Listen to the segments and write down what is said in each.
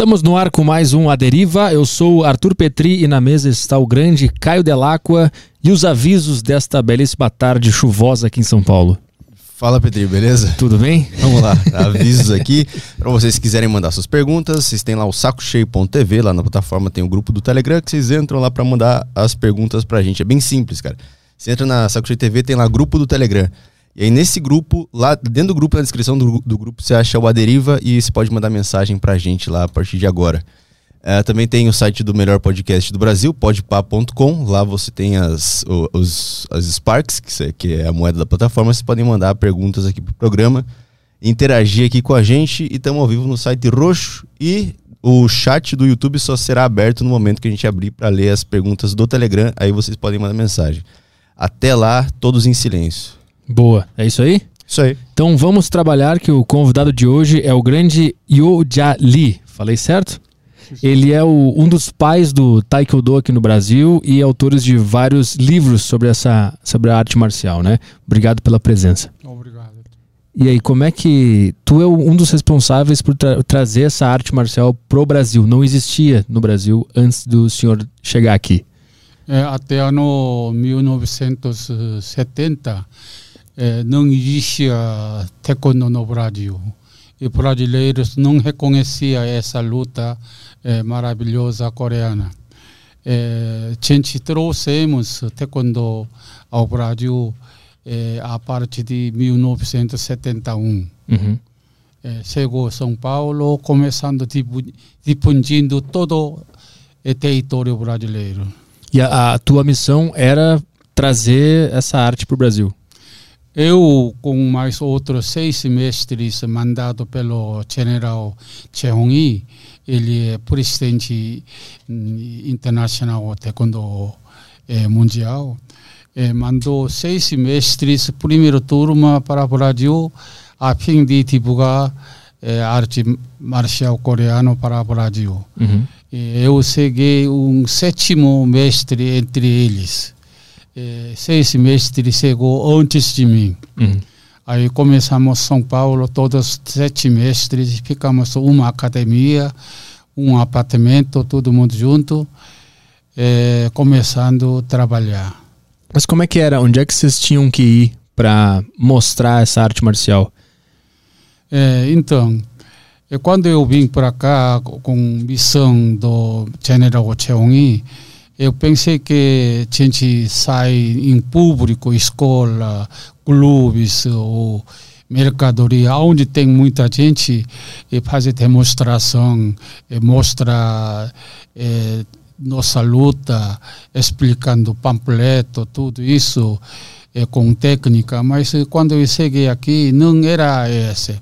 Estamos no ar com mais um A Deriva. Eu sou Arthur Petri e na mesa está o grande Caio Delacqua e os avisos desta belíssima tarde chuvosa aqui em São Paulo. Fala Petri, beleza? Tudo bem? Vamos lá, avisos aqui. Para vocês que quiserem mandar suas perguntas, vocês têm lá o sacocheio.tv, lá na plataforma tem o grupo do Telegram que vocês entram lá para mandar as perguntas pra gente. É bem simples, cara. Você entra na Saco Cheio TV, tem lá grupo do Telegram. E aí nesse grupo, lá dentro do grupo, na descrição do, do grupo, você acha o Aderiva e você pode mandar mensagem pra gente lá a partir de agora. É, também tem o site do melhor podcast do Brasil, podpá.com. Lá você tem as, os, as Sparks, que é a moeda da plataforma. Vocês podem mandar perguntas aqui pro programa, interagir aqui com a gente. E estamos ao vivo no site roxo. E o chat do YouTube só será aberto no momento que a gente abrir para ler as perguntas do Telegram. Aí vocês podem mandar mensagem. Até lá, todos em silêncio. Boa, é isso aí? Isso aí. Então vamos trabalhar que o convidado de hoje é o grande Yo Ja Lee. Falei certo? Ele é o, um dos pais do Taekwondo aqui no Brasil e autores de vários livros sobre essa sobre a arte marcial, né? Obrigado pela presença. Obrigado. E aí, como é que tu é um dos responsáveis por tra trazer essa arte marcial pro Brasil? Não existia no Brasil antes do senhor chegar aqui. É, até ano 1970 é, não existia taekwondo no Brasil. E brasileiros não reconheciam essa luta é, maravilhosa coreana. É, gente trouxemos taekwondo ao Brasil é, a partir de 1971. Uhum. É, chegou São Paulo, começando difundindo todo o território brasileiro. E a, a tua missão era trazer essa arte para o Brasil? Eu, com mais outros seis mestres mandados pelo general Che Hong-i, ele é presidente internacional taekwondo é, mundial, é, mandou seis mestres, primeira turma para o Brasil, a fim de divulgar é, arte marcial coreano para o Brasil. Uhum. Eu segui um sétimo mestre entre eles é, seis mestres chegou antes de mim. Uhum. Aí começamos São Paulo, todos sete mestres, ficamos uma academia, um apartamento, todo mundo junto, é, começando a trabalhar. Mas como é que era? Onde é que vocês tinham que ir para mostrar essa arte marcial? É, então, quando eu vim para cá com missão do General Cheong, eu pensei que a gente sai em público, escola, clubes ou mercadoria, onde tem muita gente, e fazer demonstração, e mostrar é, nossa luta, explicando panfleto, tudo isso é, com técnica. Mas quando eu cheguei aqui, não era esse.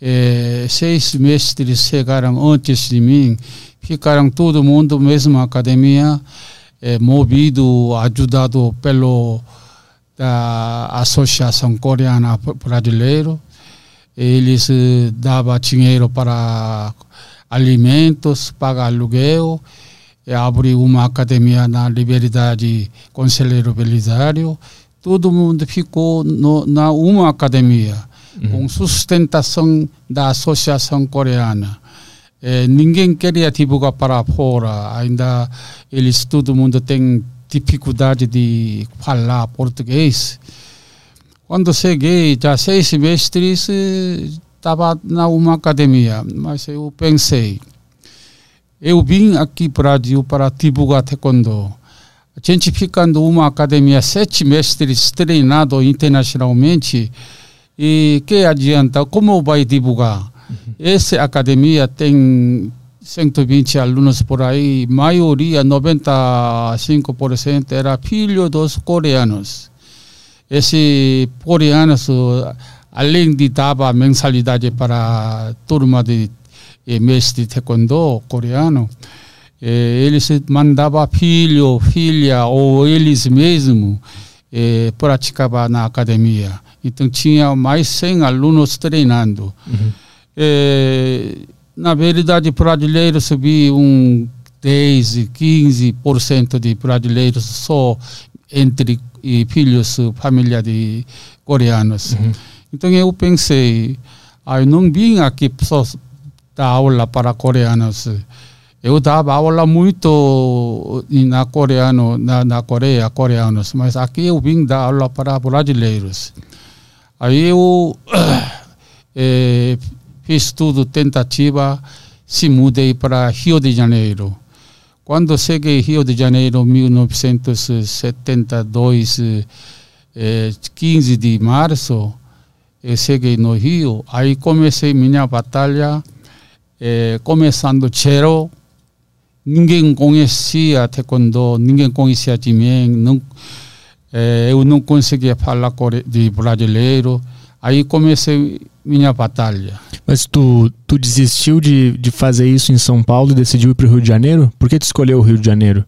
É, seis mestres chegaram antes de mim ficaram todo mundo mesma academia é, movido ajudado pelo da associação coreana brasileiro. Eles eh, davam dinheiro para alimentos pagar aluguel abrir uma academia na Liberdade Conselheiro Belisário. Todo mundo ficou no, na uma academia uhum. com sustentação da associação coreana é, ninguém queria divulgar para fora. Ainda eles, todo mundo tem dificuldade de falar português. Quando cheguei, já seis semestres, estava na uma academia, mas eu pensei, eu vim aqui para Brasil para divulgar taekwondo. A gente ficando uma academia sete mestres treinado internacionalmente, e que adianta? Como vai divulgar? Essa academia tem 120 alunos por aí, maioria, 95% era filho dos coreanos. Esses coreanos, além de dar mensalidade para a turma de eh, mestre de taekwondo coreano, eh, eles mandavam filho, filha ou eles mesmos eh, praticavam na academia. Então tinha mais 100 alunos treinando. Uhum. É, na verdade, brasileiros vi um 10, 15% de brasileiros só entre filhos, família de coreanos. Uhum. Então eu pensei, ah, eu não vim aqui só dar aula para coreanos. Eu dava aula muito na coreano, na, na Coreia, coreanos, mas aqui eu vim dar aula para brasileiros. Aí eu eh, fiz tudo tentativa, se mudei para Rio de Janeiro. Quando cheguei Rio de Janeiro, 1972, eh, 15 de março, eu cheguei no Rio, aí comecei minha batalha, eh, começando cheiro, ninguém conhecia taekwondo, ninguém conhecia Jimen, não, é, eu não conseguia falar de brasileiro. Aí comecei minha batalha. Mas tu, tu desistiu de, de fazer isso em São Paulo e decidiu ir para o Rio de Janeiro? Por que tu escolheu o Rio de Janeiro?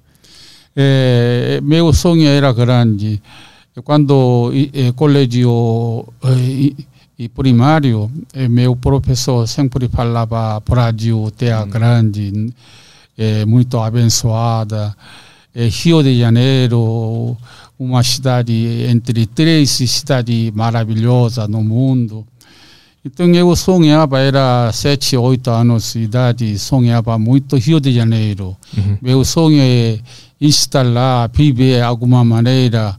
É, meu sonho era grande. Quando é, colégio e, e primário, meu professor sempre falava Brasil, terra hum. grande é, muito abençoada. É, Rio de Janeiro, uma cidade entre três cidades maravilhosas no mundo. Então eu sonhava, era sete, oito anos de idade, sonhava muito Rio de Janeiro. Uhum. Meu sonho é instalar, viver de alguma maneira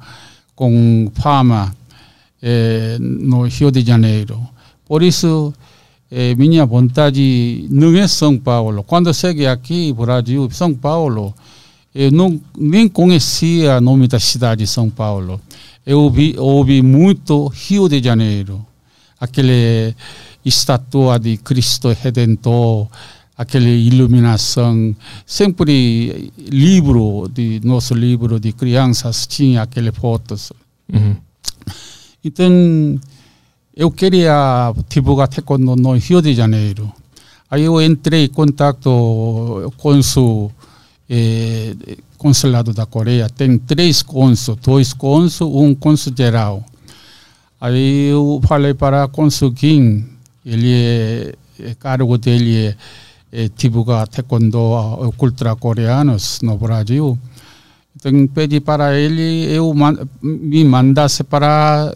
com fama é, no Rio de Janeiro. Por isso é, minha vontade não é São Paulo. Quando cheguei aqui, Brasil, São Paulo, eu não, nem conhecia o nome da cidade de São Paulo. Eu ouvi, ouvi muito Rio de Janeiro, aquele estátua de Cristo Redentor, aquela iluminação. Sempre livro, de nosso livro de crianças, tinha aquelas fotos. Uhum. Então, eu queria divulgar taekwondo no Rio de Janeiro. Aí eu entrei em contato com o eh, consulado da Coreia. Tem três cônsuls, dois cônsuls, um cônsul geral. Aí eu falei para o cônsul Kim, ele é, é cargo dele é, é divulgar taekwondo, cultura coreanos no Brasil. Então pedi para ele eu me mandasse para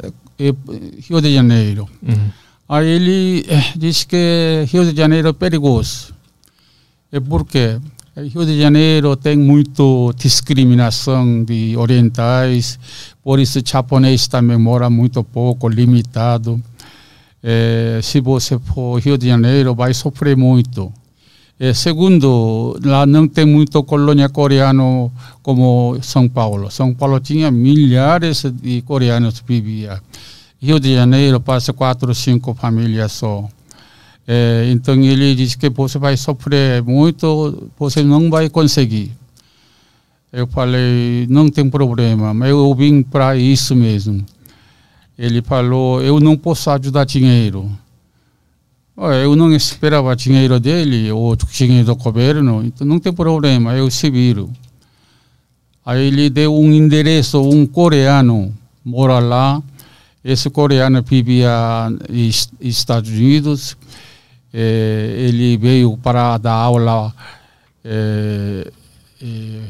Rio de Janeiro. Uhum. Aí ele eh, disse que Rio de Janeiro é perigoso. É porque Rio de Janeiro tem muito discriminação de orientais, por isso o japonês também mora muito pouco, limitado. É, se você for Rio de Janeiro, vai sofrer muito. É, segundo, lá não tem muito colônia coreano como São Paulo. São Paulo tinha milhares de coreanos viviam. Rio de Janeiro passa quatro, cinco famílias só. É, então ele disse que você vai sofrer muito, você não vai conseguir. Eu falei, não tem problema, mas eu vim para isso mesmo. Ele falou, eu não posso ajudar dinheiro. Eu não esperava dinheiro dele ou dinheiro do governo, então não tem problema, eu se viro. Aí ele deu um endereço, um coreano mora lá, esse coreano vivia nos Estados Unidos. É, ele veio para dar aula é, é,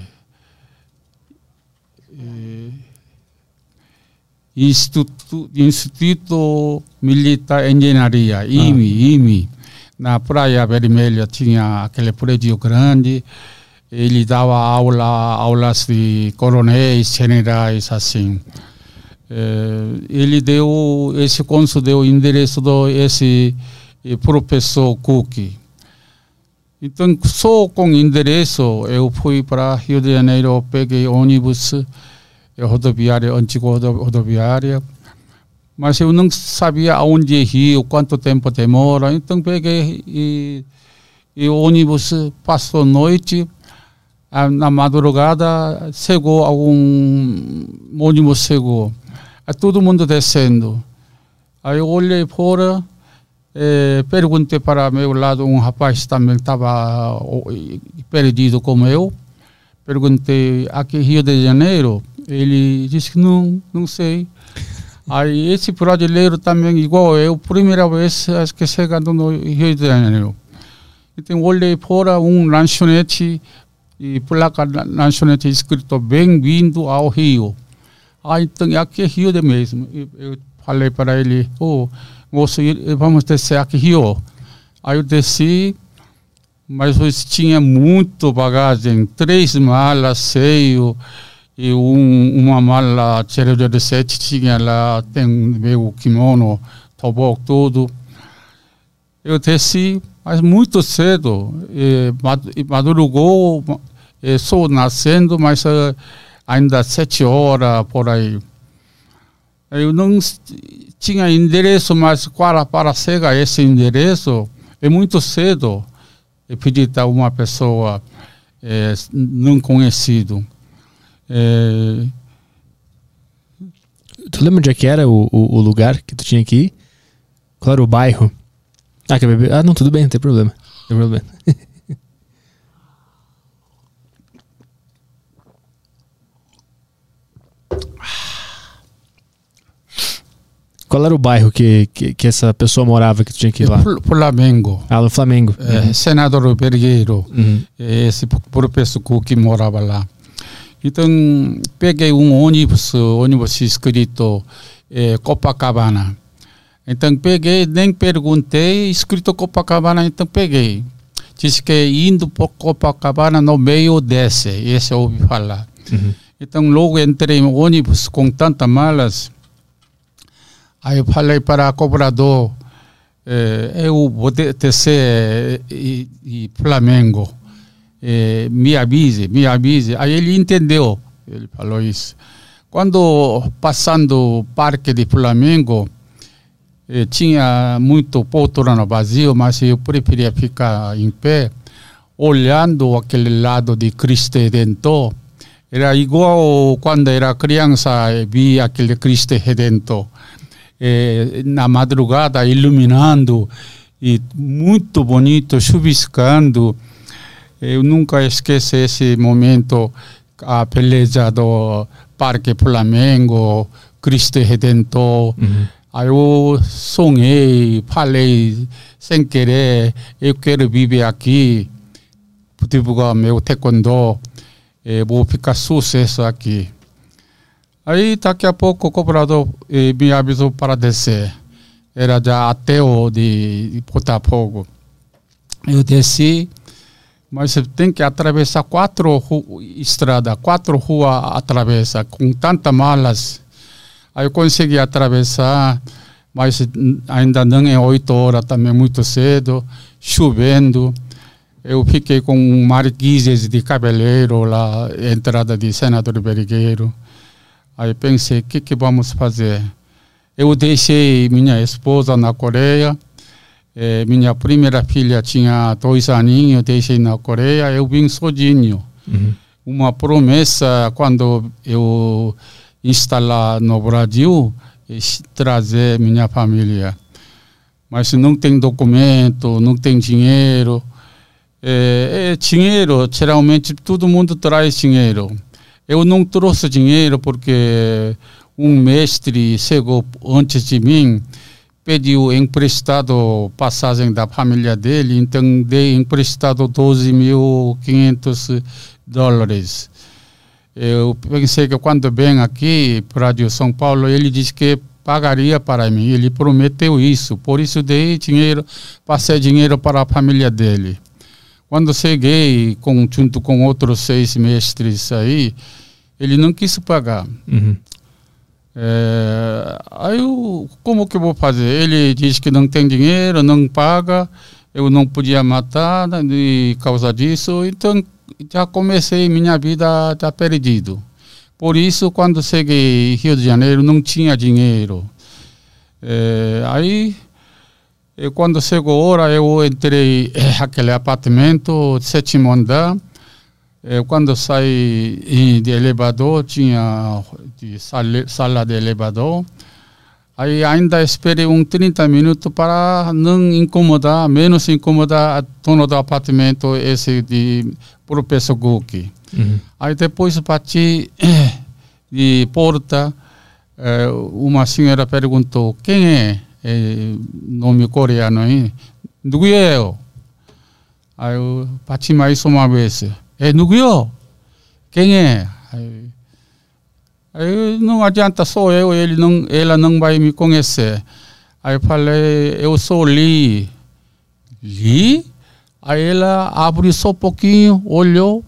Instituto, Instituto Militar Engenharia, IME, ah. IME. Na Praia Vermelha tinha aquele prédio grande. Ele dava aula, aulas de coronéis, generais, assim. É, ele deu, esse cônsul deu o endereço do esse eh, professor Cook. Então, só com endereço, eu fui para Rio de Janeiro, peguei ônibus, rodoviária, antigo rodoviária, mas eu não sabia aonde é Rio, quanto tempo demora, então peguei e, e o ônibus passou noite, na madrugada chegou algum ônibus chegou é todo mundo descendo. Aí eu olhei fora, é, perguntei para meu lado, um rapaz também estava perdido como eu. Perguntei, aqui Rio de Janeiro? Ele disse que não, não sei. Aí esse brasileiro também, igual eu, primeira vez acho que chegando no Rio de Janeiro. Então olhei fora um lanchonete e placa lanchonete escrito Bem-vindo ao Rio. Ah, então aqui é Rio de mesmo. Eu falei para ele, oh, moço, vamos descer aqui Rio. Aí eu desci, mas tinha muito bagagem, três malas, seio, e um, uma mala de sete tinha lá, tem meu kimono, tobok, tudo. Eu desci, mas muito cedo, e madrugou, sou nascendo, mas uh, ainda sete horas por aí. Eu não tinha endereço, mas para, para chegar esse endereço é muito cedo. Eu pedi a uma pessoa é, não conhecido. É... Tu lembra onde é que era o, o, o, lugar que tu tinha ir? Qual era o bairro? Ah? Ah, não, tudo bem, não tem problema. Não tem problema. Qual era o bairro que, que, que, essa pessoa morava que tu tinha que ir lá? Flamengo. Ah, no Flamengo. É, uhum. Senador Bergueiro, uhum. esse professor que morava lá. Então, peguei um ônibus, ônibus escrito é, Copacabana. Então, peguei, nem perguntei, escrito Copacabana, então peguei. Disse que indo para Copacabana, no meio desce, esse eu ouvi falar. Uhum. Então, logo entrei no ônibus com tantas malas, Aí eu falei para o cobrador, eh, eu vou descer e, e Flamengo, eh, me avise, me avise. Aí ele entendeu, ele falou isso. Quando passando o parque de Flamengo, eh, tinha muito poltrona vazio, mas eu preferia ficar em pé, olhando aquele lado de Cristo Redentor. Era igual quando era criança, vi aquele Cristo Redentor é, na madrugada iluminando e muito bonito, chuviscando. Eu nunca esqueço esse momento, a beleza do Parque Flamengo, Cristo Redentor. Uhum. Aí eu sonhei, falei sem querer, eu quero viver aqui, divulgar meu taekwondo, vou ficar sucesso aqui. Aí daqui a pouco o cobrador eh, me avisou para descer. Era já ateu de Botafogo. Eu desci, mas tem que atravessar quatro estradas, quatro ruas atravessa com tantas malas. Aí eu consegui atravessar, mas ainda não é oito horas, também muito cedo, chovendo. Eu fiquei com marquises de cabeleiro lá, entrada de senador Bergueiro. Aí pensei, o que, que vamos fazer? Eu deixei minha esposa na Coreia, eh, minha primeira filha tinha dois aninhos, deixei na Coreia, eu vim sozinho. Uhum. Uma promessa, quando eu instalar no Brasil, trazer minha família. Mas não tem documento, não tem dinheiro. É, é, dinheiro, geralmente todo mundo traz dinheiro. Eu não trouxe dinheiro porque um mestre chegou antes de mim, pediu emprestado passagem da família dele, então dei emprestado 12.500 dólares. Eu pensei que quando vem aqui para São Paulo, ele disse que pagaria para mim. Ele prometeu isso, por isso dei dinheiro, passei dinheiro para a família dele. Quando cheguei junto com outros seis mestres aí, ele não quis pagar. Uhum. É, aí eu, como que eu vou fazer? Ele diz que não tem dinheiro, não paga, eu não podia matar né, de causa disso, então já comecei minha vida já perdido. Por isso, quando cheguei em Rio de Janeiro, não tinha dinheiro. É, aí, eu, quando chegou a hora, eu entrei naquele apartamento, sétimo andar, eh, quando saí de elevador, tinha de sala, de elevador. Aí ainda esperei uns 30 minutos para não incomodar, menos incomodar o dono do apartamento, esse de professor Guki. Uhum. Aí depois bati de porta, eh, uma senhora perguntou, quem é? é nome coreano, hein? Nuguyo. Aí eu bati mais uma vez. É 누구요? Quem é? Aí, aí não adianta, sou eu, ele não, ela não vai me conhecer. Aí eu falei, eu sou Li. Li? Aí ela abriu só um pouquinho, olhou.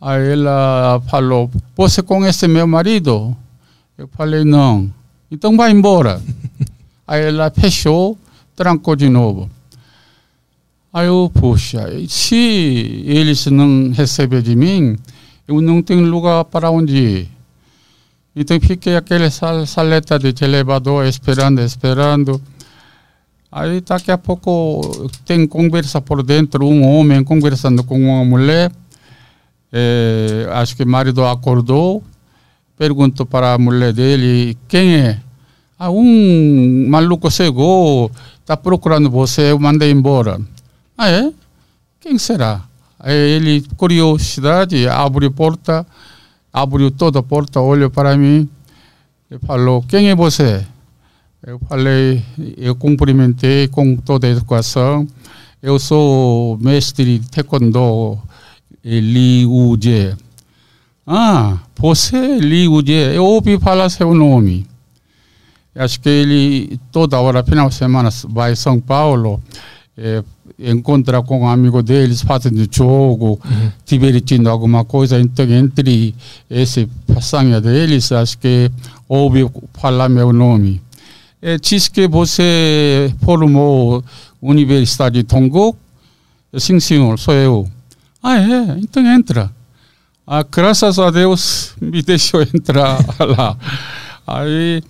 Aí ela falou: Você conhece meu marido? Eu falei: Não. Então vai embora. Aí ela fechou, trancou de novo. Aí eu, puxa, se eles não recebem de mim, eu não tenho lugar para onde ir. Então fiquei aquela sal, saleta de elevador esperando, esperando. Aí daqui a pouco tem conversa por dentro, um homem conversando com uma mulher. É, acho que o marido acordou, perguntou para a mulher dele, quem é? Ah, um maluco chegou, está procurando você, eu mandei embora. Ah, é? Quem será? Ele, curiosidade, abriu porta, abriu toda a porta, olhou para mim e falou, quem é você? Eu falei, eu cumprimentei com toda a educação. Eu sou mestre de taekwondo Li Uje. Ah, você Li Uje, eu ouvi falar seu nome. Acho que ele toda hora, final de semana, vai São Paulo, é, encontra com um amigo deles, fazendo jogo, uhum. divertindo alguma coisa. Então, entre esse façanha deles, acho que ouve falar meu nome. É, diz que você formou Universidade de Tongo? Sim, senhor, sou eu. Ah, é? Então entra. Ah, graças a Deus me deixou entrar lá. Aí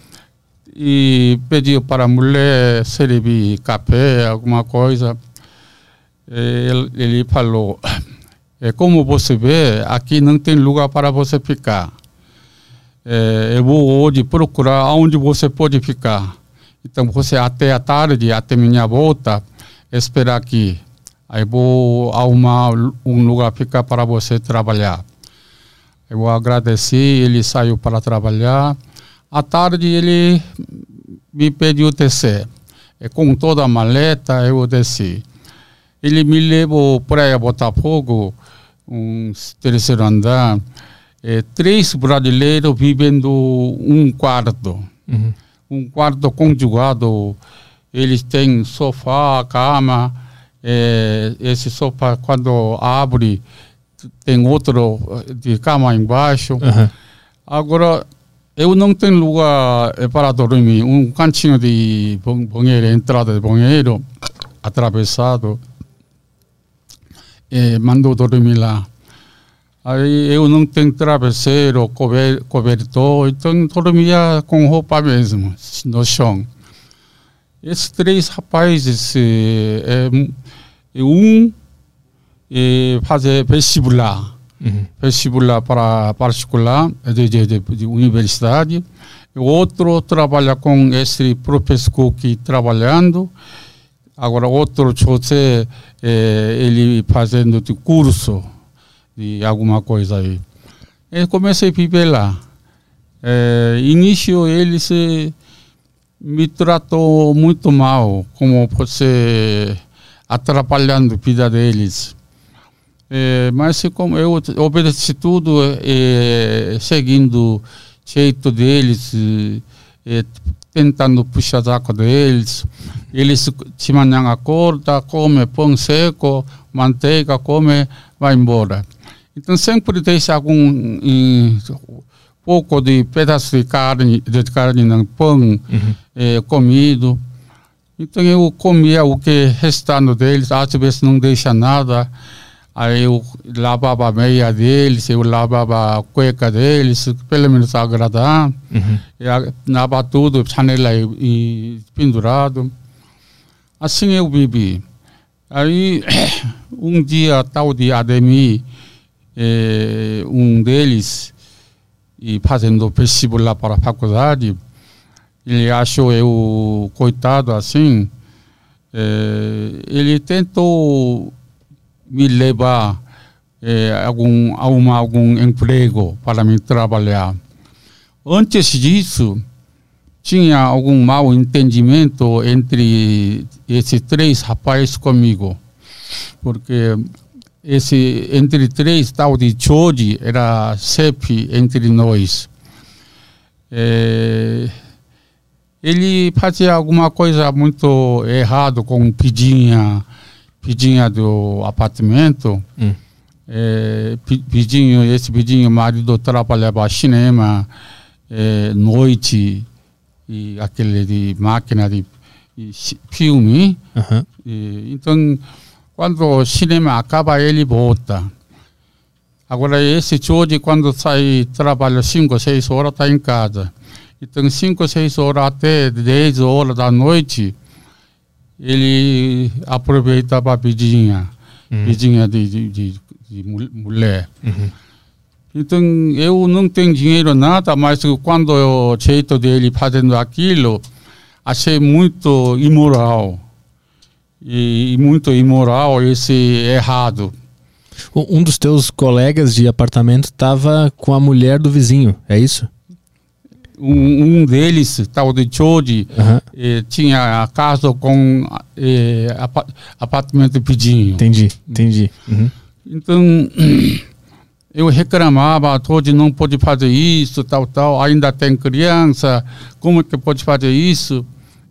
e pediu para a mulher servir café, alguma coisa. Ele, ele falou, é, como você vê, aqui não tem lugar para você ficar. É, eu vou hoje procurar onde você pode ficar. Então você até a tarde, até minha volta, esperar aqui. Aí vou arrumar um lugar ficar para você trabalhar. Eu vou agradecer, ele saiu para trabalhar. À tarde ele me pediu descer. E com toda a maleta eu desci. Ele me levou para Botafogo, um terceiro andar. É, três brasileiros vivendo um quarto. Uhum. Um quarto conjugado. Eles têm sofá, cama. É, esse sofá, quando abre, tem outro de cama embaixo. Uhum. Agora, eu não tenho lugar é, para dormir. Um cantinho de banheiro, entrada de banheiro, atravessado é, mandou dormir lá. Aí eu não tenho travesseiro, cober, cobertor, então dormia com roupa mesmo, no chão. Esses três rapazes, é, um é, fazer vestibular, uhum. vestibular para particular, de, de, de, de universidade, o outro trabalha com esse professor que trabalhando, Agora, outro José, é, ele fazendo de curso de alguma coisa aí. Eu comecei a viver lá. É, início, ele se me tratou muito mal, como você atrapalhando a vida deles. É, mas como eu obedeci tudo, é, seguindo o jeito deles, é, tentando puxar saco deles. Eles de manhã acorda, come pão seco, manteiga, come, vai embora. Então sempre deixa algum um, pouco de pedaço de carne, de carne no pão uhum. é, comido. Então eu comia o que restando deles, às vezes não deixa nada. Aí eu lavava a meia deles, eu lavava a cueca deles, pelo menos agradar. Uhum. lavava tudo, chanela e, e, pendurado. Assim eu vivi. Aí, um dia, tal de Ademir, eh, um deles, e fazendo vestibular para a faculdade, ele achou eu coitado assim, eh, ele tentou me levar é, algum, algum, algum emprego para me trabalhar. Antes disso, tinha algum mal entendimento entre esses três rapazes comigo. Porque esse entre três tal de Choji era CEP entre nós. É, ele fazia alguma coisa muito errado com pedinha, do apartamento, Hum. é, vizinho, esse vizinho marido trabalhava cinema, é, noite, e aquele de máquina de, de filme. Aham. E, então, quando o cinema acaba, ele volta. Agora, esse Jorge, quando sai, trabalha 5, 6 horas, está em casa. Então, 5, 6 horas até 10 horas da noite, ele aproveita para vizinha, Hum. vizinha de, de, de, de mul- mulher. Uhum. Então, eu não tenho dinheiro nada, mas quando o jeito dele fazendo aquilo, achei muito imoral. E, e muito imoral esse errado. Um dos teus colegas de apartamento estava com a mulher do vizinho, é isso? Um, um deles, tal de Jorge, Aham. eh, tinha a casa com eh, apa- apartamento vizinho. Entendi, entendi. Uhum. Então, eu reclamava, Jorge não pode fazer isso, tal, tal, ainda tem criança, como que pode fazer isso?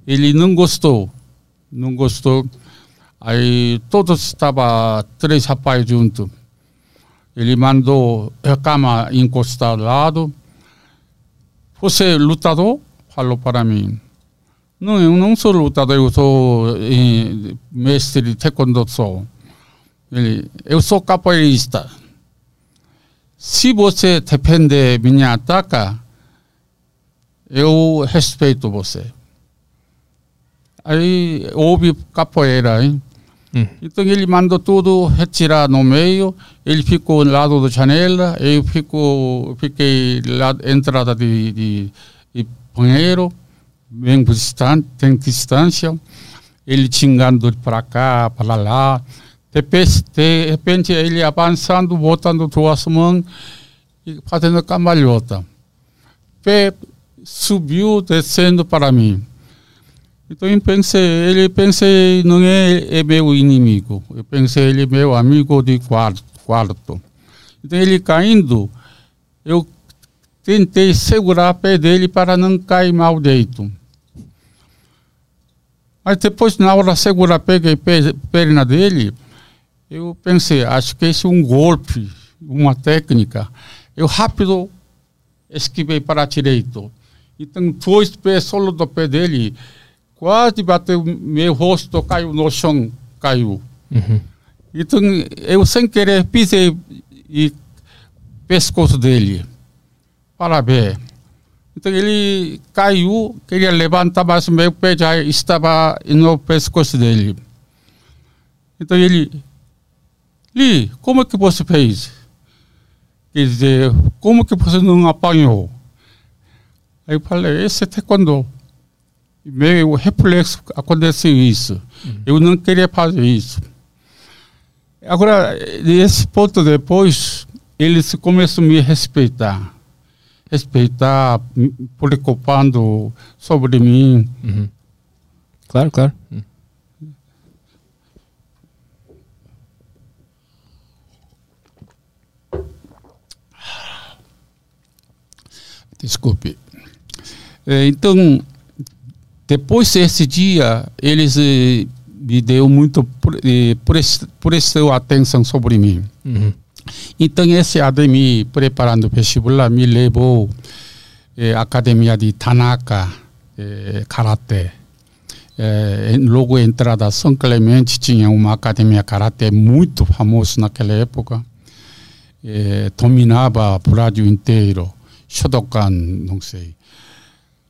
Ele não gostou, não gostou. Aí todos estavam, três rapazes juntos. Ele mandou a cama encostar ao lado. Você é lutador? Falou para mim. Não, eu não sou lutador, eu sou eh, mestre de taekwondo sou. Ele, eu sou capoeirista. Se você defender minha ataca, eu respeito você. Aí houve capoeira, hein? Hum. Então ele mandou tudo retirar no meio, ele ficou lado da janela, eu fico, fiquei lá entrada de, de, de banheiro, bem distante, tem distância, ele xingando para cá, para lá, de repente, de repente ele avançando, botando duas mãos e fazendo cambalhota. Pé subiu, descendo para mim. Então eu pensei, ele pensei, não é, é meu inimigo. Eu pensei, ele é meu amigo de quarto. quarto. Então ele caindo, eu tentei segurar o pé dele para não cair mal deito. Mas depois, na hora de segurar, peguei a pe- perna dele, eu pensei, acho que esse é um golpe, uma técnica. Eu rápido esquivei para a direita. Então, dois pés solo do pé dele, quase bateu, meu rosto caiu no chão, caiu. Uhum. Então, eu sem querer pisei e pescoço dele. Parabéns. Então, ele caiu, queria levantar, mas meu pé já estava no pescoço dele. Então, ele, Li, como é que você fez? Quer dizer, como que você não apanhou? Aí eu falei, esse é taekwondo. Meu reflexo aconteceu isso. Eu não queria fazer isso. Agora, nesse ponto depois, eles começam a me respeitar. Respeitar, preocupando sobre mim. Uhum. Claro, claro. Hum. Desculpe. Eh, Então, depois desse dia, eles eh, me deu muito eh, prestou atenção sobre mim. Uhum. Então, esse ADMI preparando o vestibular me levou eh, à academia de Tanaka, eh, karatê. Eh, logo entrada São Clemente tinha uma academia karatê muito famosa naquela época. Eh, dominava o Brasil inteiro. Shodokan, não sei.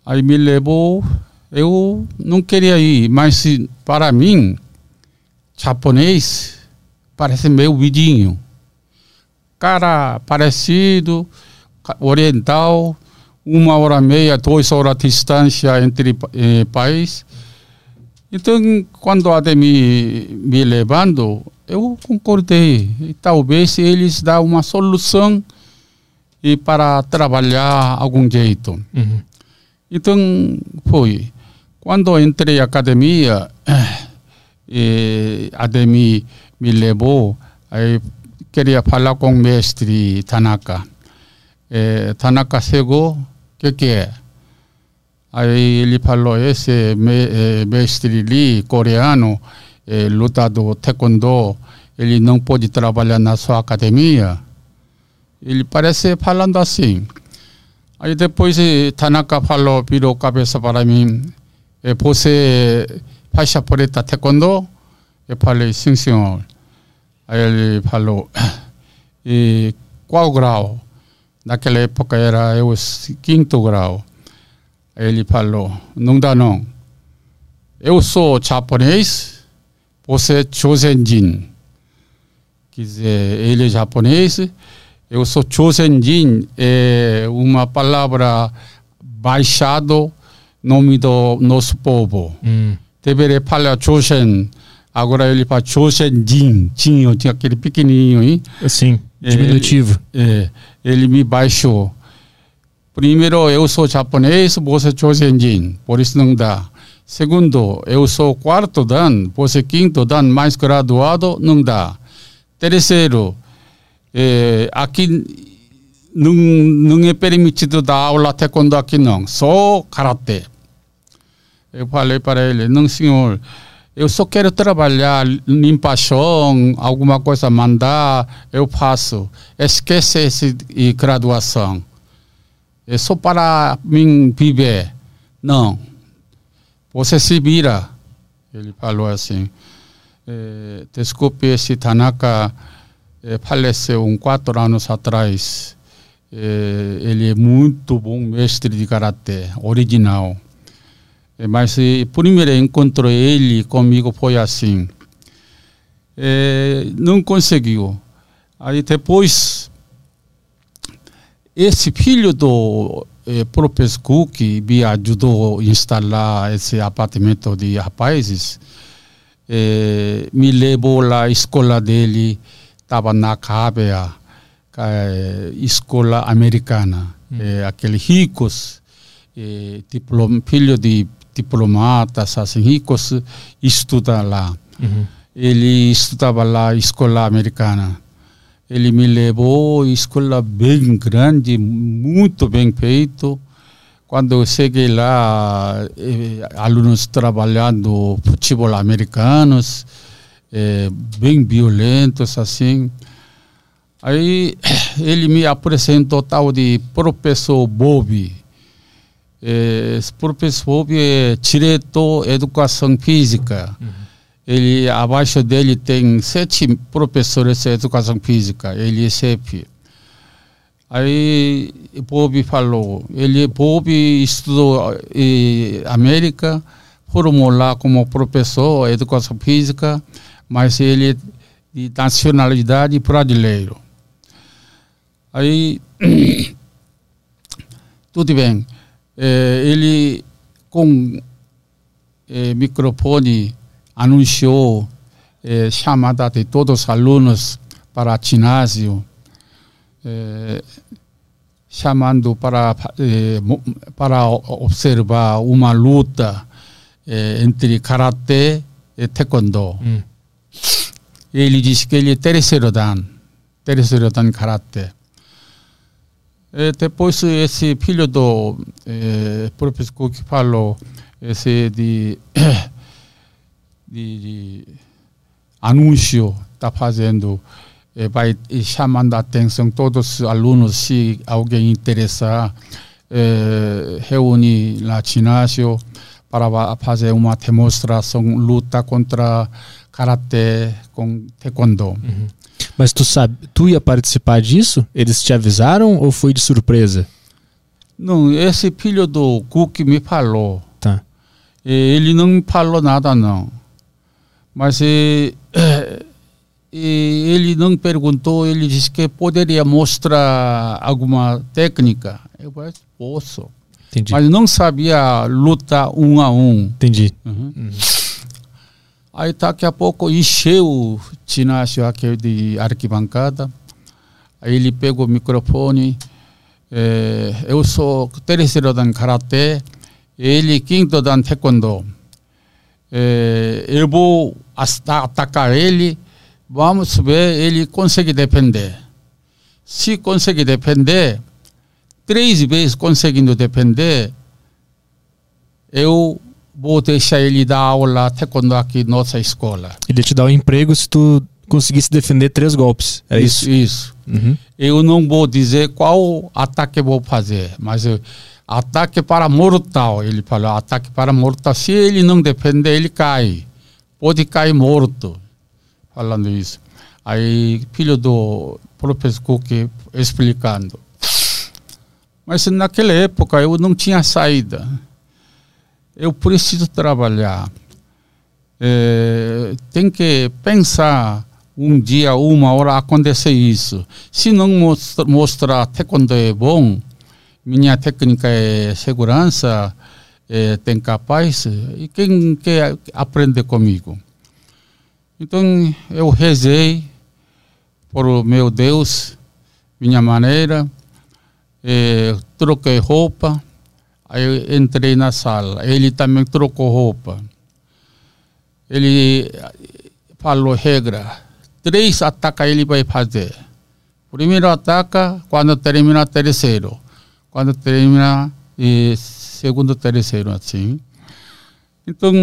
Aí me levou, eu não queria ir, mas para mim, japonês parece meu vidinho cara parecido, oriental, uma hora e meia, duas horas de distância entre eh, país. Então, quando a Ademir me levando, eu concordei. E talvez eles dão uma solução e para trabalhar algum jeito. Uhum. Então, foi. Quando entrei na academia, eh, Ademir me levou, aí queria falar com o mestre Tanaka. Eh, Tanaka chegou, o que, que é? Aí ele falou, esse eh, mestre Lee, coreano, é, lutador taekwondo, ele não pode trabalhar na sua academia. Ele parece falando assim. Aí depois Tanaka falou, virou cabeça para mim, é, você faixa preta taekwondo? Eu falei, sim senhor. Aí ele falou, e qual grau? Naquela época era eu quinto grau. Ele falou, não dá não. Eu sou japonês, você Josenjin. Quer dizer, ele é japonês, eu sou Josenjin, é uma palavra baixado, nome do nosso povo. Hum. Deveria falar Josen, agora ele fala Josenjin, tinha, tinha aquele pequenininho, hein? Assim, diminutivo. É, ele me baixou. Primeiro, eu sou japonês, você é Josenjin, por isso não dá. Segundo, eu sou quarto dan, você quinto dan, mais graduado, não dá. Terceiro, é, aqui não, não é permitido dar aula taekwondo aqui não, só karatê. Eu falei para ele, não senhor, eu só quero trabalhar, limpar chão, alguma coisa mandar, eu faço. Esquece essa graduação. É só para mim viver. Não. Você se vira. Ele falou assim. É, desculpe, esse Tanaka é, faleceu um quatro anos atrás. É, ele é muito bom mestre de karatê, original. É, mas o primeiro encontro ele comigo foi assim. É, não conseguiu. Aí depois, esse filho do eh, professor Cook me ajudou a instalar esse apartamento de rapazes. Eh, me levou lá à escola dele, estava na Cábea, eh, escola americana. Hum. Eh, aqueles ricos, eh, diplom, filho de diplomatas, assim, ricos, estudam lá. Uhum. Ele estudava lá escola americana. Ele me levou à escola bem grande, muito bem feito. Quando eu cheguei lá, eh, alunos trabalhando futebol americanos, eh, bem violentos assim. Aí ele me apresentou tal de professor Bob. Esse professor Bob é diretor educação física. Ele abaixo dele tem sete professores de educação física. Ele é chefe. Aí Bob falou, ele Bob estudou em América, formou lá como professor de educação física, mas ele é de nacionalidade brasileiro. Aí tudo bem. Eh, ele com eh, microfone anunciou eh, chamada de todos os alunos para ginásio, eh, chamando para mo- para observar uma luta eh, entre karatê e taekwondo. Hum. Ele disse que ele é terceiro dan, terceiro dan karatê. E depois esse filho do eh, professor que falou esse de, de, de anúncio está fazendo eh, vai chamando a atenção todos os alunos se alguém interessar eh, reúne no ginásio para fazer uma demonstração luta contra karatê com taekwondo. Mas tu sabe, tu ia participar disso? Eles te avisaram ou foi de surpresa? Não, esse filho do Cook me falou. Tá. E ele não me falou nada não. Mas eh, e ele não perguntou, ele disse que poderia mostrar alguma técnica. Eu falei, posso. Entendi. Mas não sabia lutar um a um. Entendi. Uhum. Aí daqui a pouco encheu o ginásio aqui de arquibancada. Aí ele pegou o microfone. eh, eu sou terceiro dan karatê, ele quinto dan taekwondo. Eh, eu vou ata- atacar ele, vamos ver ele consegue defender. Se consegue defender, três vezes conseguindo defender, eu vou deixar ele dar aula taekwondo aqui na nossa escola. Ele te dar um emprego se tu conseguisse defender três golpes. É isso? Isso. Uhum. Eu não vou dizer qual ataque vou fazer, mas eu, ataque para mortal. Ele falou, ataque para mortal. Se ele não defender, ele cai. Pode cair morto. Falando isso. Aí, filho do professor Cook explicando. Mas naquela época eu não tinha saída. Eu preciso trabalhar. É, tem que pensar um dia, uma hora acontecer isso. Se não mostra, mostrar taekwondo é bom, minha técnica é segurança, é, tem capaz, e quem quer aprender comigo? Então eu rezei por meu Deus, minha maneira, é, troquei roupa, aí entrei na sala. Ele também trocou roupa. Ele falou regra, três ataques ele vai fazer. Primeiro ataca quando termina terceiro. Quando termina e segundo, terceiro, assim. Então,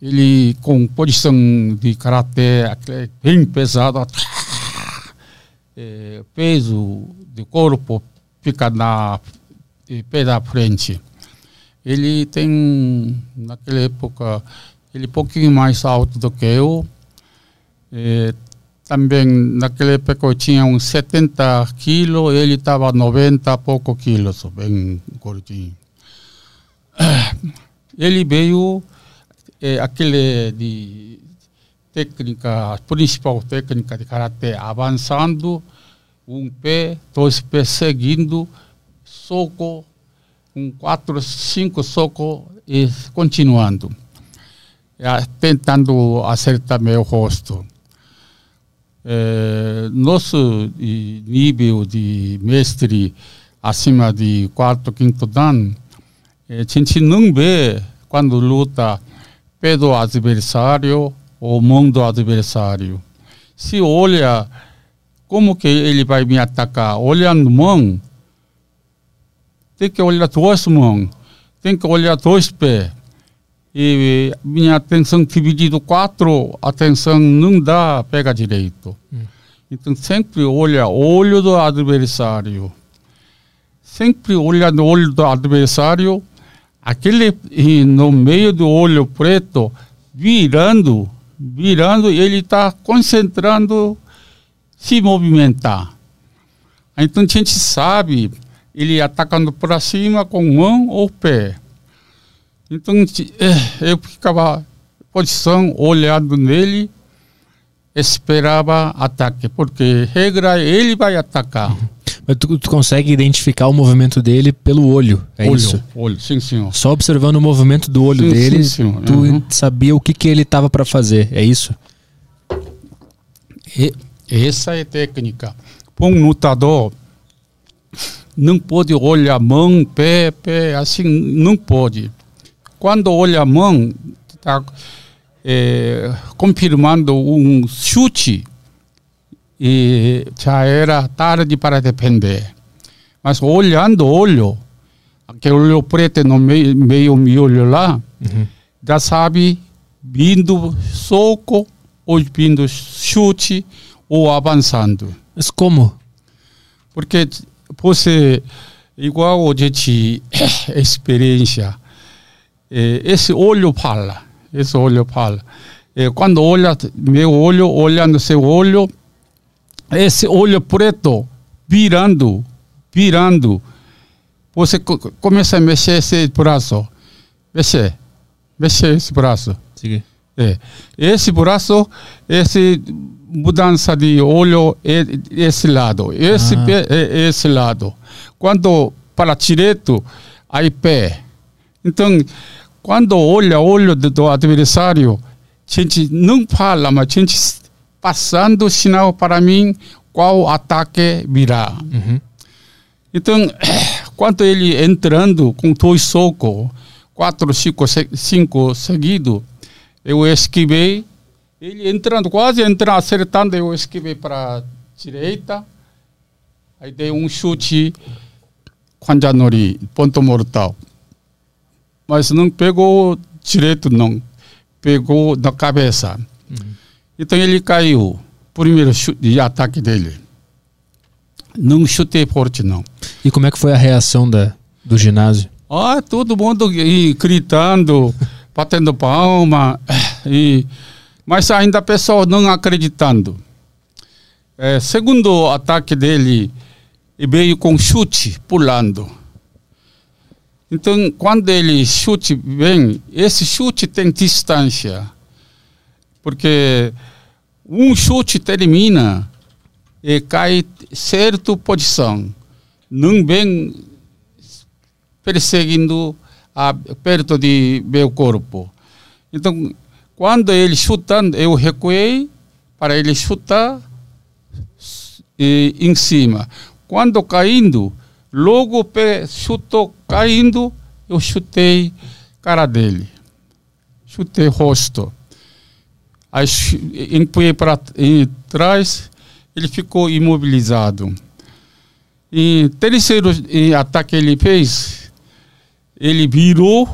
ele com posição de karatê bem pesado, é, peso de corpo fica na pé da frente. Ele tem, naquela época, ele um pouquinho mais alto do que eu. É, também, naquela época, eu tinha uns 70 quilos, ele estava 90 pouco quilos, bem gordinho. Ele veio, é, aquele de técnica, principal técnica de karatê, avançando, um pé, dois pés seguindo, soco, um quatro, cinco socos e continuando, tentando acertar meu rosto. É, nosso nível de mestre acima de quarto, quinto dan, é, a gente não vê quando luta pé do adversário ou mão do adversário. Se olha como que ele vai me atacar, olhando mão, tem que olhar duas mãos, tem que olhar dois pés. E minha atenção dividida quatro, atenção não dá pega direito. Hum. Então sempre olha olho do adversário. Sempre olha no olho do adversário, aquele no meio do olho preto, virando, virando, ele está concentrando se movimentar. Então a gente sabe ele atacando para cima com mão ou pé. Então eh, eu ficava posição olhando nele, esperava ataque, porque regra ele vai atacar. Mas tu, tu, consegue identificar o movimento dele pelo olho, é olho, isso? Olho, sim, senhor. Só observando o movimento do olho sim, dele, sim, tu uhum. sabia o que, que ele estava para fazer, é isso? E, essa é a técnica. Um lutador não pode olhar mão, pé, pé, assim, não pode. Quando olha a mão, está é, confirmando um chute e já era tarde para defender. Mas olhando o olho, aquele olho preto no meio, meio miolho lá, uhum. já sabe vindo soco ou vindo chute ou avançando. Mas como? Porque você, igual a gente, experiência, esse olho fala, esse olho fala. Quando olha meu olho, olhando seu olho, esse olho preto virando, virando, você começa a mexer esse braço, mexer, mexer esse braço. Sim. É. Esse braço, esse mudança de olho é esse lado, esse ah. pé é esse lado. Quando para direito, aí pé. Então, quando olha o olho do adversário, a gente não fala, mas a gente passando sinal para mim qual ataque virá. Uhum. Então, quando ele entrando com dois socos, quatro, cinco, cinco seguidos, eu esquivei. Ele entrando, quase entrando, acertando, eu esquivei para a direita. Aí dei um chute, Kwanjanori, ponto mortal. mas não pegou direito, não. Pegou na cabeça. Uhum. Então ele caiu. Primeiro chute de ataque dele. Não chutei forte, não. E como é que foi a reação da, do ginásio? Ah, todo mundo e, gritando, batendo palma. E, mas ainda a pessoa não acreditando. É, segundo ataque dele, veio com chute, pulando. Então, quando ele chute bem, esse chute tem distância. Porque um chute termina e cai certa posição. Não vem perseguindo a, perto de meu corpo. Então, quando ele chutando, eu recuei para ele chutar e, em cima. Quando caindo, Logo pé chutou caindo, eu chutei cara dele. Chutei rosto. Aí empunhei para trás, ele ficou imobilizado. E terceiro ataque ele fez, ele virou,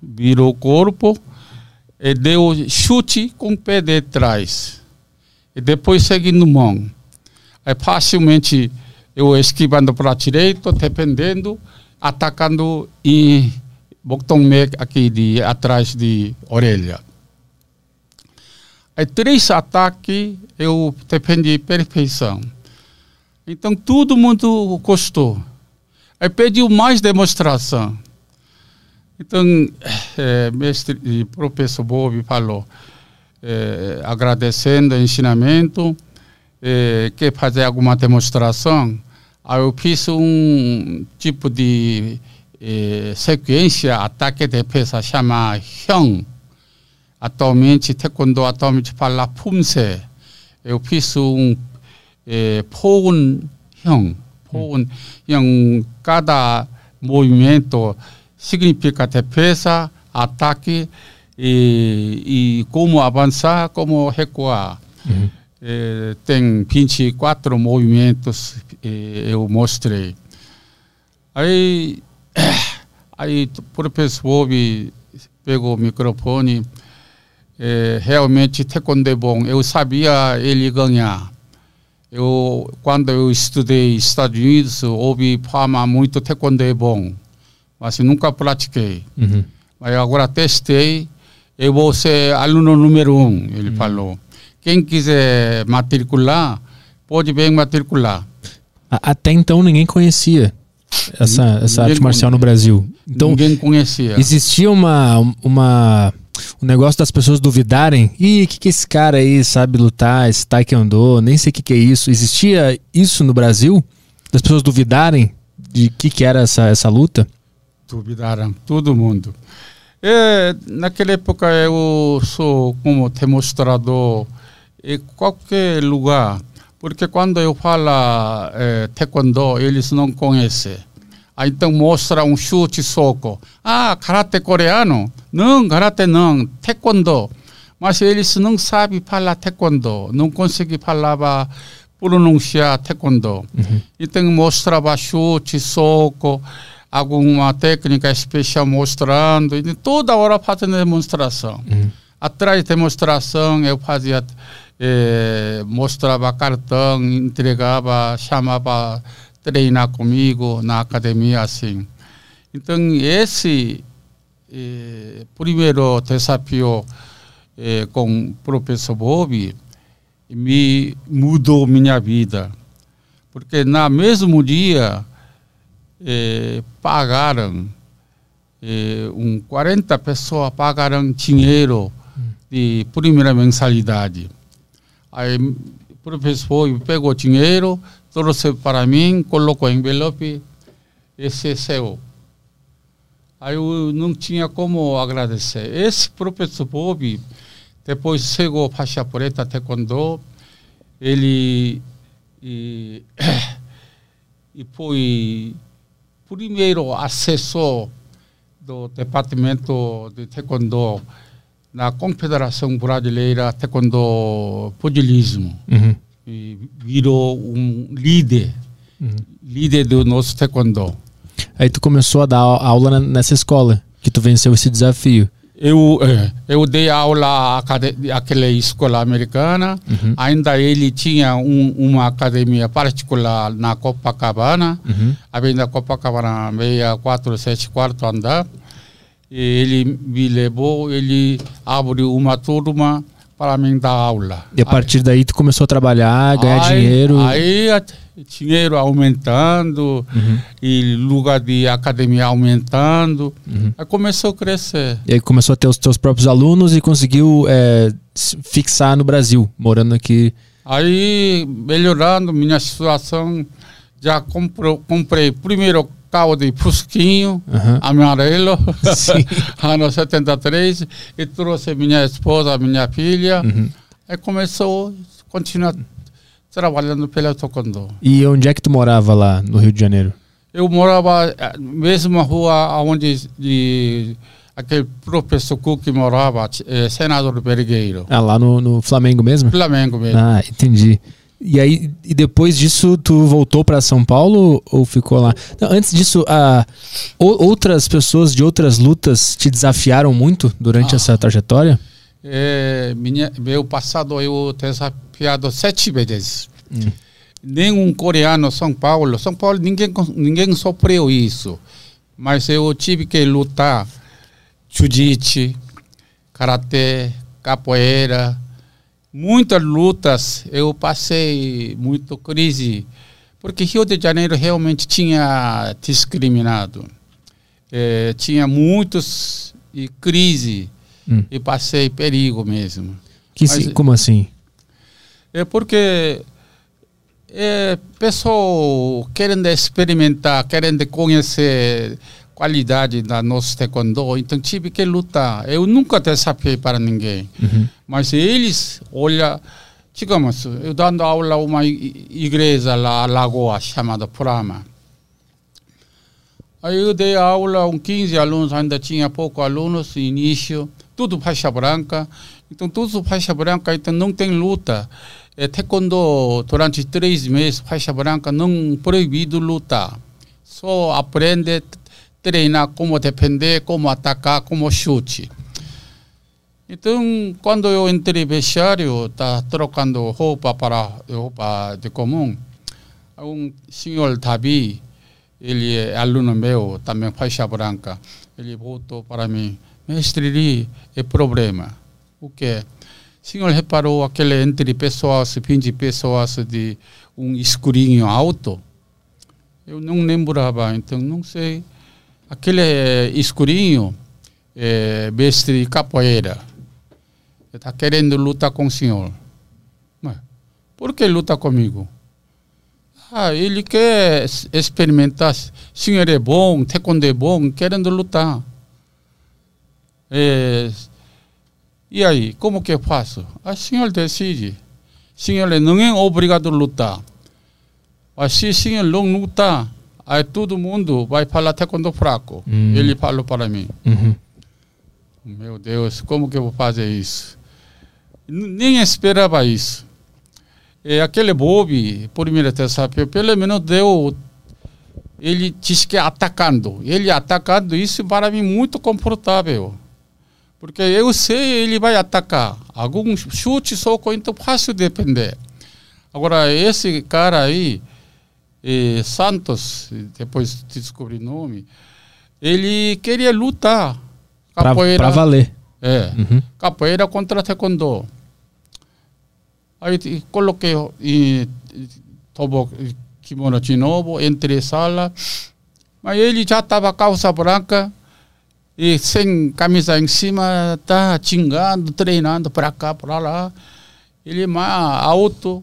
virou o corpo e deu chute com o pé de trás. E depois seguindo mão. Aí facilmente eu esquivando para a direita, dependendo, atacando e botão aqui de atrás de orelha. Aí três ataques eu defendi perfeição. Então todo mundo gostou. Aí pediu mais demonstração. Então, é, mestre e professor Bob falou, é, agradecendo o ensinamento, é, quer fazer alguma demonstração? Aí eu fiz um tipo de eh, sequência, ataque de defesa, chama Hyung. Atualmente, taekwondo atualmente fala Pumse. Eu fiz um eh, Poun Hyung. Poun Hyung. Cada movimento significa defesa, ataque e, e como avançar, como recuar. Uhum. Eh, tem 24 movimentos eu mostrei. Aí, aí o professor Bob pegou o microfone. Eh, realmente, taekwondo é bom. Eu sabia ele ganhar. Eu, quando eu estudei nos Estados Unidos, houve fama muito taekwondo é bom. Mas nunca pratiquei. Uhum. Mas agora testei. Eu vou ser aluno número um, ele uhum. falou. Quem quiser matricular, pode bem matricular. Até então ninguém conhecia essa, essa arte marcial no Brasil. Então, ninguém conhecia. Existia uma, uma, um negócio das pessoas duvidarem. O que, que esse cara aí sabe lutar, esse taekwondo, nem sei o que, que é isso. Existia isso no Brasil? Das pessoas duvidarem de que, que era essa, essa luta? Duvidaram, todo mundo. É, naquela época eu sou como demonstrador em qualquer lugar, porque quando eu falo é, taekwondo, eles não conhecem. Aí então mostra um chute soco. Ah, karate coreano? Não, karate não, taekwondo. Mas eles não sabem falar taekwondo, não conseguem falar pronunciar taekwondo. Uhum. Então mostrava chute, soco, alguma técnica especial mostrando, e toda hora fazendo demonstração. Uhum. Atrás da demonstração eu fazia é, mostrava cartão, entregava, chamava treinar comigo na academia assim. Então esse é, primeiro desafio é, com o professor Bob me mudou minha vida, porque na mesmo dia é, pagaram é, um 40 pessoas pagaram dinheiro de primeira mensalidade. Aí o professor pegou dinheiro, trouxe para mim, colocou envelope, esse é seu. Aí eu não tinha como agradecer. Esse professor Bob, depois chegou faixa preta taekwondo, ele e, e foi primeiro assessor do departamento de taekwondo na Confederação Brasileira Taekwondo Pugilismo. Uhum. E virou um líder, uhum. líder do nosso taekwondo. Aí tu começou a dar aula nessa escola? Que tu venceu esse desafio. Eu, é, eu dei aula àquela escola americana. Uhum. Ainda ele tinha um, uma academia particular na Copacabana, Uhum. Avenida Copacabana, 64, quarto andar. E ele me levou, ele abriu uma turma para mim dar aula. E a partir daí tu começou a trabalhar, ganhar Aí- dinheiro. Aí dinheiro aumentando Uhum. e lugar de academia aumentando. Uhum. Aí começou a crescer. E aí começou a ter os teus próprios alunos e conseguiu é, fixar no Brasil, morando aqui. Aí melhorando minha situação, já compro, comprei primeiro carro de Fusquinho, Aham. amarelo, ano 73, e trouxe minha esposa, minha filha. Uhum. Aí começou a continuar trabalhando pela Taekwondo. E onde é que tu morava lá no Rio de Janeiro? Eu morava eh, mesma rua onde de, aquele professor Cook morava, eh, senador Bergueiro, Ah, lá no, no Flamengo mesmo? Flamengo mesmo. Ah, entendi. E aí, e depois disso, tu voltou para São Paulo ou ficou lá? Não, antes disso, ou- outras pessoas de outras lutas te desafiaram muito durante Ah. essa trajetória? É, minha, meu passado eu desafiado sete vezes. Hum. Nenhum coreano São Paulo, São Paulo ninguém ninguém sofreu isso, mas eu tive que lutar jiu-jitsu, karatê, capoeira, muitas lutas. Eu passei muito crise porque Rio de Janeiro realmente tinha discriminado, É, tinha muitos e crise Hum. e passei perigo mesmo. Que Mas- se- como assim? É porque é, pessoas querem experimentar, querem conhecer qualidade da nossa taekwondo, então tive que lutar. Eu nunca desafiei para ninguém, Uhum. mas eles olha, digamos, eu dando aula uma igreja lá, Lagoa, chamada Prama. Aí eu dei aula com 15 alunos, ainda tinha poucos alunos no início, tudo faixa branca. Então, tudo faixa branca, então não tem luta. É, taekwondo, durante três meses, faixa branca, não proibido lutar. Só aprende, treinar como defender, como atacar, como chute. Então, quando eu entrei vestiário, tá trocando roupa para roupa de comum, um senhor Davi, ele é aluno meu, também faixa branca, ele voltou para mim, mestre Lee, é problema. O que? Senhor reparou aquele entre pessoas, 20 pessoas de um escurinho alto? Eu não lembrava, então não sei. Aquele escurinho é mestre capoeira. Está querendo lutar com o senhor. Mas, por que luta comigo? Ah, ele quer experimentar. Senhor é bom, taekwondo é bom, querendo lutar. É, e aí, como que eu faço? O senhor decide. Senhor não é obrigado a lutar. Mas se o senhor não lutar, aí todo mundo vai falar taekwondo fraco. Hum. Ele falou para mim. Uhum. Meu Deus, como que eu vou fazer isso? Nem esperava isso. E aquele Bob, primeiro desafio, pelo menos deu. Ele disse que atacando. Ele atacando, isso para mim muito confortável. Porque eu sei ele vai atacar. Algum chute, soco, então fácil defender. Agora, esse cara aí, eh, Santos, depois descobri o nome, ele queria lutar. Pra, pra valer. É, Uhum. capoeira contra taekwondo. Aí coloquei e tomo kimono de novo, entrei sala, mas ele já estava calça branca e sem camisa em cima, tá xingando, treinando para cá, para lá. Ele é mais alto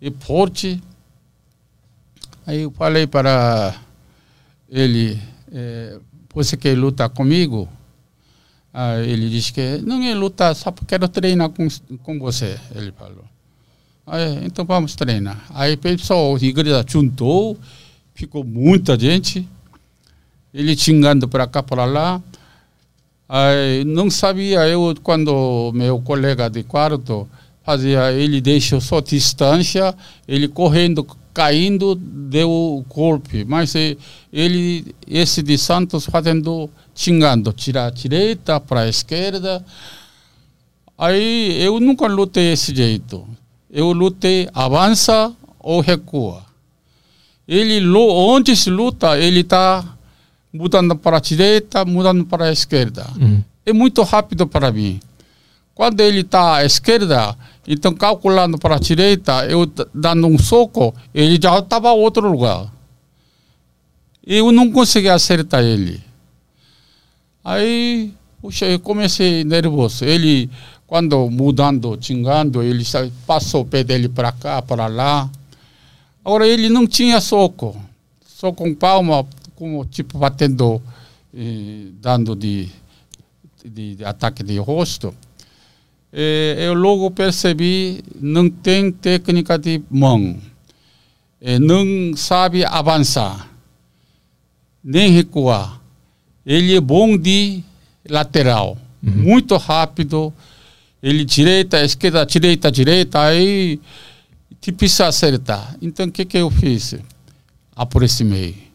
e forte. Aí eu falei para ele, eh, você quer lutar comigo? Ah, ele disse que não é lutar, só quero treinar com, com você, ele falou. Aí, então vamos treinar. Aí pessoal, a igreja juntou, ficou muita gente, ele xingando para cá, para lá. Aí, não sabia eu, quando meu colega de quarto fazia, ele deixou só distância, ele correndo, caindo, deu o golpe. Mas ele, esse de Santos, fazendo xingando, tira direita para a esquerda. Aí eu nunca lutei desse jeito. Eu lutei avança ou recua. Ele onde se luta, ele está mudando para a direita, mudando para a esquerda. Uhum. É muito rápido para mim. Quando ele está à esquerda, então calculando para a direita, eu dando um soco, ele já estava em outro lugar. Eu não consegui acertar ele. Aí, puxa, eu comecei nervoso. Ele, quando mudando, xingando, ele passou o pé dele para cá, para lá. Agora, ele não tinha soco. Só com palma, como tipo batendo, eh, dando de, de, de, ataque de rosto. Eh, eu logo percebi, não tem técnica de mão. Eh, não sabe avançar nem recuar. Ele é bom de lateral, uhum. muito rápido. Ele direita, esquerda, direita, direita, aí precisa acertar. Então o que, que eu fiz? Aproximei.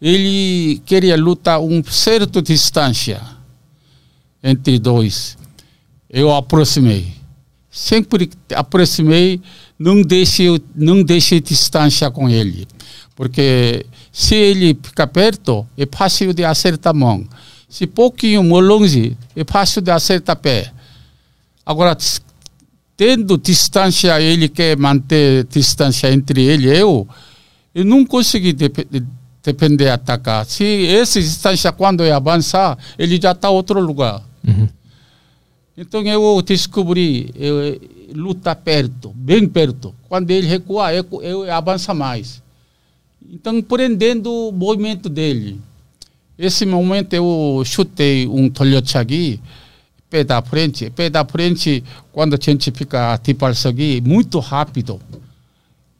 Ele queria lutar um certo distância entre dois. Eu aproximei. Sempre aproximei, não deixei, não deixei distância com ele. Porque se ele fica perto, é fácil de acertar a mão. Se pouquinho mais longe, é fácil de acertar pé. Agora, tendo distância, ele quer manter distância entre ele e eu, eu não consegui dep depender de atacar. Se essa distância, quando eu avançar, ele já está em outro lugar. Uhum. Então eu descobri, eu, luta perto, bem perto. Quando ele recua, eu, eu avanço mais. Então, prendendo o movimento dele. Esse momento eu chutei um tolhochagui, pé da frente. Pé da frente, quando a gente fica tipo aqui, muito rápido.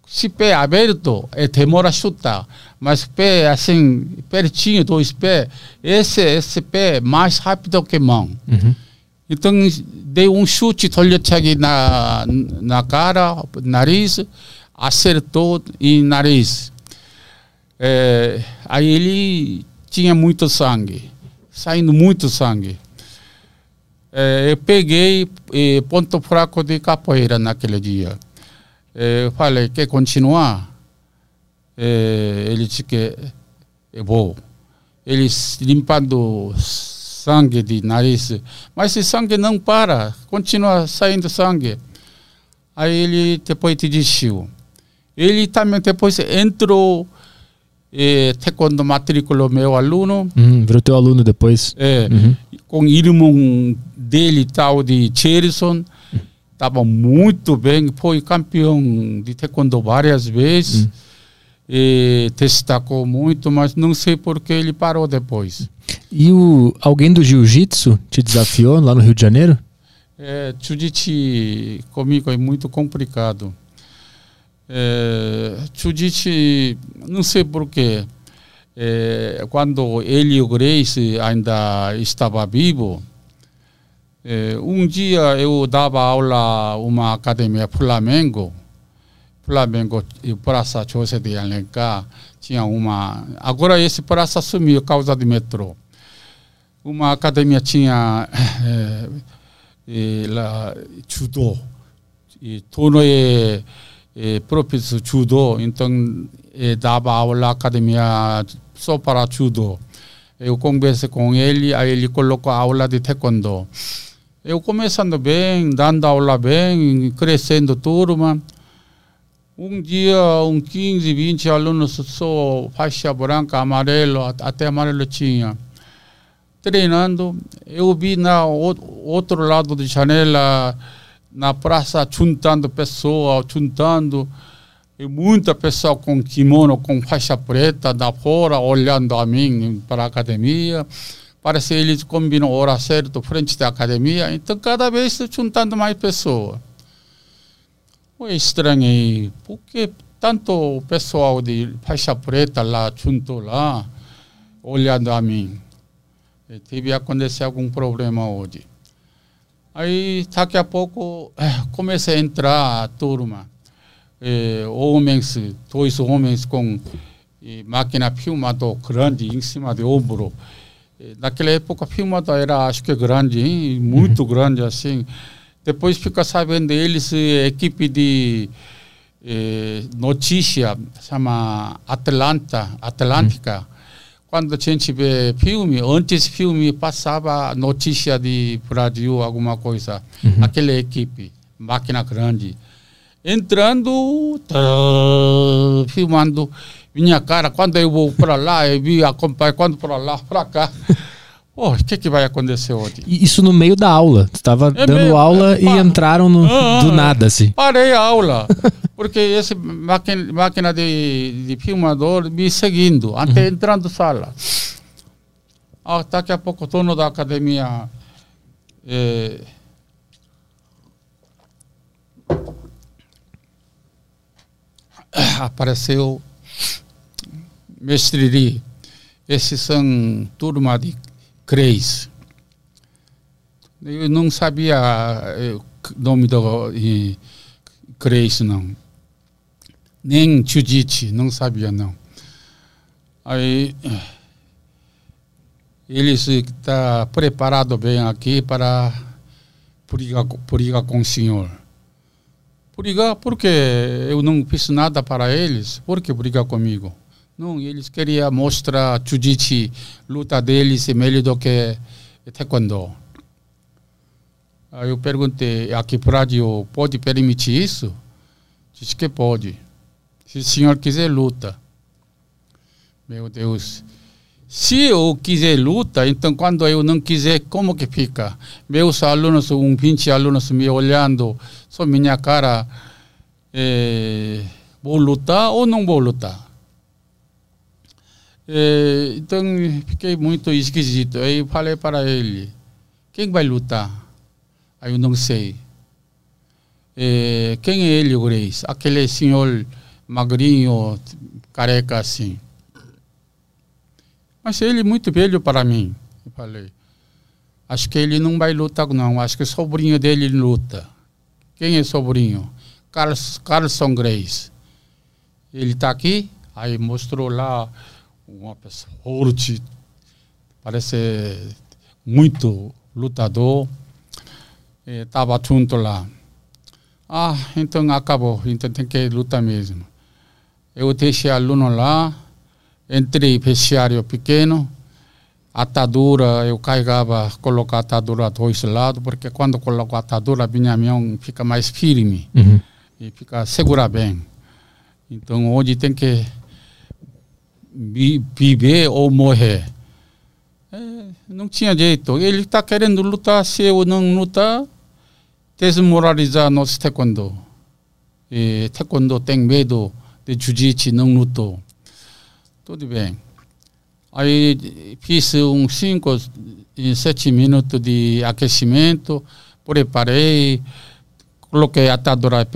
Se pé aberto, é demora a chutar. Mas pé assim, pertinho, dois pés, esse, esse pé é mais rápido que mão. Uhum. Então, dei um chute, tolhochagui na, na cara, nariz, acertou em nariz. É, aí ele tinha muito sangue, saindo muito sangue. É, eu peguei e, ponto fraco de capoeira naquele dia. É, eu falei, quer continuar? É, ele disse que eu vou. Eles limpando sangue de nariz. Mas esse sangue não para, continua saindo sangue. Aí ele depois desistiu. Ele também depois entrou e taekwondo matriculou meu aluno. Uhum, virou teu aluno depois. É, uhum. com irmão dele tal de Cherison. Estava muito bem, foi campeão de taekwondo várias vezes. Uhum. E destacou muito, mas não sei por que ele parou depois. E o, alguém do jiu-jitsu te desafiou lá no Rio de Janeiro? É, jiu-jitsu comigo é muito complicado. É, Judite, não sei porquê, é, quando ele e o Grace ainda estava vivo, é, um dia eu dava aula uma academia Flamengo, Flamengo e Praça José de Alencar, tinha uma, agora esse praça sumiu causa do metrô. Uma academia tinha é, judô, e torneio é, professor judo, então é, dava aula academia só para judo. Eu conversei com ele, aí ele colocou aula de taekwondo. Eu começando bem, dando aula bem, crescendo turma. Um dia, uns 15, 20 alunos só faixa branca, amarelo, até amarelo tinha. Treinando, eu vi na outro lado da janela na praça juntando pessoas, juntando e muita pessoa com kimono, com faixa preta da fora, olhando a mim para a academia. Parece que eles combinam hora certa frente da academia, então cada vez juntando mais pessoas. Foi estranho, porque tanto pessoal de faixa preta lá, junto lá, olhando a mim. E teve acontecer algum problema hoje. Aí, daqui a pouco, eh, comecei a entrar a turma. É, homens, dois homens com máquina filmador grande em cima do ombro. Eh, naquela época filmada era acho que grande, hein? muito uhum. grande assim. Depois fica sabendo eles, equipe de eh, notícia, chama Atlanta, Atlântica. Uhum. Quando a gente vê filme, antes filme passava notícia de Brasil, alguma coisa. Uhum. Aquela equipe, máquina grande. Entrando, filmando minha cara. Quando eu vou para lá, eu vi acompanhar, quando para lá, para cá. O oh, que, que vai acontecer hoje? Isso no meio da aula. Tu estava é dando aula é, e entraram no, ah, do nada, assim. Parei a aula. porque esse máquina, máquina de, de filmador me seguindo, até uhum. entrando sala. Ah, daqui a pouco o dono da academia eh, apareceu mestre Ri. Esses são turma de Creis. Eu não sabia o nome do Creis, não. Nem Judite, não sabia, não. Aí eles está preparado bem aqui para brigar, brigar com o senhor. Brigar porque eu não fiz nada para eles. Por que brigar comigo? Não, eles queriam mostrar jiu-jitsu, luta deles é melhor do que taekwondo. Aí eu perguntei, aqui para Brasil pode permitir isso? Disse que pode. Se o senhor quiser, luta. Meu Deus. Se eu quiser luta, então quando eu não quiser, como que fica? Meus alunos, um 20 alunos me olhando, só minha cara, é, vou lutar ou não vou lutar? É, então fiquei muito esquisito. Aí falei para ele: quem vai lutar? Aí eu não sei. É, quem é ele, Grace? Aquele senhor magrinho, careca assim. Mas ele é muito velho para mim. Eu falei: acho que ele não vai lutar, não. Acho que o sobrinho dele luta. Quem é sobrinho? Carlos, Carlson Grace. Ele está aqui? Aí mostrou lá uma pessoa forte, parece muito lutador, estava junto lá. Ah, então acabou, então tem que lutar mesmo. Eu deixei aluno lá, entrei vestiário pequeno, atadura, eu carregava, colocar atadura dois lados, porque quando coloco atadura, minha mão fica mais firme uhum. e fica segura bem. Então, hoje tem que viver ou morrer. É, não tinha jeito. Ele está querendo lutar, se eu não lutar, desmoralizar nosso taekwondo. E taekwondo tem medo de jiu-jitsu, não lutou. Tudo bem. Aí fiz uns 5, 7 minutos de aquecimento, preparei, coloquei atadura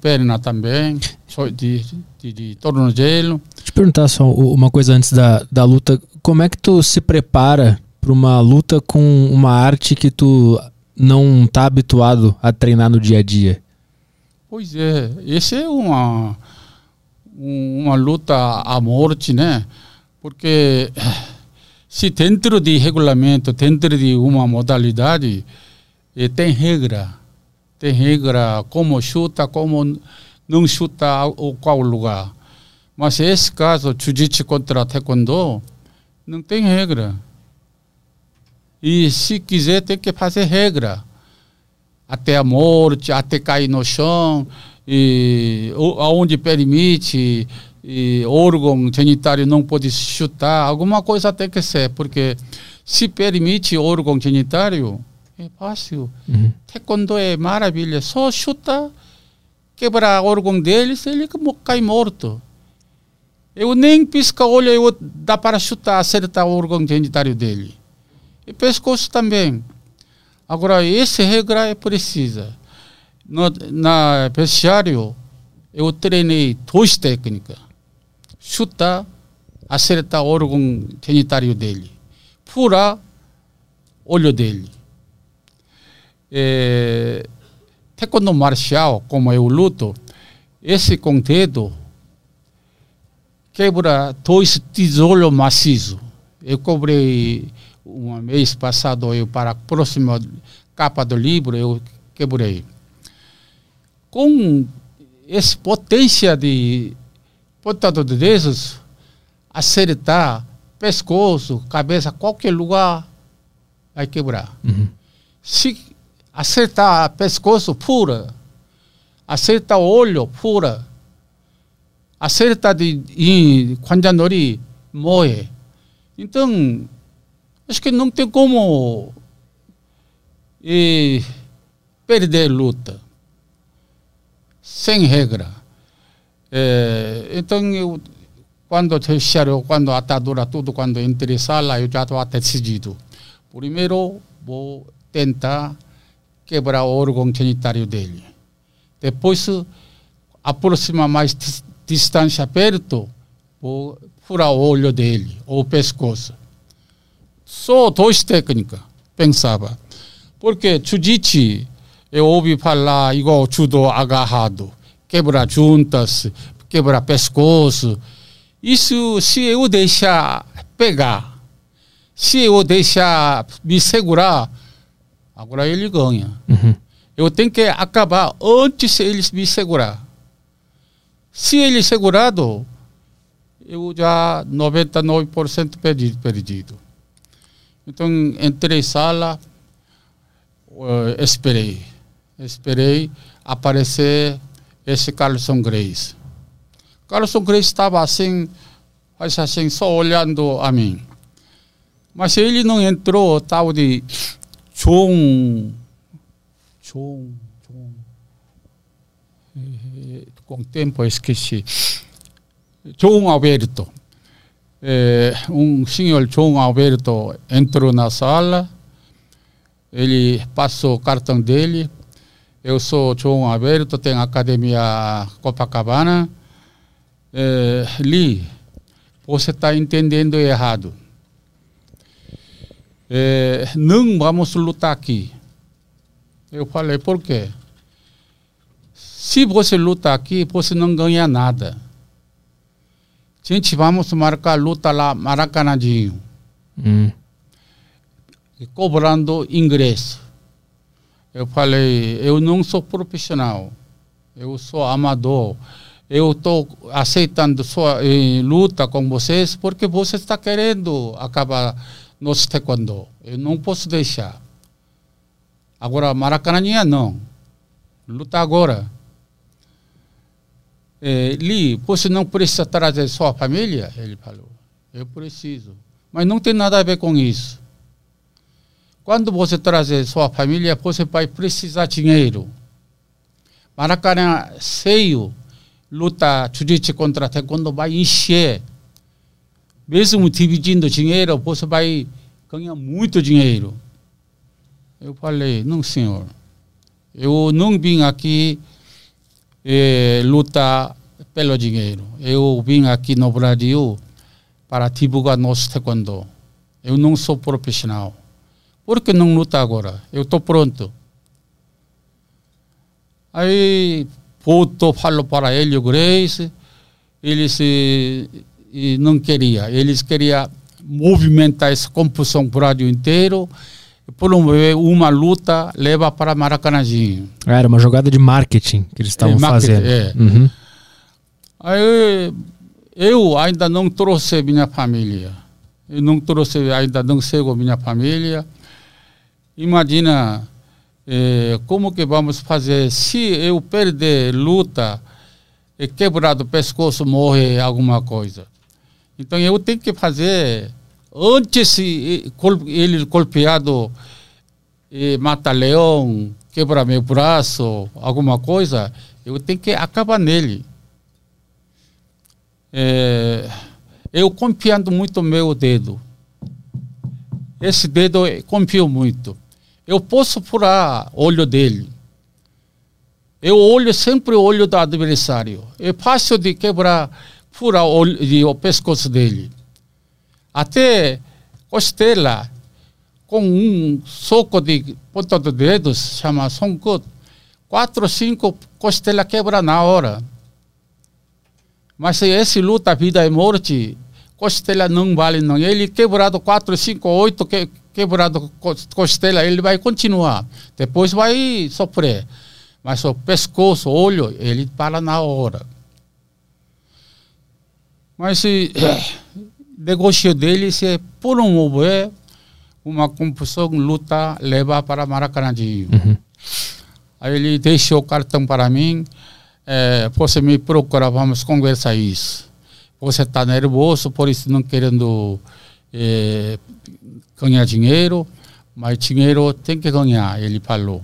perna também, de, de, de tornozelo. Deixa eu perguntar só uma coisa antes da, da luta. Como é que tu se prepara para uma luta com uma arte que tu não está habituado a treinar no dia a dia? Pois é, essa é uma, uma luta à morte, né? Porque se dentro de regulamento, dentro de uma modalidade, eh, tem regra. Tem regra como chuta, como não chuta o qual lugar. Mas esse caso, jiu-jitsu contra taekwondo, não tem regra. E se quiser, tem que fazer regra. Até a morte, até cair no chão, e aonde permite, e órgão genitário não pode chutar, alguma coisa tem que ser, porque se permite órgão genitário, é fácil. Uhum. Taekwondo é maravilha, só chuta quebrar órgão deles, ele cai morto. Eu nem pisca olho, eu dá para chutar, acertar o órgão genitário dele. E pescoço também. Agora, essa regra é precisa. No, na vestiário, eu treinei duas técnicas. Chutar, acertar o órgão genitário dele. Furar olho dele. É, Taekwondo marcial, como eu luto, esse com dedo quebra dois tijolos maciços. Eu cobrei um mês passado, eu para a próxima capa do livro, eu quebrei. Com essa potência de ponta de dedos, acertar pescoço, cabeça, qualquer lugar vai quebrar. Uhum. Se acertar pescoço, pura. Acertar olho, pura. Acertar de, de 관자놀이, morre. Então, acho que não tem como e, perder luta sem regra. É, então, eu, quando terceiro, quando a atadura, tudo, quando entrei sala, eu já estava decidido. Primeiro, vou tentar quebrar o órgão genitário dele. Depois, aproximar mais distância perto, vou furar o olho dele, ou o pescoço. Só duas técnicas, pensava. Porque jiu-jitsu, eu ouvi falar igual judo agarrado, quebrar juntas, quebrar pescoço. Isso, se eu deixar pegar, se eu deixar me segurar, agora ele ganha. Uhum. Eu tenho que acabar antes eles me segurar. Se ele segurado, eu já 99% perdido, perdido. Então, entrei sala, uh, esperei. Esperei aparecer esse Carlson Grace. Carlson Grace estava assim, faz assim, só olhando a mim. Mas ele não entrou, tal de John, John, John, com tempo esqueci. João Alberto. Um senhor João Alberto entrou na sala, ele passou o cartão dele. Eu sou João Alberto, tenho Academia Copacabana. É, você está entendendo errado. É, não vamos lutar aqui. Eu falei, por quê? Se você lutar aqui, você não ganha nada. Gente, vamos marcar luta lá, Maracanãzinho. Hum. Cobrando ingresso. Eu falei, eu não sou profissional. Eu sou amador. Eu estou aceitando sua eh, luta com vocês porque você está querendo acabar nosso taekwondo. Eu não posso deixar. Agora, Maracanã não. Luta agora. É, Li, você não precisa trazer sua família? Ele falou. Eu preciso. Mas não tem nada a ver com isso. Quando você trazer sua família, você vai precisar de dinheiro. Maracanã cheio, luta jiu contra taekwondo vai encher. Mesmo dividindo dinheiro, você vai ganhar muito dinheiro. Eu falei, não senhor. Eu não vim aqui eh, lutar pelo dinheiro. Eu vim aqui no Brasil para divulgar nosso taekwondo. Eu não sou profissional. Por que não luta agora? Eu estou pronto. Aí voltou, falou para ele, o Grace, ele se, não queria. Eles queriam movimentar essa compulsão para o Brasil inteiro promover uma luta leva para Maracanãzinho. Era uma jogada de marketing que eles estavam é, fazendo. É. Uhum. Aí eu ainda não trouxe minha família. Eu não trouxe, ainda não chego minha família. Imagina eh, como que vamos fazer se eu perder luta e quebrar o pescoço, morrer alguma coisa. Então eu tenho que fazer antes ele golpeado mata leão, quebra meu braço, alguma coisa, eu tenho que acabar nele. É, eu confiando muito meu dedo. Esse dedo eu confio muito. Eu posso furar olho dele. Eu olho sempre o olho do adversário. É fácil de quebrar, furar o, o pescoço dele. Até costela, com um soco de ponta de dedos, chama soncut, quatro, cinco costela quebra na hora. Mas se esse luta vida e morte, costela não vale não. Ele quebrado quatro, cinco, oito que, quebrado costela, ele vai continuar. Depois vai sofrer. Mas o pescoço, olho, ele para na hora. Mas se negócio dele se promover uma confusão, luta, levar para Maracanã. Uhum. Aí ele deixou o cartão para mim. É, você me procura, vamos conversar isso. Você está nervoso, por isso não querendo é, ganhar dinheiro, mas dinheiro tem que ganhar, ele falou.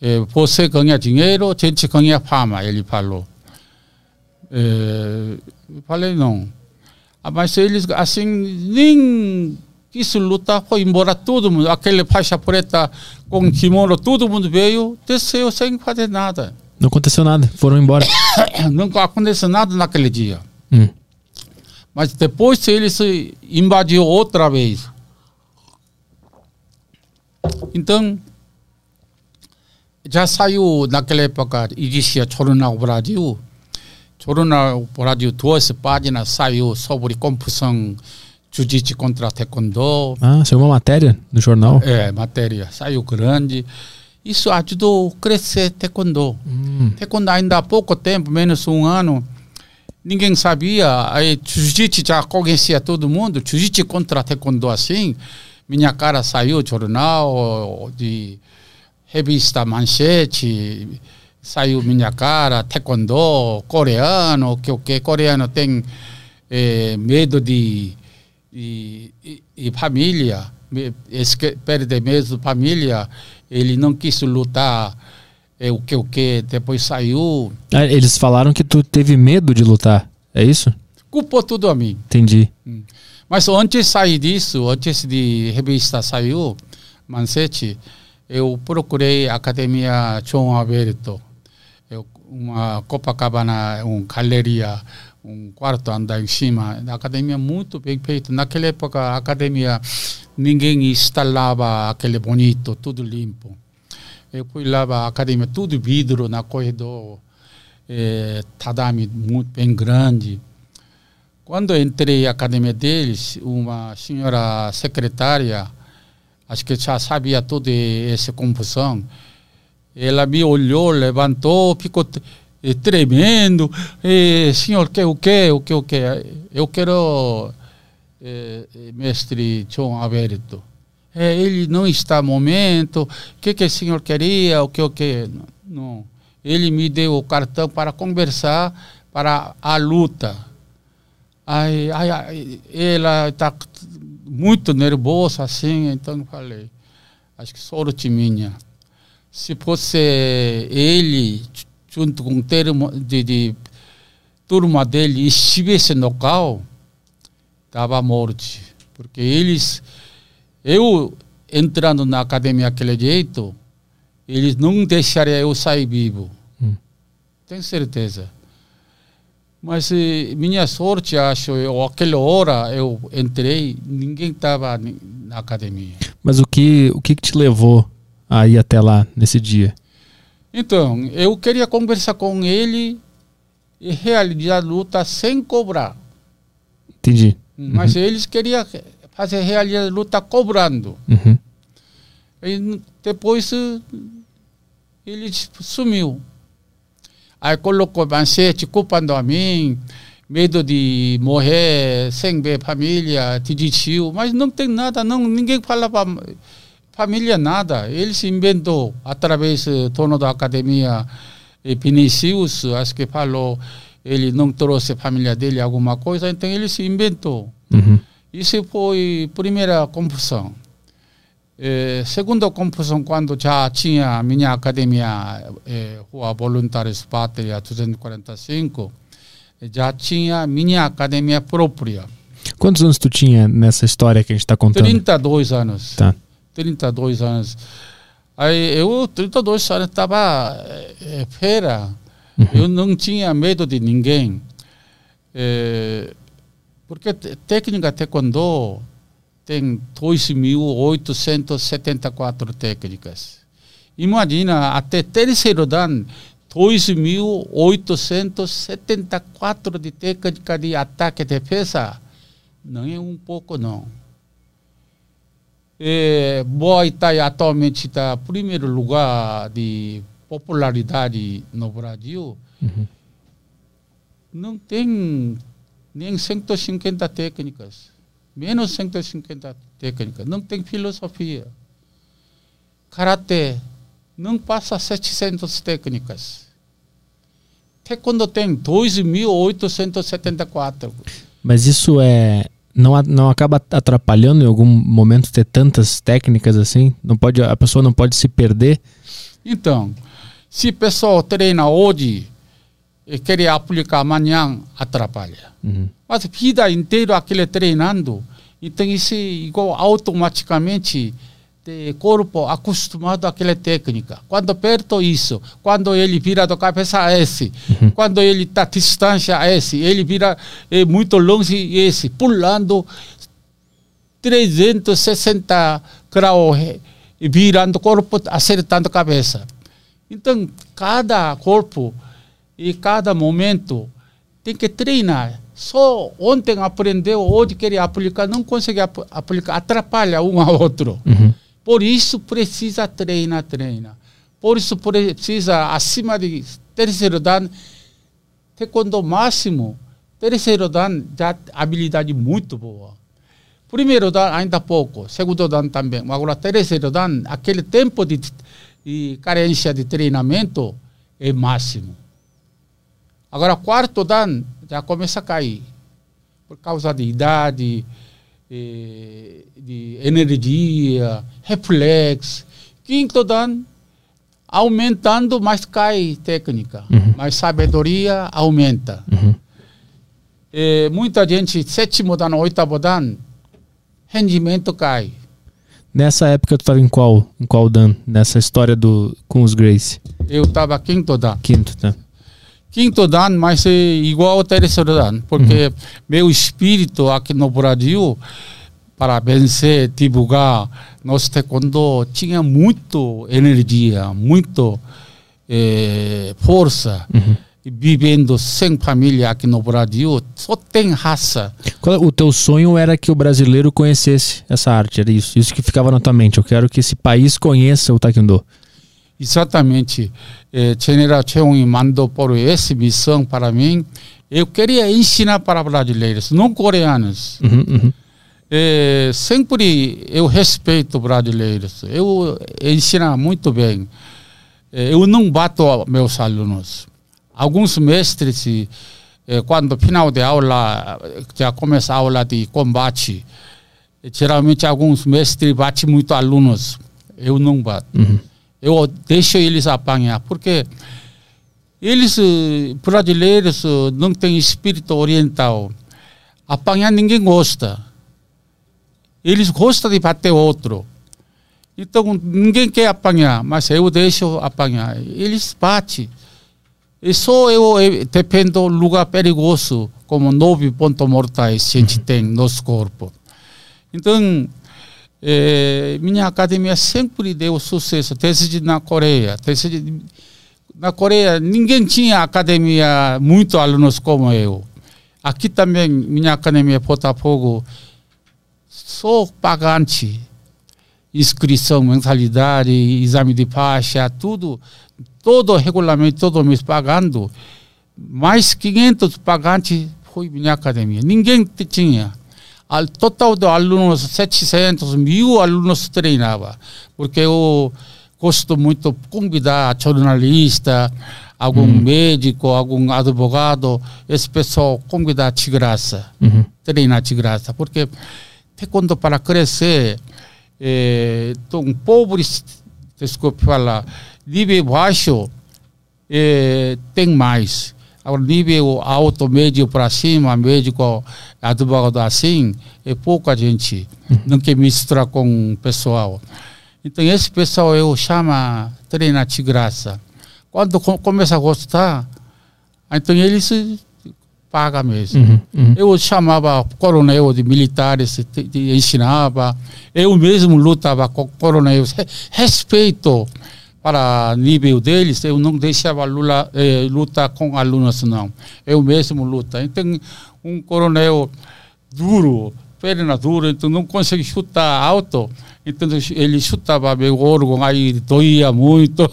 É, você ganha dinheiro, a gente ganha fama, ele falou. É, eu falei, não. Ah, mas eles, assim, nem quis lutar, foi embora todo mundo. Aquele faixa preta com kimono, todo mundo veio, desceu sem fazer nada. Não aconteceu nada, foram embora. não aconteceu nada naquele dia. Hum. Mas depois eles invadiu outra vez. Então, já saiu naquela época, existia Chorunal Brasil. Chorunal Brasil, duas páginas saiu sobre confusão jiu-jitsu contra taekwondo. Ah, saiu uma matéria no jornal? É, matéria. Saiu grande. Isso ajudou a crescer taekwondo. Hum. Taekwondo ainda há pouco tempo, menos um ano, ninguém sabia. Aí jiu-jitsu já conhecia todo mundo. Jiu-jitsu contra taekwondo assim. Minha cara saiu jornal, de revista Manchete, saiu minha cara, taekwondo, coreano, que o que coreano tem eh, medo de, de, de, de família, perde medo de família, ele não quis lutar, é, o que o que depois saiu. Ah, eles falaram que tu teve medo de lutar, é isso? Culpou tudo a mim. Entendi. Hum. Mas antes de sair disso, antes de revista saiu, Manchete, eu procurei a Academia João Alberto, uma Copacabana, uma galeria, um quarto andar em cima, a academia muito bem feita. Naquela época, a academia, ninguém instalava aquele bonito, tudo limpo. Eu fui lá a academia, tudo vidro na corredor, eh, tatame muito bem grande quando entrei na academia deles, uma senhora secretária, acho que já sabia toda essa confusão, ela me olhou, levantou, ficou tremendo. E, senhor, que o que, o que, o que? Eu quero, eh, mestre João Alberto. É, ele não está momento. O que, que o senhor queria? O que, o que? Não. Ele me deu o cartão para conversar para a luta Aí, aí, ela está muito nervosa assim, então eu falei, acho que sorte minha. Se fosse ele, junto com o termo de, de turma dele, estivesse no carro, estava morto. Porque eles, eu entrando na academia aquele jeito, eles não deixariam eu sair vivo. Hum. Tenho certeza. Mas minha sorte, acho, eu, aquela hora eu entrei, ninguém estava na academia. Mas o que, o que te levou a ir até lá nesse dia? Então, eu queria conversar com ele e realizar a luta sem cobrar. Entendi. Uhum. Mas eles queriam fazer realizar a luta cobrando. Uhum. E depois ele sumiu. Aí colocou manchete culpando a mim, medo de morrer sem ver família, desistiu. Mas não tem nada, não, ninguém fala para família nada. Ele se inventou através do dono da academia Vinicius, acho que falou, ele não trouxe a família dele alguma coisa, então ele se inventou. Uhum. Isso foi a primeira confusão. Eh, segunda confusão, quando já tinha minha academia, eh, Rua Voluntários Pátria 245, já tinha minha academia própria. Quantos anos tu tinha nessa história que a gente está contando? 32 anos. Tá. 32 anos. Aí eu, 32 anos, estava é, feira. Uhum. Eu não tinha medo de ninguém. É, porque técnica taekwondo tem 2.874 técnicas. Imagina, até terceiro dan, 2.874 de técnica de ataque e defesa. Não é um pouco, não. É, Boa Itai atualmente está em primeiro lugar de popularidade no Brasil. Uhum. Não tem nem 150 técnicas. Menos 150 técnicas. Não tem filosofia. Karatê não passa 700 técnicas. Taekwondo tem 2.874. Mas isso é não, não acaba atrapalhando em algum momento ter tantas técnicas assim? Não pode a pessoa não pode se perder? Então, se a pessoa treina hoje e quer aplicar amanhã, atrapalha. Uhum. Mas a vida inteira aquele treinando, então isso é igual automaticamente corpo acostumado àquela técnica. Quando perto isso, quando ele vira da cabeça a esse, Uhum. quando ele está distância a esse, ele vira é, muito longe esse, pulando 360 graus, virando corpo, acertando a cabeça. Então, cada corpo e cada momento tem que treinar. Só ontem aprendeu, hoje quer aplicar, não consegue ap- aplicar, atrapalha um ao outro. Uhum. Por isso precisa treinar, treinar. Por isso precisa, acima de terceiro dan, taekwondo máximo, terceiro dan já habilidade muito boa. Primeiro dan ainda pouco, segundo dan também. Agora terceiro dan, aquele tempo de, de carência de treinamento é máximo. Agora quarto dan já começa a cair por causa de idade, de energia, reflexo. Quinto dan, aumentando, mas cai técnica. Uhum. Mas sabedoria aumenta. Uhum. Eh, muita gente, sétimo dan, oitavo dan, rendimento cai. Nessa época tu estava em qual, em qual dan? Nessa história do com os Grace? Eu estava quinto dan. Quinto, tá? Quinto dan, mas é igual ao terceiro dan, porque meu espírito aqui no Brasil, para vencer, divulgar nosso taekwondo, tinha muito energia, muito eh, força. Uhum. Vivendo sem família aqui no Brasil, só tem raça. Qual- o teu sonho era que o brasileiro conhecesse essa arte, era isso. Isso que ficava na tua mente. Eu quero que esse país conheça o taekwondo. Exatamente. Eh, General Cheung mandou por essa missão para mim. Eu queria ensinar para brasileiros, não coreanos. Uhum, uhum. É, sempre eu respeito brasileiros. Eu ensino muito bem. É, eu não bato meus alunos. Alguns mestres, é, quando final de aula, já começa a aula de combate, é, geralmente alguns mestres batem muito alunos. Eu não bato. Uhum. Eu deixo eles apanhar, porque eles, eh, brasileiros, eh, não têm espírito oriental. Apanhar ninguém gosta. Eles gostam de bater outro. Então ninguém quer apanhar, mas eu deixo apanhar. Eles batem. E só eu dependo do lugar perigoso, como nove pontos mortais a gente tem no nosso corpo. Então, eh, minha academia sempre deu sucesso, desde na Coreia. Desde, na Coreia, ninguém tinha academia, muito alunos como eu. Aqui também, minha academia Botafogo, só pagante. Inscrição, mensalidade, exame de faixa, tudo, todo regulamento, todo mês pagando. Mais 500 pagantes foi minha academia. Ninguém tinha. Al total de alunos, 700 mil alunos treinava. Porque eu gosto muito de convidar jornalista, algum médico, algum advogado, esse pessoal convidar de graça Uhum. treinar de graça, porque taekwondo para crescer, é, tão pobres, desculpe falar, nível baixo é, tem mais. Nível alto, médio para cima, médico, advogado assim, é pouca gente. Não quer misturar com o pessoal. Então, esse pessoal eu chamo treinar de graça. Quando co- começa a gostar, então eles pagam mesmo. Uhum. Uhum. Eu chamava coronel de militares, te- te ensinava. Eu mesmo lutava com coronéis. Re- Respeito para nível deles, eu não deixava lula, eh, lutar com alunos, não. Eu mesmo luta. Então, um coronel duro, perna dura, então não consegue chutar alto. Então ele chutava meu órgão, aí doía muito.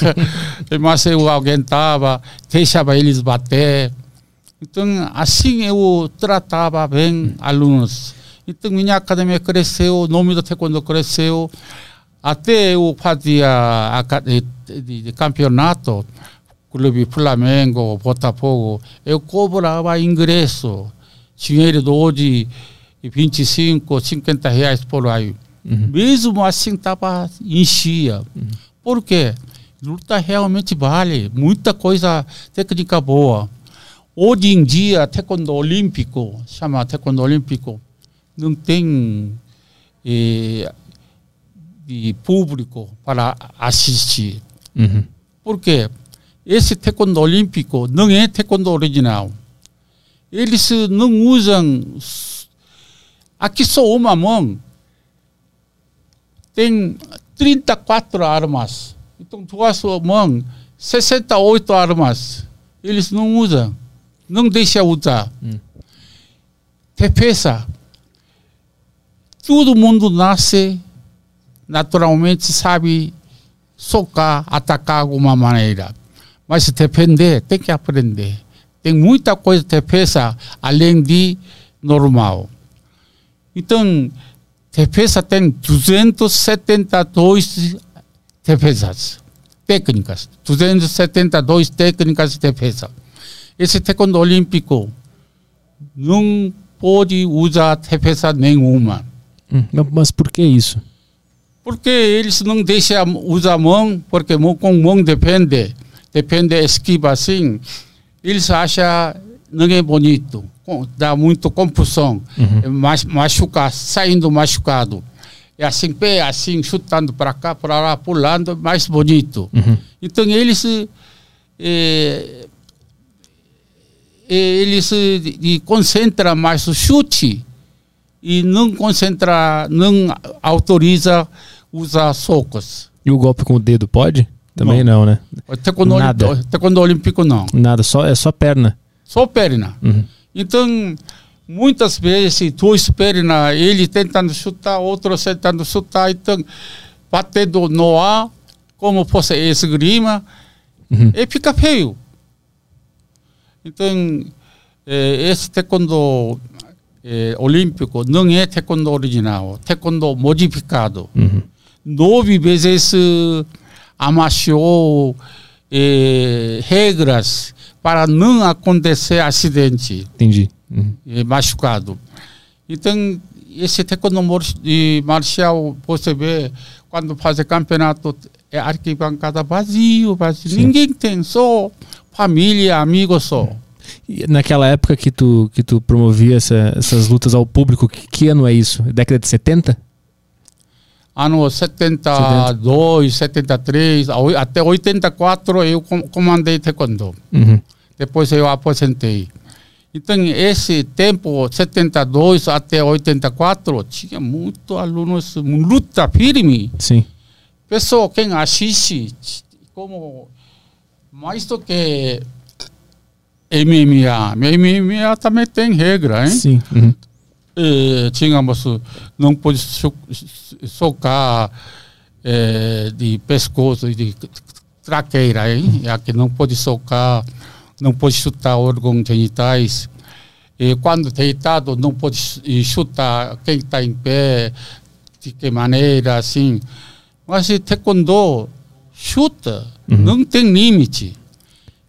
Mas eu aguentava, deixava eles bater. Então, assim eu tratava bem alunos. Então, minha academia cresceu, o nome do taekwondo cresceu. Até eu fazia de, de campeonato, clube Flamengo, Botafogo, eu cobrava ingresso. Dinheiro de hoje, 25, 50 reais por aí. Uhum. Mesmo assim, estava enchia. Uhum. Por quê? Luta realmente vale. Muita coisa técnica boa. Hoje em dia, taekwondo olímpico, chama taekwondo olímpico, não tem eh, de público para assistir. Uhum. Por quê? Esse taekwondo olímpico não é taekwondo original. Eles não usam. Aqui só uma mão tem 34 armas. Então, duas mãos, 68 armas. Eles não usam. Não deixam usar. Hum. Defesa. Todo mundo nasce naturalmente sabe socar, atacar alguma maneira. Mas defender, tem que aprender. Tem muita coisa de defesa além de normal. Então, defesa tem 272 defesas técnicas, 272 técnicas de defesa. Esse taekwondo olímpico não pode usar defesa nenhuma. Hum, mas por que isso? Porque eles não deixam usar mão, porque com mão depende, depende esquiva assim. Eles acham não é bonito, dá muito confusão, uhum. machucar, saindo machucado. E assim, pé assim, chutando para cá, para lá, pulando, mais bonito. Uhum. Então eles eh, eles concentram mais o chute e não concentra, não autoriza usar socos. E o golpe com o dedo pode? Também não, não né? Até quando, Nada. Até quando olímpico não. Nada, só, é só perna. Só perna. Uhum. Então, muitas vezes, duas pernas, ele tentando chutar, outro tentando chutar, então, batendo no ar, como fosse esgrima, uhum. e fica feio. Então, eh, esse taekwondo eh, olímpico não é taekwondo original, taekwondo modificado. Uhum. Nove vezes amassou eh, regras para não acontecer acidente. Entendi. Uhum. Eh, machucado. Então, esse taekwondo marcial, você vê, quando faz campeonato, é arquibancada vazio, vazio. Ninguém tem, só família, amigos só. E naquela época que tu, que tu promovia essa, essas lutas ao público, que, que, ano é isso? Década de 70? Ano 72, 70. 73, até 84 eu comandei taekwondo. Uhum. Depois eu aposentei. Então, esse tempo, 72 até 84, tinha muitos alunos, luta firme. Sim. Pessoal, quem assiste, como mais do que MMA. MMA também tem regra, hein? Sim. Uhum. E, tínhamos, não pode socar é, de pescoço, de traqueira, hein? Aqui não pode socar, não pode chutar órgãos genitais. E quando deitado, não pode chutar quem está em pé, de que maneira, assim. Mas taekwondo chuta, uhum. não tem limite.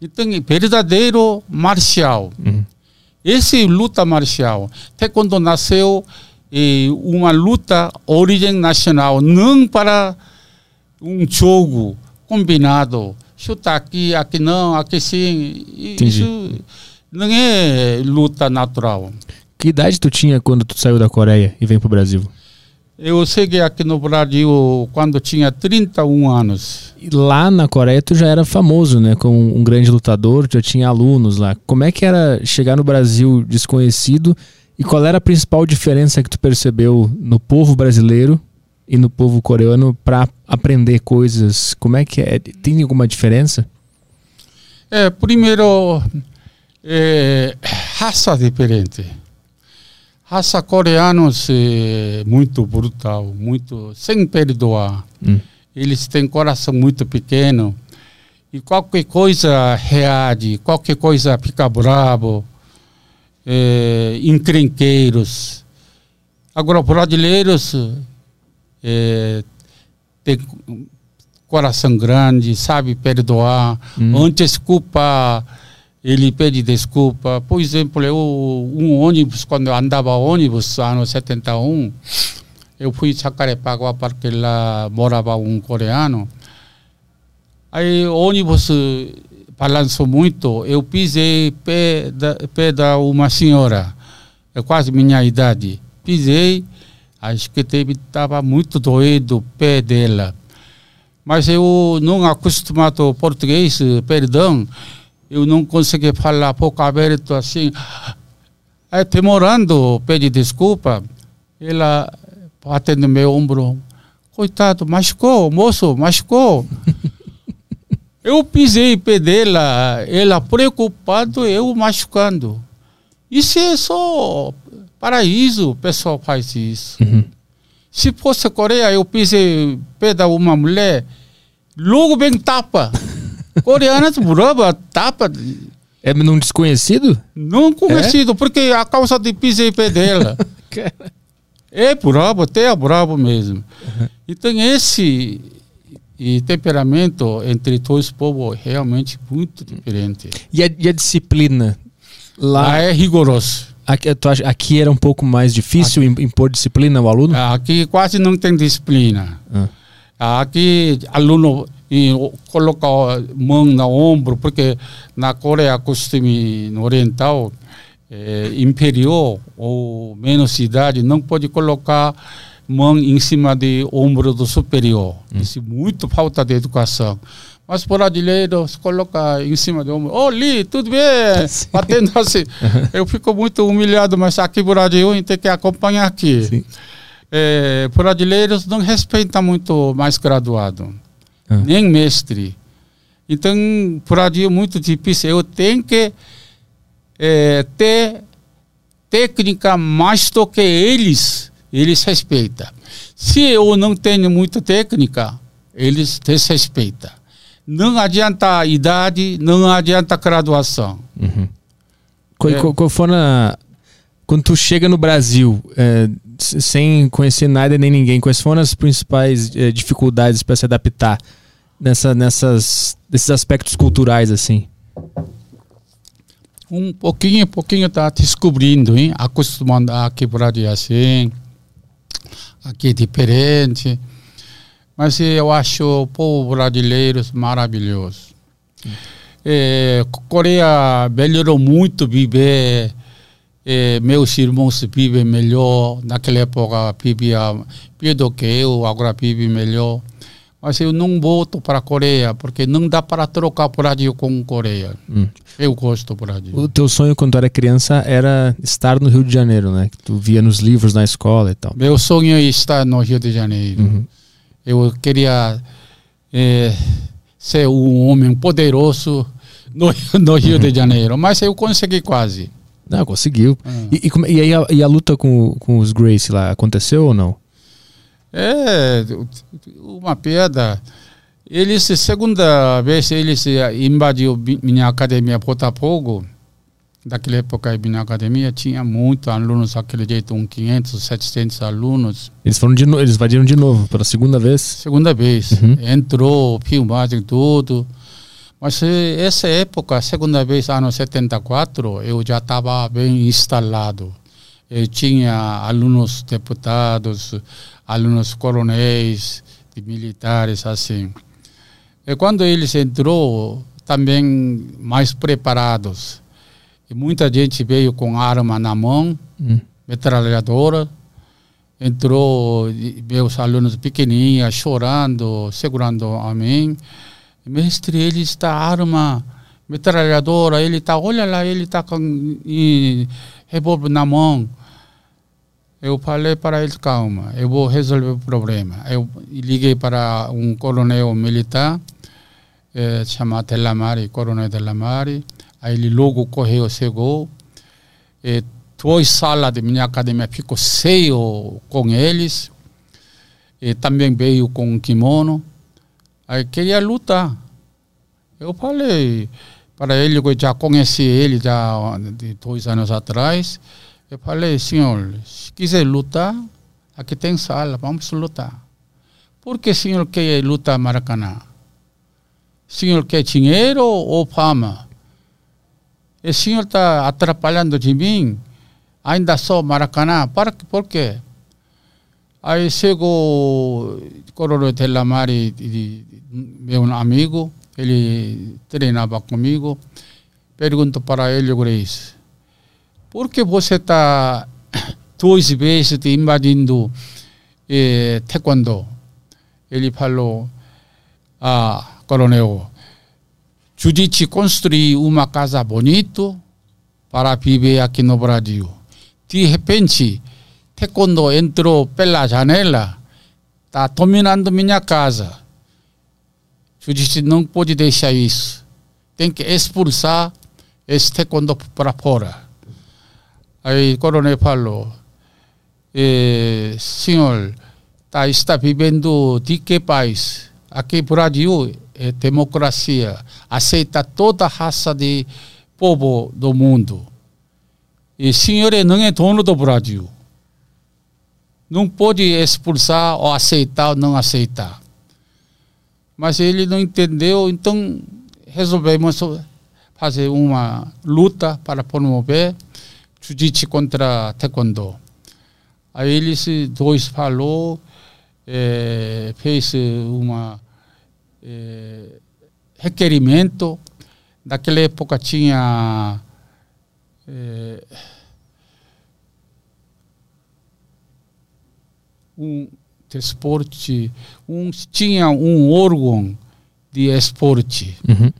Então, verdadeiro marcial. Uhum. Esse luta marcial, até quando nasceu eh, uma luta origem nacional, não para um jogo combinado. Chuta aqui, aqui não, aqui sim. Entendi. Isso não é luta natural. Que idade tu tinha quando tu saiu da Coreia e veio para o Brasil? Eu cheguei aqui no Brasil quando tinha 31 anos. E lá na Coreia tu já era famoso, né? Como um grande lutador, já tinha alunos lá. Como é que era chegar no Brasil desconhecido e qual era a principal diferença que tu percebeu no povo brasileiro e no povo coreano para aprender coisas? Como é que é? Tem alguma diferença? É, primeiro, é, raça diferente. Raça coreanos é muito brutal, muito sem perdoar. Hum. Eles têm coração muito pequeno e qualquer coisa reage, qualquer coisa fica bravo, é, encrenqueiros. Agora, brasileiros é, têm coração grande, sabe perdoar. Hum. Antes culpa, ele pede desculpa. Por exemplo, eu, um ônibus, quando andava ônibus, ano 71, eu fui Jacarepaguá porque lá morava um coreano. Aí o ônibus balançou muito, eu pisei pé da, pé da uma senhora, é quase minha idade. Pisei, acho que estava muito doído o pé dela. Mas eu não acostumado português, perdão, eu não consegui falar boca aberta assim. Aí demorando, pede desculpa. Ela batendo no meu ombro. Coitado, machucou, moço, machucou. eu pisei pé dela, ela preocupado, eu machucando. Isso é só paraíso, o pessoal faz isso. Uhum. Se fosse Coreia, eu pisei pé da uma mulher, logo vem tapa. Coreanas brava, tapa. É num desconhecido? Não conhecido, porque a causa de pisei pé dela. É brabo, até é brabo mesmo. Então esse e temperamento entre dois povos é realmente muito diferente. E a, e a disciplina? Lá, Lá é rigoroso. aqui, tu acha- aqui era um pouco mais difícil im- impor disciplina ao aluno? Aqui quase não tem disciplina. Ah. Aqui aluno e, o- coloca a mão no ombro, porque na Coreia costume no oriental inferior ou menos idade não pode colocar mão em cima do ombro do superior. Isso é muito falta de educação. Mas brasileiros coloca em cima do ombro. Ô, Li, tudo bem? Batendo assim. Eu fico muito humilhado, mas aqui no Brasil a gente tem que acompanhar aqui. Sim. É, brasileiros não respeitam muito mais graduado, Ah. nem mestre. Então, Brasil é muito difícil. Eu tenho que é, ter técnica mais do que eles, eles respeitam. Se eu não tenho muita técnica, eles desrespeitam. Não adianta a idade, não adianta a graduação. Uhum. Qual, É. qual- qual foi na- Quando tu chega no Brasil, é, sem conhecer nada nem ninguém, quais foram as principais é, dificuldades para se adaptar nessa, nessas, nesses aspectos culturais, assim? um pouquinho, pouquinho está descobrindo, hein? acostumando aqui Brasil assim, aqui é diferente. Mas eu acho o povo brasileiro maravilhoso. É, Coreia melhorou muito viver. É, meus irmãos vivem melhor. Naquela época vivia pior do que eu, agora vive melhor. Mas eu não volto para a Coreia, porque não dá para trocar Brasil com Coreia. Hum. Eu gosto do Brasil. O teu sonho quando tu era criança era estar no Rio de Janeiro, né? Que tu via nos livros na escola e tal. Meu sonho é estar no Rio de Janeiro. Uhum. Eu queria eh, ser um homem poderoso no, no Rio de Janeiro, mas eu consegui quase. Não, conseguiu. Ah. E, e, e aí a, e a luta com, com os Grace lá, aconteceu ou não? É uma piada. Eles, segunda vez, eles invadiu mi- minha academia Botafogo. Daquela época, minha academia tinha muitos alunos, aquele jeito, uns 500, 700 alunos. Eles foram de no, eles invadiram de novo, pela segunda vez. Segunda vez. Uhum. Entrou, filmagem, tudo. Mas eh, essa época, segunda vez, ano 74, eu já estava bem instalado. Eu tinha alunos deputados, alunos coronéis, de militares, assim. E quando eles entrou, também mais preparados. E muita gente veio com arma na mão, Hum. metralhadora. Entrou e meus alunos pequenininhos chorando, segurando a mim. Mestre, ele está arma, metralhadora, ele está, olha lá, ele está com e, revólver na mão. Eu falei para ele, calma, eu vou resolver o problema. Eu liguei para um coronel militar, eh, chamado Telamari, coronel Telamari. Aí ele logo correu, chegou. E duas salas de minha academia ficou cheio com eles. E também veio com um kimono. Aí queria lutar. Eu falei para ele, eu já conheci ele já de dois anos atrás. Eu falei, senhor, se quiser lutar, aqui tem sala, vamos lutar. Por que o senhor quer lutar Maracanã? O senhor quer dinheiro ou fama? O senhor está atrapalhando de mim, ainda só Maracanã, por quê? Aí chegou o coronel Telamari, meu amigo, ele treinava comigo, pergunto para ele, Grace, por que você está duas vezes invadindo eh, taekwondo? Ele falou, ah, coronel, jiu-jitsu construir uma casa bonito para viver aqui no Brasil. De repente, taekwondo entrou pela janela, está dominando minha casa. Jiu-jitsu não pode deixar isso. Tem que expulsar esse taekwondo para fora. Aí coronel falou, eh, senhor, tá, está vivendo de que país? Aqui no Brasil é democracia, aceita toda a raça de povo do mundo. E senhor não é dono do Brasil. Não pode expulsar ou aceitar ou não aceitar. Mas ele não entendeu, então resolvemos fazer uma luta para promover jiu-jitsu contra taekwondo. Aí eles dois falou, é, fez uma é, requerimento. Naquela época tinha é, um esporte, um, tinha um órgão de esporte. Uhum.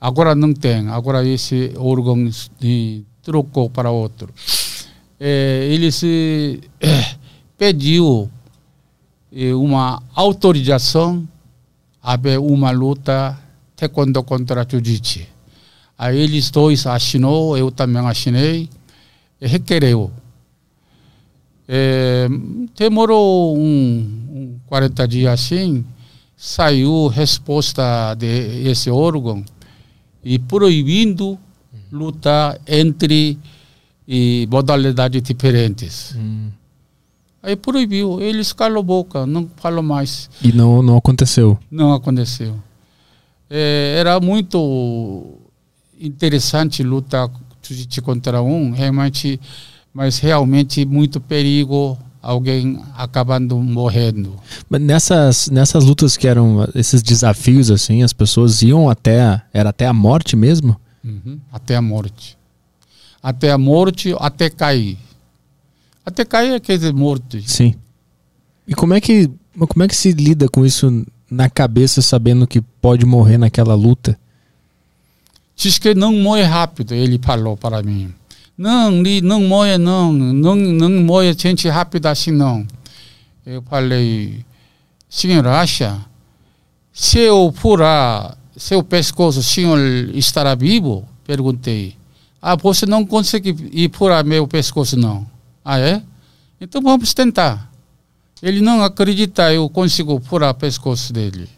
Agora não tem. Agora esse órgão de trocou para outro. É, ele se é, pediu é, uma autorização a ver uma luta taekwondo contra jiu-jitsu. Aí eles dois assinou, eu também assinei, requereu. É, demorou um, um 40 dias assim, saiu resposta desse órgão e proibindo lutar entre e modalidades diferentes. Hum. Aí proibiu, eles calou boca, não falou mais. E não, não aconteceu? Não aconteceu. É, era muito interessante lutar contra um, realmente, mas realmente muito perigo alguém acabando morrendo. Mas nessas, nessas lutas que eram esses desafios assim, as pessoas iam até era até a morte mesmo? Uhum. Até a morte. Até a morte, até cair. Até cair é quer dizer morte. Sim. E como é que como é que se lida com isso na cabeça, sabendo que pode morrer naquela luta? Diz que não morre rápido, ele falou para mim. Não, não morre não, não, não morre gente rápido assim não. Eu falei, senhor acha? Se eu furar seu pescoço, senhor estará vivo? Perguntei. Ah, você não consegue ir furar meu pescoço, não. Ah, é? Então vamos tentar. Ele não acredita eu consigo furar o pescoço dele.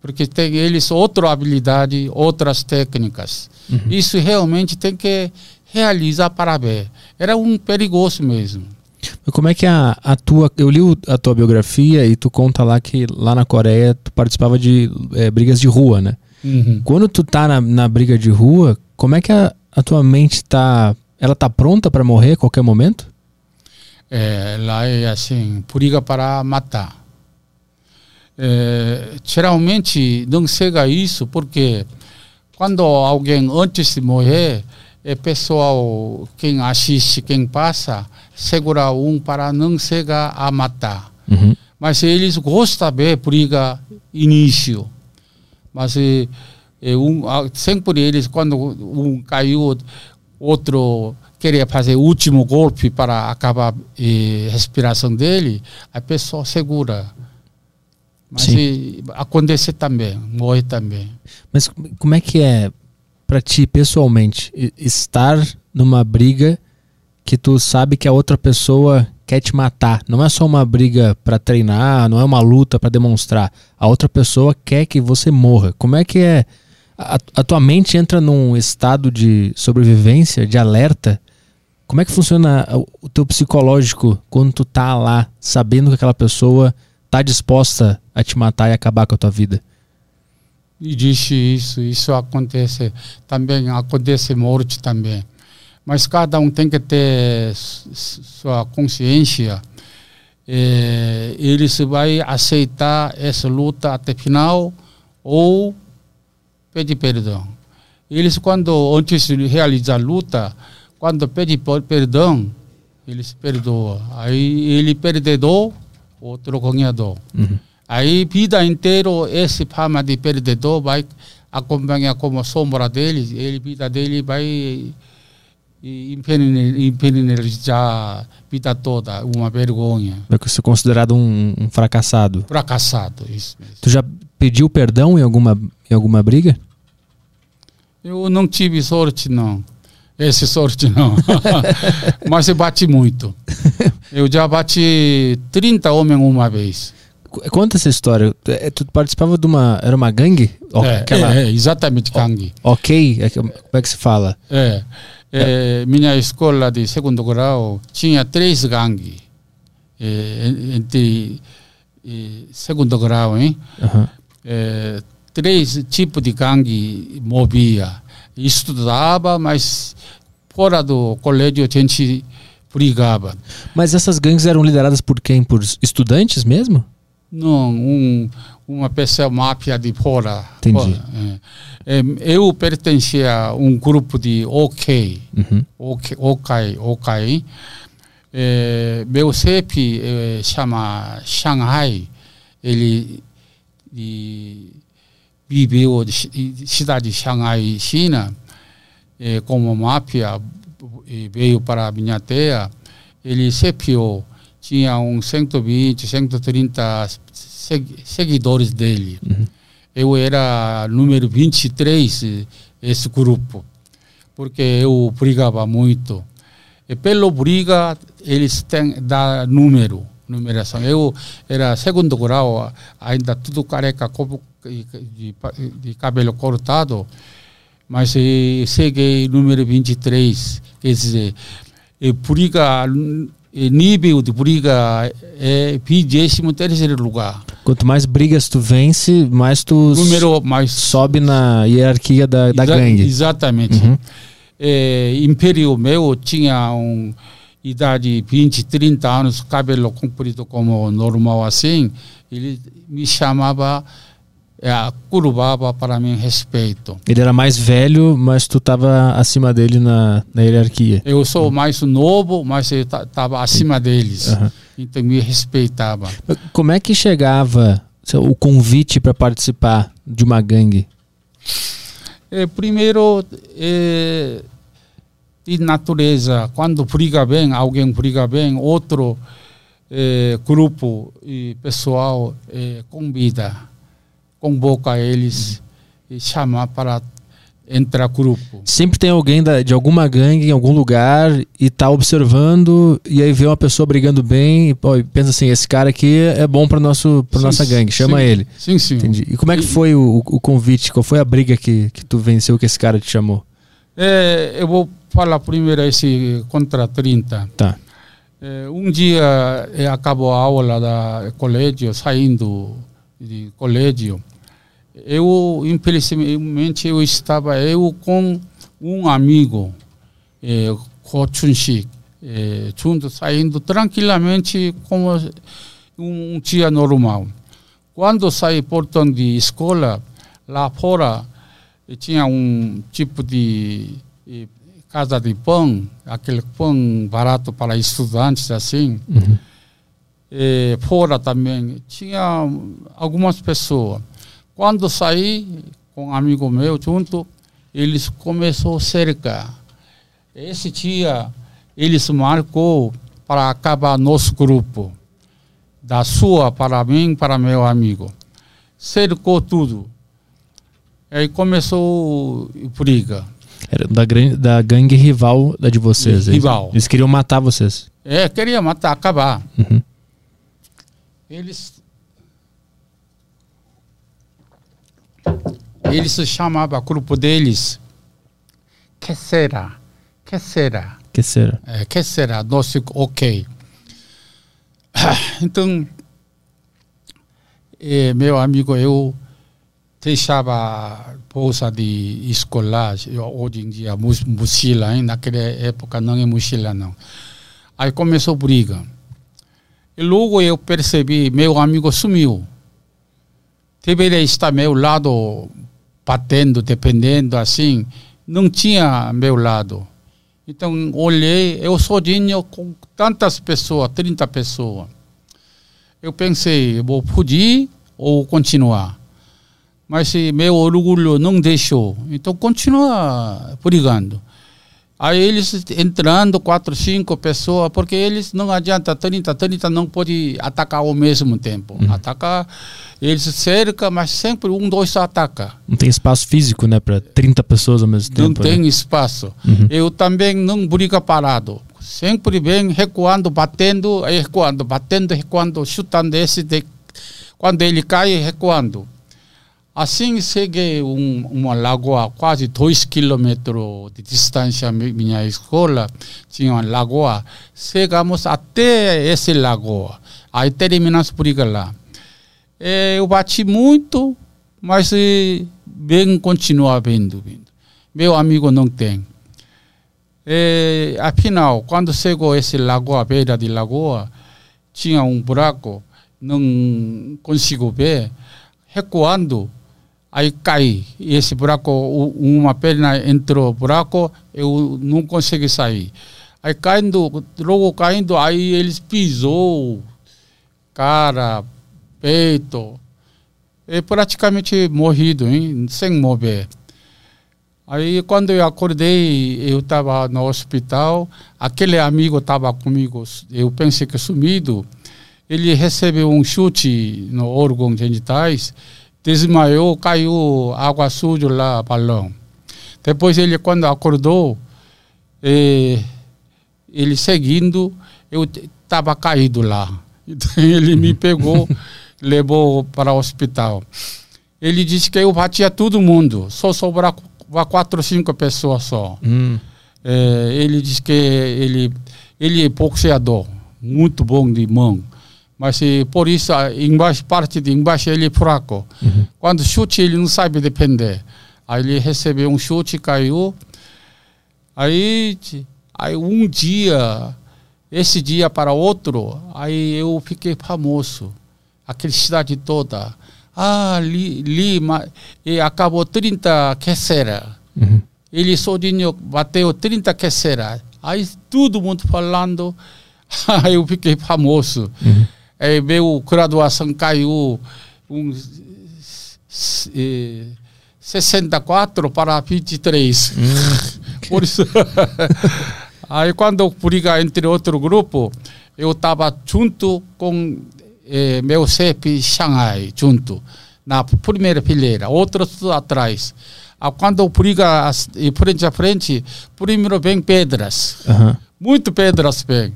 Porque tem eles outra habilidade, outras técnicas. Uhum. Isso realmente tem que realizar para ver. Era um perigoso mesmo. Como é que a, a tua. Eu li a tua biografia e tu conta lá que lá na Coreia tu participava de é, brigas de rua, né? Uhum. Quando tu tá na, na briga de rua, como é que a, a tua mente tá. Ela tá pronta para morrer a qualquer momento? É, lá é assim, briga para matar. É, geralmente não chega a isso porque quando alguém antes de morrer é pessoal, quem assiste, quem passa, segura um para não chegar a matar. Uhum. Mas eles gostam de briga início. Mas é, um, sempre eles, quando um caiu, outro queria fazer o último golpe para acabar a respiração dele, a pessoa segura. Mas e, acontece também, morre também. Mas como é que é para ti pessoalmente estar numa briga que tu sabe que a outra pessoa quer te matar? Não é só uma briga para treinar, não é uma luta para demonstrar. A outra pessoa quer que você morra. Como é que é? A, a tua mente entra num estado de sobrevivência, de alerta. Como é que funciona o teu psicológico quando tu tá lá, sabendo que aquela pessoa tá disposta a te matar e acabar com a tua vida? Existe isso, isso acontece também, acontece morte também. Mas cada um tem que ter sua consciência. É, ele se vai aceitar essa luta até final ou pedir perdão. Eles, quando antes de realizar a luta, quando pede perdão, ele se perdoa. Aí ele perdedor, outro ganhador. Uhum. Aí vida inteira esse fama de perdedor vai acompanhar como sombra dele, ele vida dele vai infernizar a vida toda, uma vergonha. Vai ser considerado um, um, fracassado. Fracassado, isso mesmo. Tu já pediu perdão em alguma, em alguma briga? Eu não tive sorte, não. Essa sorte não. Mas eu bati muito. Eu já bati 30 homens uma vez. Conta essa história. É, tu participava de uma. Era uma gangue? É, Aquela... é, é exatamente gangue. Ok? É como é que se fala? É. é. minha escola de segundo grau tinha três gangues. É, entre segundo grau, hein? Uhum. três tipos de gangue movia. Estudava, mas fora do colégio a gente brigava. Mas essas gangues eram lideradas por quem? Por estudantes mesmo? Não, um, uma pessoa máfia de fora. Entendi. É. É, eu pertencia a um grupo de OK, uhum. OK, OK, OK. É, meu CEP é, chama Shanghai. Ele e, viveu na cidade de Shanghai, China, é, como máfia, veio para a minha terra. Ele CEPiou tinha uns 120, 130 seguidores dele. Uhum. Eu era número 23 esse grupo, porque eu brigava muito. E pelo briga, eles têm da número, numeração. Eu era segundo grau, ainda tudo careca, de, de, cabelo cortado, mas cheguei número 23, quer dizer, e briga nível de briga é 23 terceiro lugar. Quanto mais brigas tu vence, mais tu Número, mais... sobe na hierarquia da, da Exa gangue. Exatamente. Uhum. É, Império meu tinha um idade 20, 30 anos, cabelo comprido como normal assim, ele me chamava é, curvava para mim respeito. Ele era mais velho, mas tu estava acima dele na, na hierarquia. Eu sou uhum. mais novo, mas eu estava acima deles. Uhum. Então me respeitava. Como é que chegava o convite para participar de uma gangue? É, primeiro, é, de natureza, quando briga bem, alguém briga bem, outro é, grupo e pessoal é, convida convoca eles e chama para entrar grupo. Sempre tem alguém da, de alguma gangue em algum lugar e tá observando e aí vê uma pessoa brigando bem e, pô, e pensa assim, esse cara aqui é bom para nosso para nossa gangue, chama sim, ele. Sim, sim. Entendi. E como é que foi o, o convite? Qual foi a briga que, que tu venceu que esse cara te chamou? É, eu vou falar primeiro esse contra 30. Tá. É, um dia é, acabou a aula da colégio, saindo de colégio, eu infelizmente eu estava eu com um amigo, é, Ko Chun-sik, é, junto saindo tranquilamente como um dia normal. Quando saí portão de escola, lá fora tinha um tipo de casa de pão, aquele pão barato para estudantes assim. Uhum eh, fora também, tinha algumas pessoas. Quando saí com um amigo meu junto, eles começaram a cercar. esse dia eles marcou para acabar nosso grupo. Da sua para mim, para meu amigo. Cercou tudo. Aí começou briga. Era da, da gangue rival da de vocês. eles- Rival. Eles queriam matar vocês. É, queria matar, acabar. Uhum. Eles. Eles se chamavam, o grupo deles. Que será? Que será? Que será? É, que será? Nosso ok. Então, eh, meu amigo, eu deixava bolsa de escolar, hoje em dia, mochila, hein? naquela época não é mochila, não. Aí começou briga. E logo eu percebi, meu amigo sumiu. Deveria estar meu lado, batendo, dependendo, assim. Não tinha meu lado. Então, olhei, eu sozinho com tantas pessoas, 30 pessoas. Eu pensei, vou fugir ou continuar. Mas meu orgulho não deixou, então continua brigando. Aí eles entrando, quatro, cinco pessoas, porque eles não adianta, 30, 30 não pode atacar ao mesmo tempo. Atacar, eles cercam, mas sempre um, dois ataca. Não tem espaço físico, né? Pra 30 pessoas ao mesmo Não tempo. né? tem espaço. Uhum. Eu também não briga parado. Sempre vem recuando, batendo, aí recuando, batendo, recuando, chutando esse de, quando ele cai, recuando. Assim cheguei um, uma lagoa, quase dois quilômetros de distância mi- minha escola, tinha uma lagoa. Chegamos até esse lagoa. Aí terminamos briga lá. Eh, eu bati muito, mas bem continua vindo, vindo. Meu amigo não tem. Eh, afinal, quando chegou esse lagoa, beira de lagoa, tinha um buraco, não consigo ver, recuando, aí cai. E esse buraco, uma perna entrou buraco, eu não consegui sair. Aí caindo, logo caindo, aí eles pisou, cara, peito, é praticamente morrido, hein? sem mover. Aí quando eu acordei, eu estava no hospital, aquele amigo estava comigo, eu pensei que sumido, ele recebeu um chute no órgão genitais, desmaiou, caiu água suja lá, balão. Depois ele, quando acordou, eh, ele seguindo, eu estava caído lá. Então ele me pegou, levou para o hospital. Ele disse que eu batia todo mundo, só sobrava quatro, cinco pessoas só. Hum. É, ele disse que ele, ele é boxeador, muito bom de mão. Mas por isso, a embaixo, parte de embaixo ele é fraco. Quando chute, ele não sabe defender. Aí ele recebeu um chute, caiu. Aí, aí um dia, esse dia para outro, aí eu fiquei famoso. Aquela cidade toda. Ah, ali, ali ma- e acabou 30 queceira. Uhum. Ele sozinho bateu 30 queceira. Aí todo mundo falando. Aí eu fiquei famoso. Aí meu graduação caiu um, s- eh, 64 para 23. Por isso. Aí quando briga entre outro grupo, eu estava junto com eh, meu chefe Shanghai, junto, na primeira fileira, outros atrás. Ah, quando briga frente a frente, primeiro vem pedras, Aham. muito pedras vem.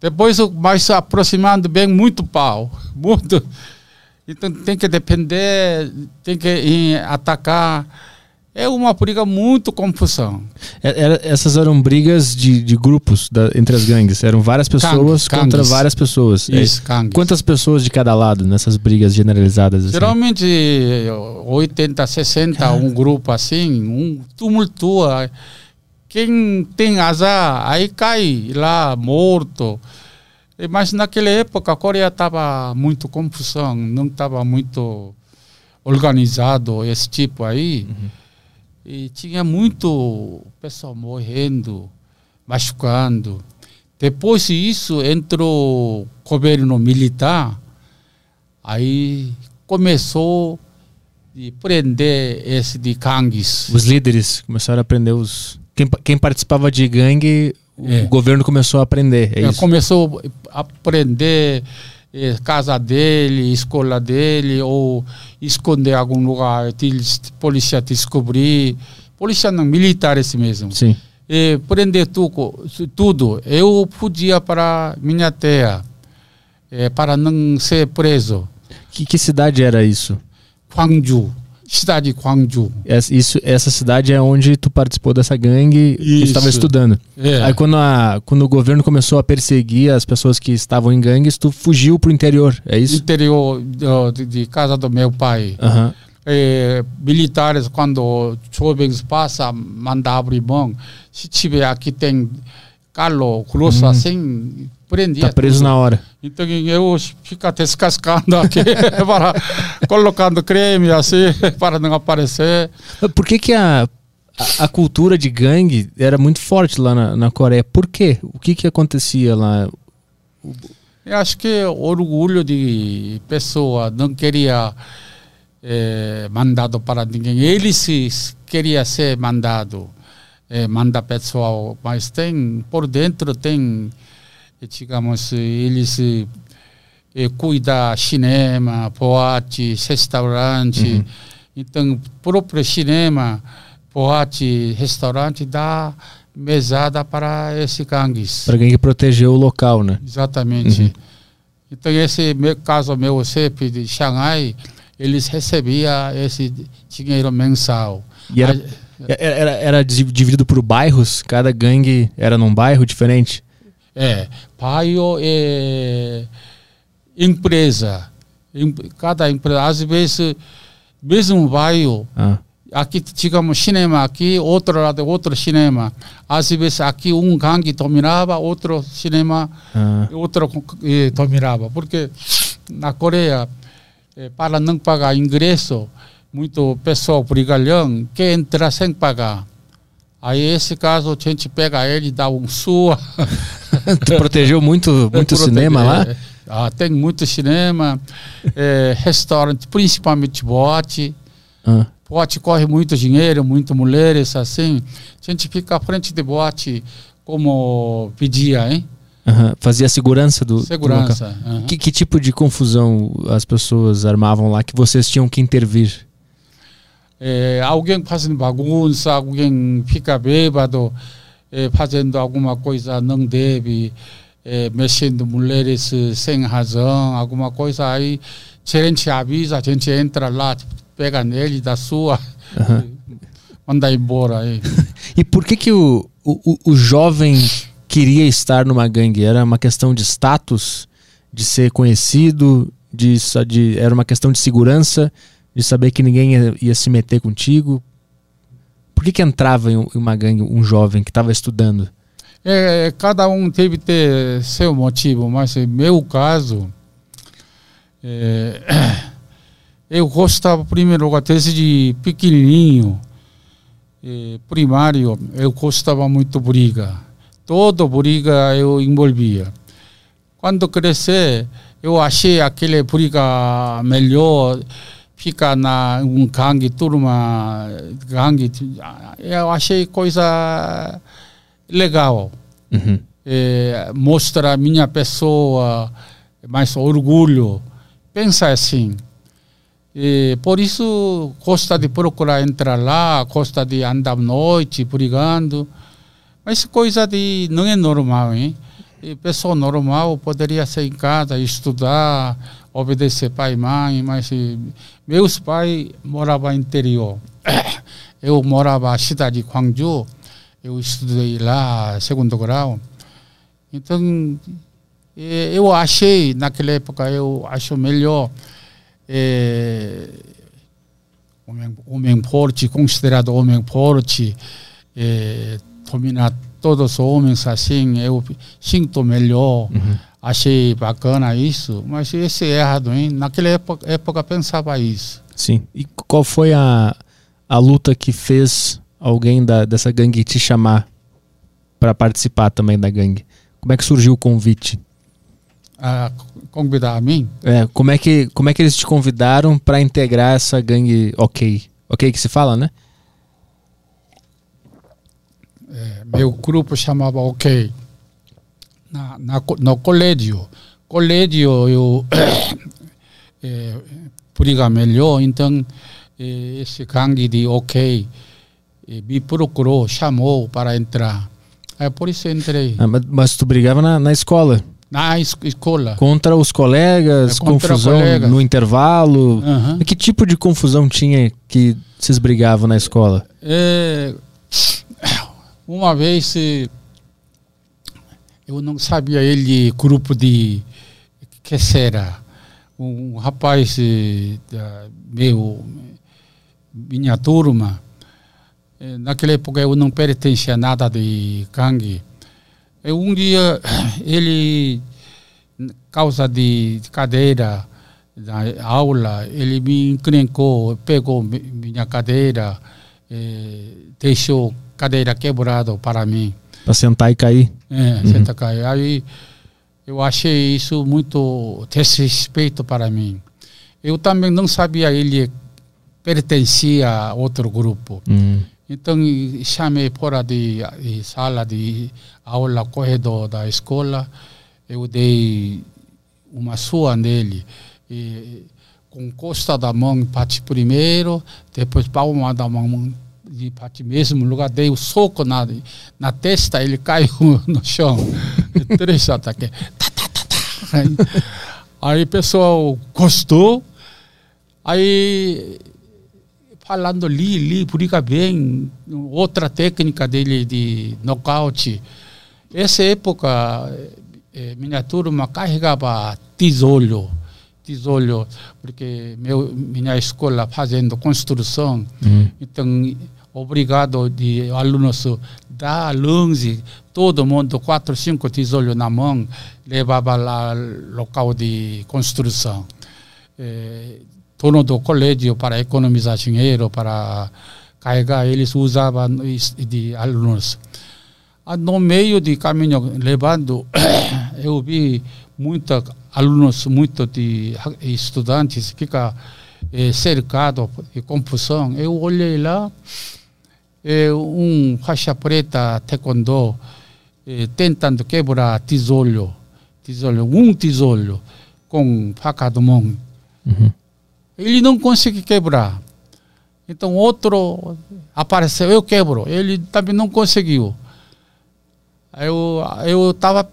Depois, mais se aproximando, vem muito pau, muito. Então tem que depender, tem que atacar. É uma briga muito confusão. É- era- essas eram brigas de, de grupos da- entre as gangues. Eram várias pessoas contra várias pessoas. É, Isso, gangues. Quantas pessoas de cada lado nessas brigas generalizadas? Assim? Geralmente 80, 60, um grupo assim, um tumultua. Quem tem azar, aí cai lá morto. Mas naquela época a Coreia estava muito confusão, não estava muito organizado esse tipo aí. E tinha muito pessoal morrendo, machucando. Depois disso entrou o governo militar, aí começou a prender esse de gangues. Os líderes começaram a prender os. Quem, quem participava de gangue, É. o governo começou a aprender. É É, isso. começou a aprender eh, casa dele, escola dele, ou esconder algum lugar, eles, polícia descobrir. Polícia não, militares mesmo. Sim. E prender tudo, tudo. Eu fugia para minha terra, eh, para não ser preso. Que, que cidade era isso? Gwangju, cidade Gwangju. Essa, isso, essa cidade é onde tu participou dessa gangue e estava estudando. É. Aí quando, a, quando o governo começou a perseguir as pessoas que estavam em gangues, tu fugiu pro interior, é isso? interior do- de, de casa do meu pai. Aham. Eh, militares, quando jovens passam, mandam abrir mão. Se tiver aqui tem calo, grosso assim, prendia. Tá preso tudo. na hora. Então eu fico descascando aqui, para, colocando creme assim, para não aparecer. Por que, que a, a, a cultura de gangue era muito forte lá na, na Coreia? Por quê? O que, que acontecia lá? Eu acho que orgulho de pessoa não queria eh, mandado para ninguém. Ele se queria ser mandado, eh, manda pessoal, mas tem por dentro tem, digamos, eles eh, cuida cinema, boate, restaurante. Então, próprio cinema, boate, restaurante dá mesada para esse gangues. Pra gangue proteger o local, né? Exatamente. Uhum. Então, esse meu, caso meu, CEP de Xangai, eles recebiam esse dinheiro mensal. E era, era, era, era dividido por bairros? Cada gangue era num bairro diferente? É, bairro é empresa. Em- Cada empresa, às vezes, mesmo bairro, Ah, aqui, digamos, cinema aqui, outro lado, outro cinema. Às vezes, aqui um gangue dominava, outro cinema ah, outro eh, dominava. Porque na Coreia, eh, para não pagar ingresso, muito pessoal brigalhão quer entrar sem pagar. Aí, esse caso, a gente pega ele e dá um sua. tu protegeu muito, muito cinema lá? é, Ah, tem muito cinema, eh, restaurante, principalmente boate. Ah, Boate corre muito dinheiro, muito mulheres, assim. A gente fica à frente de boate como pedia, hein? aham. Fazia a segurança do, do. Segurança. aham. Que, que tipo de confusão as pessoas armavam lá que vocês tinham que intervir? É, alguém fazendo bagunça, alguém fica bêbado, é, fazendo alguma coisa não deve, é, mexendo mulheres sem razão, alguma coisa aí, a gente avisa, a gente entra lá, pega nele da sua, Aham. manda embora aí. E por que, que o, o, o- jovem queria estar numa gangue? Era uma questão de status, de ser conhecido, de, de- era uma questão de segurança, de saber que ninguém ia, ia se meter contigo? Por que, que entrava em um- uma gangue um jovem que estava estudando? É, cada um teve ter seu motivo, mas em meu caso, é, eu gostava, primeiro lugar, desde pequenininho, é, primário, eu gostava muito briga. Toda briga eu envolvia. Quando crescer, eu achei aquele briga melhor, fica na um gangue, turma, gangue, eu achei coisa legal. Uhum. É, mostra a minha pessoa, mais orgulho. Pensa assim. E por isso, gosta de procurar entrar lá, gosta de andar à noite brigando. Mas coisa de não é normal, hein? E pessoa normal poderia ser em casa, estudar, obedecer pai e mãe, mas meus pais moravam no interior. Eu morava na cidade de Gwangju, eu estudei lá, segundo grau. Então, eh, eu achei, naquela época, eu acho melhor eh, homem, homem forte, considerado homem forte, eh, dominar todos os homens assim, eu sinto melhor. Achei bacana isso, mas é errado, hein? Naquela época, época pensava isso. Sim. E qual foi a, a luta que fez alguém da, dessa gangue te chamar para participar também da gangue? Como é que surgiu o convite? Ah, convidar a mim? É, como é que como é que eles te convidaram para integrar essa gangue OK? OK que se fala, né? é, meu grupo chamava OK. Na, na, no colégio. Colégio eu é, briga melhor, então é, esse gangue de OK é, me procurou, chamou para entrar. É por isso entrei. Ah, mas, mas tu brigava na, na escola? Na es escola. Contra os colegas, é, contra confusão colegas. no intervalo. Uhum. Que tipo de confusão tinha que vocês brigavam na escola? É, uma vez eu não sabia ele grupo de que será? Um rapaz da meu minha turma. Naquela época eu não pertencia a nada de gangue. Um dia ele causa de cadeira da aula ele me encrencou pegou minha cadeira deixou cadeira quebrada para mim. Para sentar e cair? É, uhum. sentar e cair. Aí eu achei isso muito desrespeito para mim. Eu também não sabia ele pertencia a outro grupo. Uhum. Então chamei fora de, de, sala de aula, corredor da escola, eu dei uma sua nele. E, com costa da mão, parte primeiro, depois palma da mão de partir mesmo lugar, dei o um soco na, na testa, ele caiu no chão. Três ataques. Tá, tá, tá, tá. Aí, o pessoal gostou. Aí falando ali, ali, briga bem, outra técnica dele de nocaute. Essa época, minha turma carregava tijolo tijolo, porque meu, minha escola fazendo construção, uhum. então obrigado de alunos dar longe, todo mundo, quatro, cinco tijolos na mão, levava lá local de construção. É, dono do colégio para economizar dinheiro, para carregar, eles usavam de alunos. Ah, no meio de caminho, levando, eu vi muitos alunos, muitos de estudantes, fica eh, cercado de confusão. Eu olhei lá, é, um faixa preta taekwondo é, tentando quebrar tijolo, tijolo, um tijolo com faca do mão. Uhum. Ele não consegue quebrar. Então outro apareceu, eu quebro. Ele também não conseguiu. Eu eu estava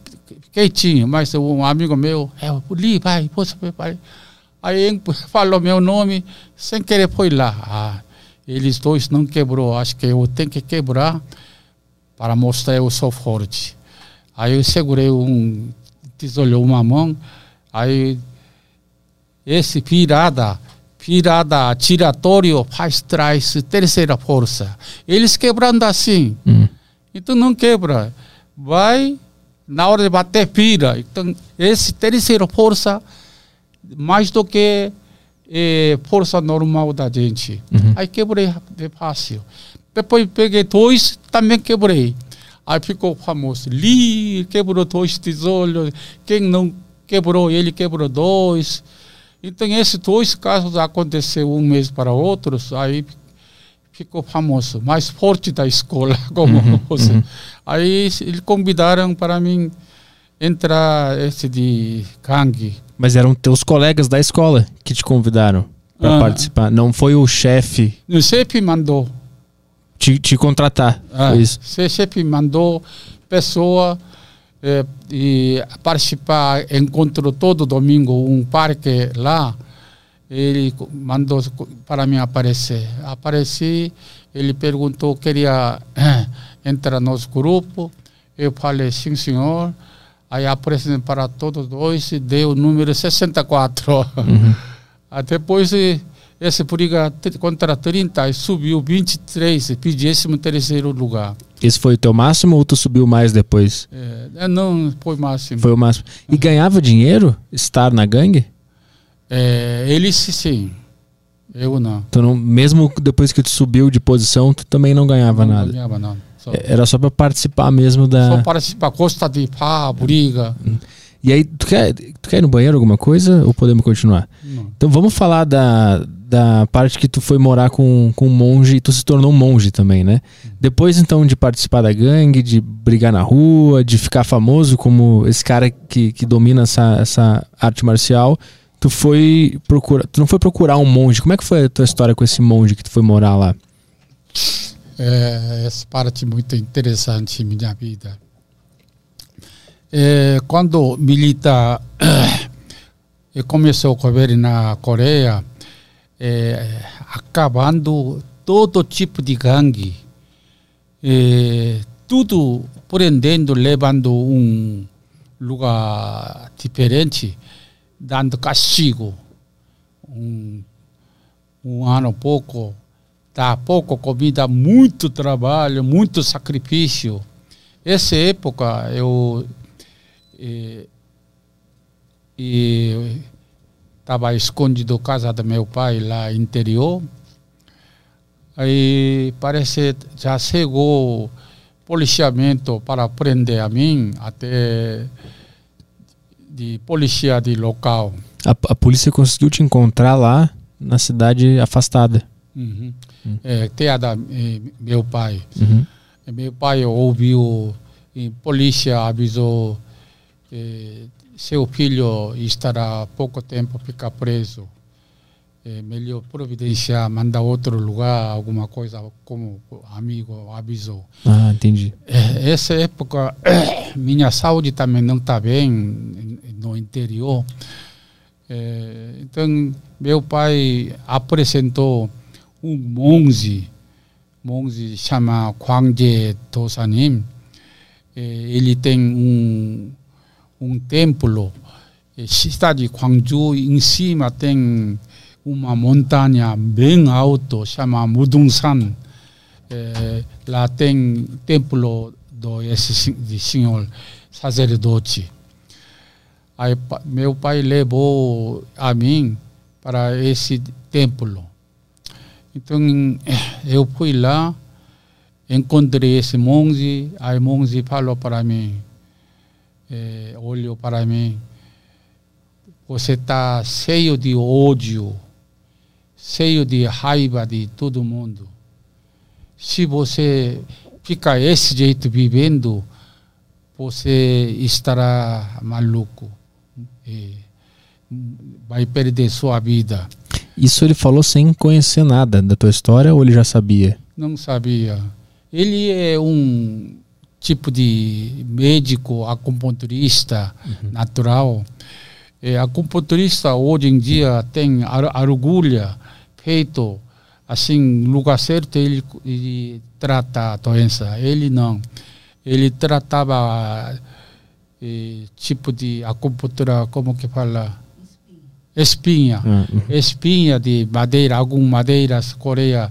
quietinho, mas um amigo meu, é, ali vai, você vai. Aí falou meu nome, sem querer foi lá. Ah, eles dois não quebrou. Acho que eu tenho que quebrar para mostrar eu sou forte. Aí eu segurei um tijolo uma mão, aí esse virada, virada tiratório faz trás terceira força. Eles quebrando assim. Hum. Então não quebra. Vai na hora de bater vira. Então esse terceira força mais do que é, força normal da gente. Uhum. Aí quebrei de fácil. Depois peguei dois, também quebrei. Aí ficou famoso. Li quebrou dois tijolos. Quem não quebrou, ele quebrou dois. Então, esses dois casos aconteceram um mês para outros. Aí ficou famoso. Mais forte da escola, como uhum, você. Uhum. Aí eles convidaram para mim entrar esse de gangue. Mas eram teus colegas da escola que te convidaram para ah. participar. Não foi o chefe. O chefe mandou. Te, te contratar. Ah, isso. O chefe mandou pessoa eh, e participar. Encontrou todo domingo um parque lá. Ele mandou para mim aparecer. Apareci. Ele perguntou queria eh, entrar no nosso grupo. Eu falei sim, senhor. Aí apresentei para todos dois e deu o número 64. Uhum. Aí depois esse briga contra 30 subiu 23, 23 lugar. Esse foi o teu máximo ou tu subiu mais depois? É, é não, foi o máximo. Foi o máximo. E uhum. ganhava dinheiro estar na gangue? É, eles sim. Eu não. Tu não. Mesmo depois que tu subiu de posição, tu também não ganhava não nada? Não ganhava nada. Só. Era só para participar mesmo da. Só participar, gosta de pá, briga. E aí, tu quer, tu quer ir no banheiro alguma coisa ou podemos continuar? Não. Então vamos falar da, da parte que tu foi morar com, com um monge e tu se tornou um monge também, né? Depois então de participar da gangue, de brigar na rua, de ficar famoso como esse cara que, que domina essa, essa arte marcial, tu foi procurar, tu não foi procurar um monge. Como é que foi a tua história com esse monge que tu foi morar lá? É, essa parte muito interessante em minha vida. É, quando milita e começou a governo na Coreia, é, acabando todo tipo de gangue, é, tudo prendendo, levando um lugar diferente, dando castigo. Um, um ano pouco, dá pouco comida, muito trabalho, muito sacrifício. Essa época eu e, e estava escondido casa do meu pai lá interior. Aí parece já chegou policiamento para prender a mim até de polícia de local. A, a polícia conseguiu te encontrar lá na cidade afastada. Uhum. É, terra da eh, meu pai. Uhum. Meu pai ouviu, e polícia avisou eh, seu filho estará pouco tempo ficar preso. É melhor providenciar, mandar outro lugar, alguma coisa como o amigo avisou. Ah, entendi. É, essa época, minha saúde também não está bem no interior. É, então, meu pai apresentou um monge, monge chama Kwangje Dosanim. É, ele tem um um templo, cidade de Gwangju, em cima tem uma montanha bem alta, chama Mudungsan. É, lá tem templo do esse de senhor sacerdote. Aí meu pai levou a mim para esse templo. Então eu fui lá, encontrei esse monge, aí o monge falou para mim, é, olhou para mim. Você está cheio de ódio, cheio de raiva de todo mundo. Se você ficar esse jeito vivendo, você estará maluco. Vai perder sua vida. Isso ele falou sem conhecer nada da tua história ou ele já sabia? Não sabia. Ele é um tipo de médico acupunturista uhum. natural. É, acupunturista hoje em dia tem orgulho feito assim lugar certo ele, ele trata a doença ele não ele tratava é, tipo de acupuntura como que fala espinha uhum. espinha de madeira algumas madeiras Coreia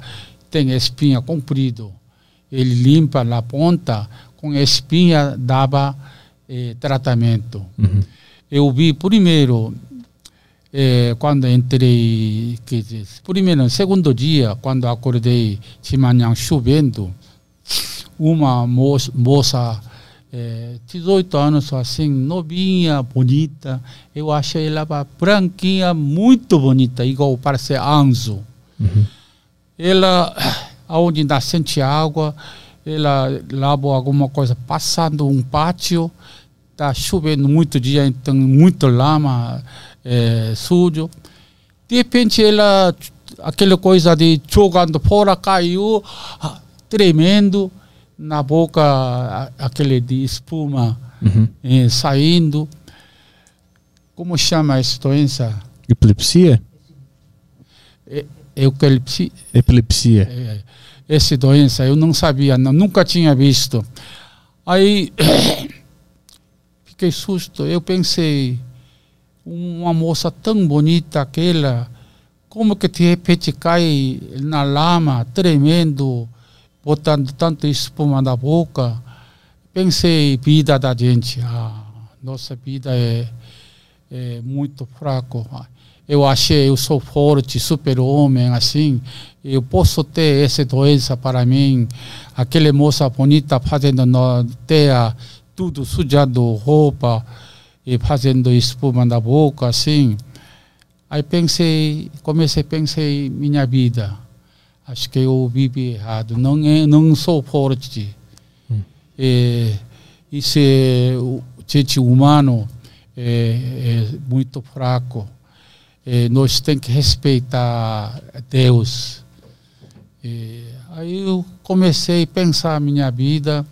tem espinha comprido ele limpa na ponta com espinha dava eh, tratamento. Uhum. Eu vi primeiro, eh, quando entrei, que, primeiro, segundo dia, quando acordei de manhã chovendo, uma moça, moça eh, 18 anos, assim, novinha, bonita, eu achei ela branquinha, muito bonita, igual parece anjo. Uhum. Ela, aonde nascente água, ela lavou alguma coisa passando um pátio, está chovendo muito dia, então muito lama, é, sujo. De repente ela, aquela coisa de jogando fora, caiu, ah, tremendo, na boca aquele de espuma uhum. é, saindo. Como chama essa doença? Epilepsia? É, epilepsia. Epilepsia. É, essa doença, eu não sabia, não, nunca tinha visto. Aí fiquei susto, eu pensei, uma moça tão bonita aquela, como que de repente cai na lama, tremendo, botando tanta espuma na boca. Pensei, vida da gente, ah, nossa vida é, é muito fraco eu achei eu sou forte, super homem, assim, eu posso ter essa doença para mim. Aquela moça bonita fazendo na terra, tudo sujado, roupa. e fazendo espuma na boca, assim. Aí pensei, comecei a pensar em minha vida. Acho que eu vivi errado. Não, é, não sou forte. Hum. Isso é, o gente humano é, é muito fraco. E nós temos que respeitar Deus. E aí eu comecei a pensar a minha vida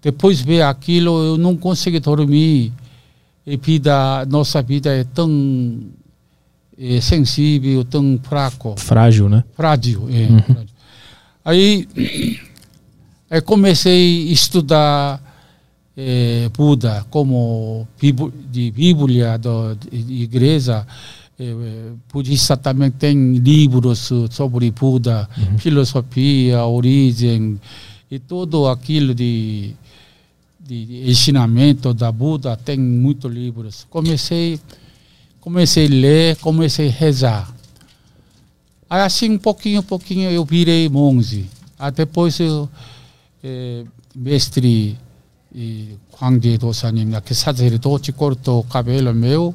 depois ver aquilo, eu não consegui dormir. E vida, nossa vida é tão é, sensível, tão fraco. Frágil, né? Frágil, é. Uhum. Frágil. Aí, aí comecei a estudar é, Buda como de Bíblia da igreja. É, budista também tem livros sobre Buda, uhum. filosofia, origem e tudo aquilo de de ensinamento da Buda, tem muitos livros. Comecei, comecei a ler, comecei a rezar. Aí assim, um pouquinho, pouquinho, eu virei monge. Aí depois eu, eh, mestre eh, e Quangji dosa님, aquele né, é sacerdote cortou o cabelo meu.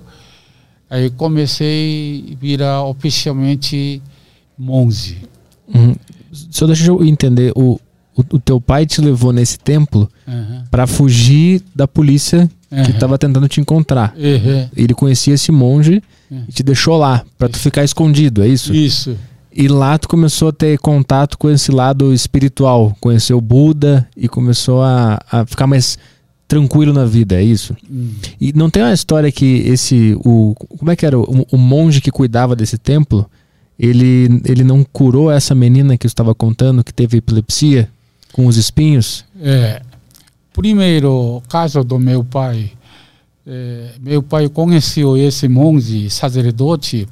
Aí comecei a virar oficialmente monge. Uhum. Só deixa eu entender, o, o, o, teu pai te levou nesse templo uhum. para fugir da polícia uhum. que estava tentando te encontrar. Uhum. Ele conhecia esse monge e te deixou lá para tu ficar escondido, é isso? Isso. E lá tu começou a ter contato com esse lado espiritual, conheceu o Buda e começou a, a ficar mais tranquilo na vida, é isso? Hum. E não tem uma história que esse o como é que era o, o monge que cuidava desse templo? Ele, ele não curou essa menina que eu estava contando que teve epilepsia? com os espinhos? É. Primeiro caso do meu pai. É, meu pai conheceu esse monge sacerdote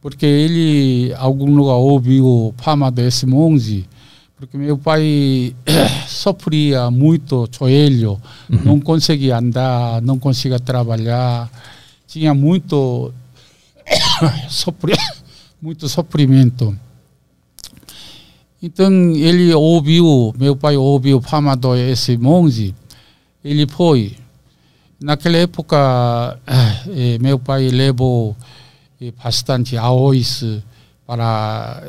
porque ele algum lugar ouviu fama desse monge porque meu pai sofria muito joelho uhum. não conseguia andar não conseguia trabalhar tinha muito sofria muito sofrimento então ele ouviu, meu pai ouviu fama do esse monge, ele foi. Naquela época, eh, meu pai levou eh, bastante arroz para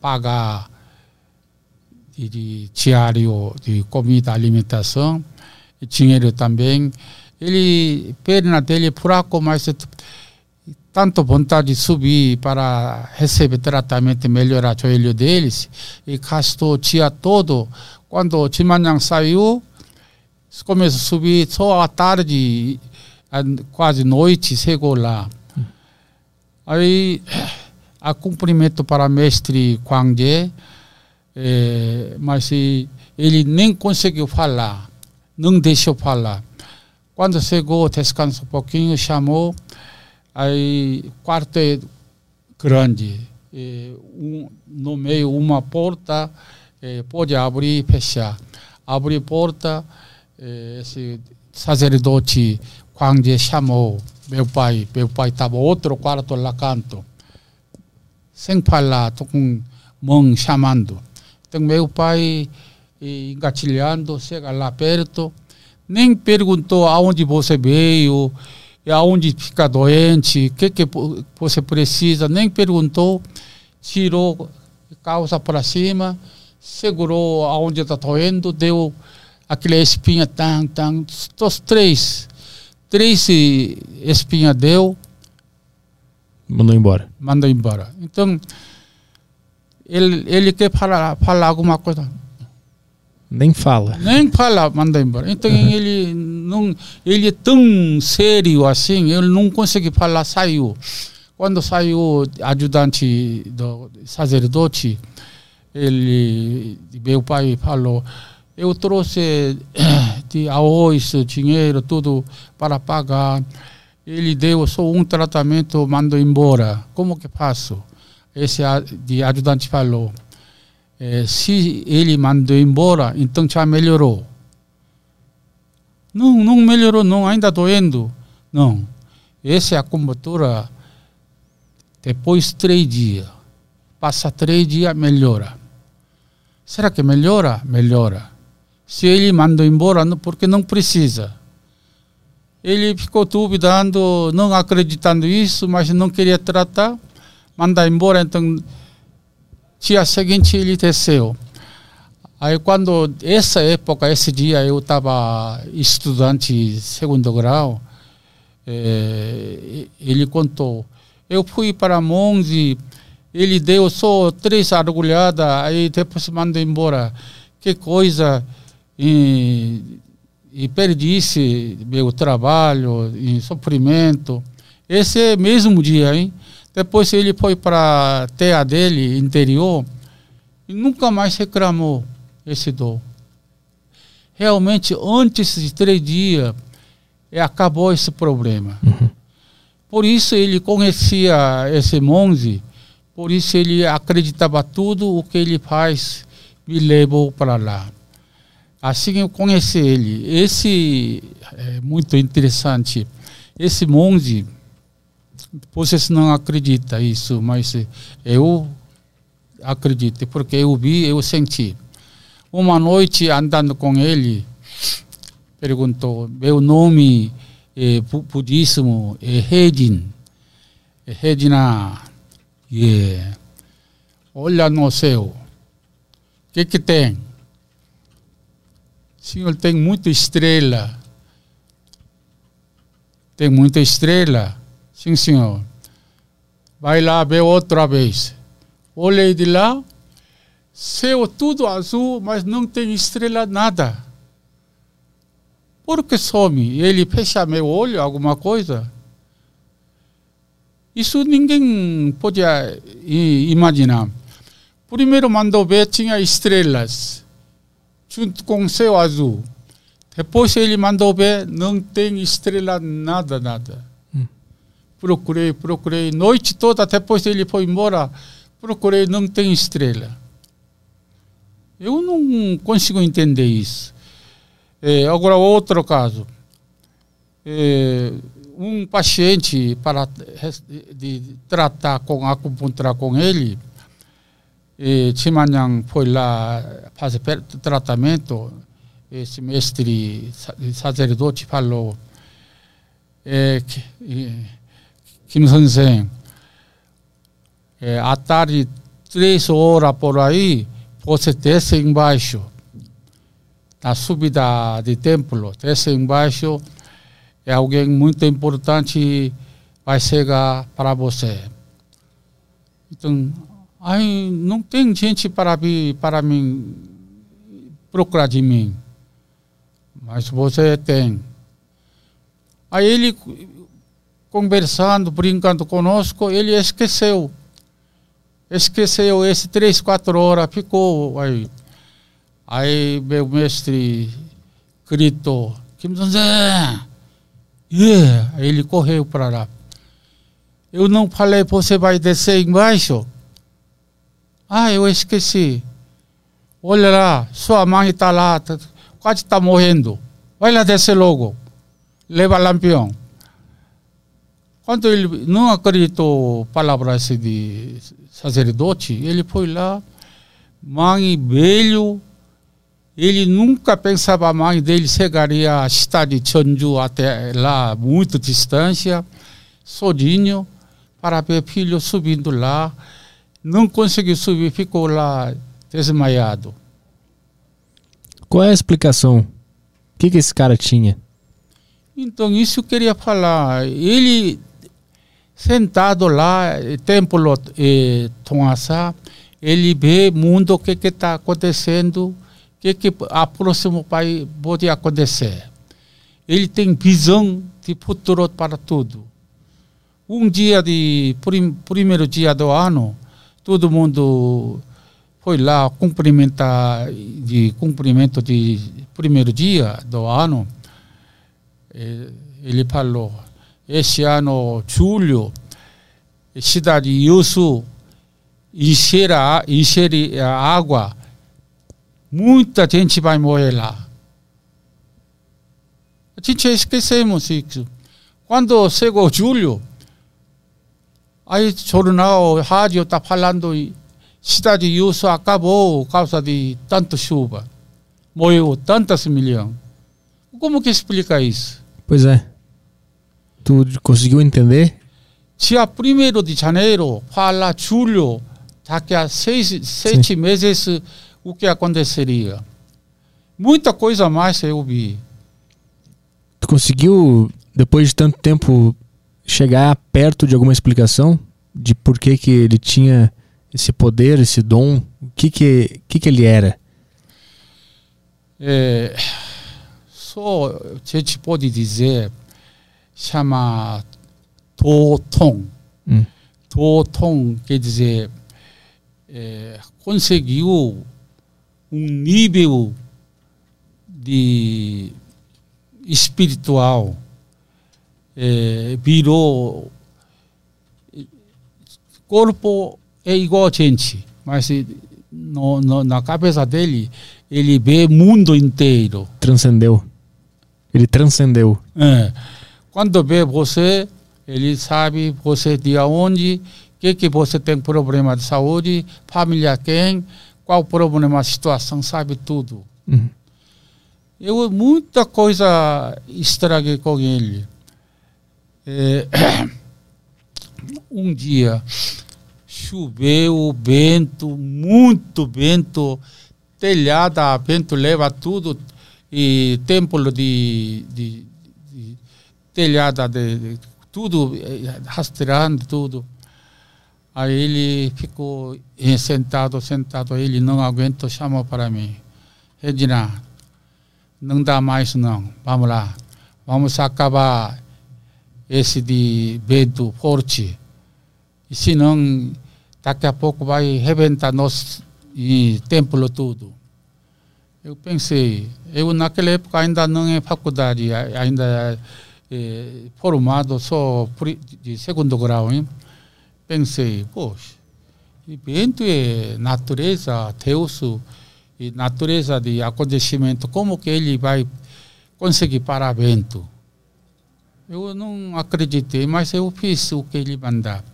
pagar de, diário de comida, alimentação, dinheiro também. Ele, perna dele fraco, mas tanto vontade de subir para receber tratamento e melhorar o joelho deles e gastou o dia todo. Quando o Chimanhang saiu, começou a subir só à tarde, quase noite, chegou lá. Aí, a cumprimento para mestre Kwangje, é, mas ele nem conseguiu falar, não deixou falar. Quando chegou, descansou um pouquinho, chamou, Aí, quarto é grande. É, um, no meio, uma porta, é, pode abrir e fechar. Abrir porta, é, esse sacerdote Kwangje chamou meu pai. Meu pai estava outro quarto lá canto. Falar, tô com mão chamando. Então, meu pai engatilhando, chega lá perto, nem perguntou aonde você veio, aonde fica doente, o que, que você precisa, nem perguntou, tirou calça para cima, segurou aonde está doendo, deu aquela espinha, tan, tan, os três, três espinhas deu. Mandou embora. Mandou embora. Então, ele, ele quer falar, falar alguma coisa. Nem fala. Nem fala, manda embora. Então uhum. ele não, ele é tão sério assim, ele não consegue falar, saiu. Quando saiu ajudante do sacerdote, ele, meu pai falou, eu trouxe de arroz, dinheiro, tudo para pagar. Ele deu só um tratamento, mandou embora. Como que faço? Esse de ajudante falou é, se ele mandou embora, então já melhorou. Não, não melhorou, não, ainda doendo. Não. Essa é a acupuntura depois de três dias. Passa três dias, melhora. Será que melhora? Melhora. Se ele mandou embora, porque não precisa. Ele ficou duvidando, não acreditando isso, mas não queria tratar, mandar embora. Então, dia seguinte ele desceu. Aí quando essa época, esse dia eu estava estudante segundo grau, é, ele contou. Eu fui para Monge, ele deu só três argulhadas, aí depois mandou embora. Que coisa! E, e perdisse meu trabalho, em sofrimento. Esse mesmo dia, hein? Depois ele foi para a terra dele, interior, e nunca mais reclamou esse dor. Realmente, antes de três dias, é, acabou esse problema. Uhum. Por isso ele conhecia esse monge, por isso ele acreditava tudo o que ele faz, me levou para lá. Assim eu conheci ele. Esse é muito interessante. Esse monge, vocês não acreditam isso, mas eu acredito, porque eu vi, eu senti. Uma noite andando com ele, perguntou: meu nome é budismo é Hedin. É. Yeah. Olha no céu. O que que tem? Senhor, tem muita estrela. Tem muita estrela. Sim, senhor. Vai lá ver outra vez. Olhei de lá, céu tudo azul, mas não tem estrela nada. Por que some? Ele fecha meu olho, alguma coisa? Isso ninguém podia imaginar. Primeiro mandou ver, tinha estrelas junto com céu azul. Depois ele mandou ver, não tem estrela, nada, nada. Procurei, procurei, noite toda, depois ele foi embora, procurei, não tem estrela. Eu não consigo entender isso. É, agora, outro caso. É, um paciente, para de, de tratar com acupuntura com ele, e Chimanhang foi lá fazer tratamento. Esse mestre sacerdote falou, é, Kim Sen, é, à tarde, três horas por aí, você desce embaixo, na subida de templo, desce embaixo, é alguém muito importante vai chegar para você. Então, Aí não tem gente para, para mim procurar de mim. Mas você tem. Aí ele, conversando, brincando conosco, ele esqueceu. Esqueceu esse três, quatro horas, ficou aí. Aí meu mestre gritou, Kim yeah. Aí ele correu para lá. Eu não falei, você vai descer embaixo? Ah, eu esqueci. Olha lá, sua mãe está lá, tá, quase está morrendo. Vai lá descer logo. Leva lampião. Quando ele não acreditou palavras de sacerdote, ele foi lá, mãe velho, ele nunca pensava a mãe dele chegaria a estar de Cheonju até lá, muito distância, sozinho, para ver filho subindo lá não conseguiu subir, ficou lá desmaiado. Qual é a explicação? O que, que esse cara tinha? Então, isso eu queria falar. Ele, sentado lá, templo eh, Tonhassá, ele vê mundo, o que está acontecendo, o que, que a próximo país pode acontecer. Ele tem visão de futuro para tudo. Um dia de prim, primeiro dia do ano, todo mundo foi lá cumprimentar de cumprimento de primeiro dia do ano. Ele falou: este ano, julho, cidade Yusu encher a, encher a água, muita gente vai morrer lá. A gente esquecemos isso. Quando chegou julho, Aí jornal, rádio está falando cidade Yusu acabou por causa de tanta chuva. Morreu tantas milhões. Como que explica isso? Pois é. Tu conseguiu entender? Dia 1 de janeiro, fala julho, daqui a seis, sete meses, o que aconteceria. Muita coisa mais eu vi. Tu conseguiu, depois de tanto tempo, chegar perto de alguma explicação de por que, que ele tinha esse poder, esse dom? O que que, que, que ele era? É, só a gente pode dizer, chama Totong. Hum. Totong quer dizer, é, conseguiu um nível de espiritual, é, virou corpo é igual a gente, mas no, no, na cabeça dele ele vê mundo inteiro. Transcendeu. Ele transcendeu. É. Quando vê você, ele sabe você de onde, que que você tem problema de saúde, família quem, qual problema, situação, sabe tudo. Uhum. Eu muita coisa estraguei com ele. É, um dia choveu, vento, muito vento, telhada, vento leva tudo, e templo de, de, de telhada, de, tudo eh, rastreando tudo. Aí ele ficou sentado, sentado, ele não aguentou, chamou para mim. Regina, não dá mais não, vamos lá, vamos acabar esse de vento forte. E senão daqui a pouco vai rebentar nosso templo tudo. Eu pensei, eu naquela época ainda não é faculdade, ainda é, formado só de segundo grau, hein? Pensei, poxa, vento é natureza, Deus e natureza de acontecimento, como que ele vai conseguir parar vento? Eu não acreditei, mas eu fiz o que ele mandava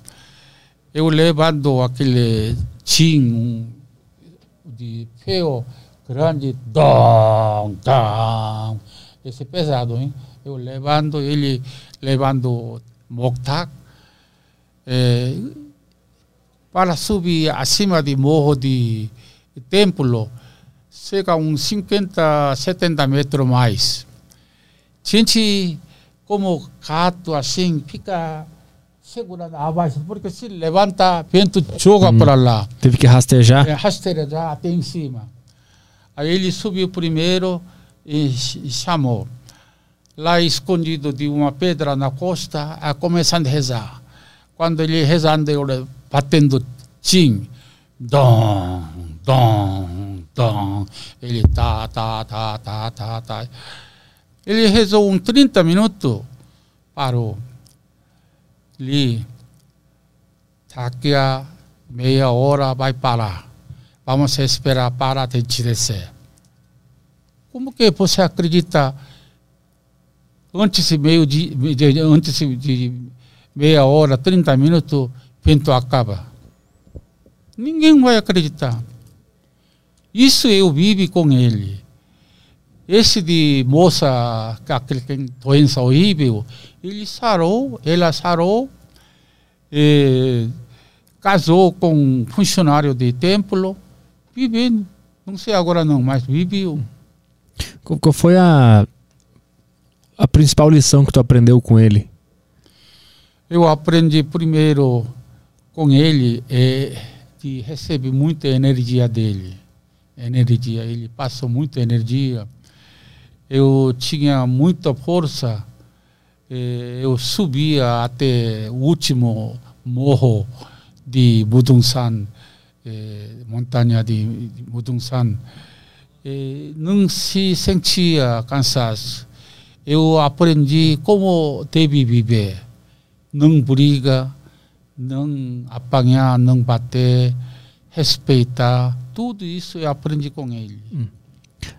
eu levando aquele tim de fio grande, dom, dom, esse pesado, hein? Eu levando ele, levando moctac, é, para subir acima de morro de, templo, chega uns 50, 70 metros mais. Gente, como gato assim, fica segurando abaixo, porque se levanta, vento joga hum. para lá. Teve que rastejar? É, rastejar até em cima. Aí ele subiu primeiro e chamou. Lá escondido de uma pedra na costa, a começando a rezar. Quando ele rezando, eu batendo tim, dom, dom, dom. Ele tá, tá, tá, tá, tá, tá. Ele rezou uns 30 minutos, parou ali, daqui a meia hora vai parar. Vamos esperar para gente descer. Como que você acredita antes meio de, de, antes de meia hora, 30 minutos, o vento acaba? Ninguém vai acreditar. Isso eu vivo com ele. Esse de moça, aquele que tem doença horrível, ele sarou, ela sarou, casou com um funcionário de templo, vivendo. Não sei agora não, mas viveu. Qual foi a, a principal lição que tu aprendeu com ele? Eu aprendi primeiro com ele é, de receber muita energia dele. Energia, ele passou muita energia eu tinha muita força. Eh, eu subia até o último morro de Budungsan, eh, montanha de Budungsan. Não se sentia cansaço. Eu aprendi como deve viver. Não briga, não apanhar, não bater, respeitar. Tudo isso eu aprendi com ele. Hum.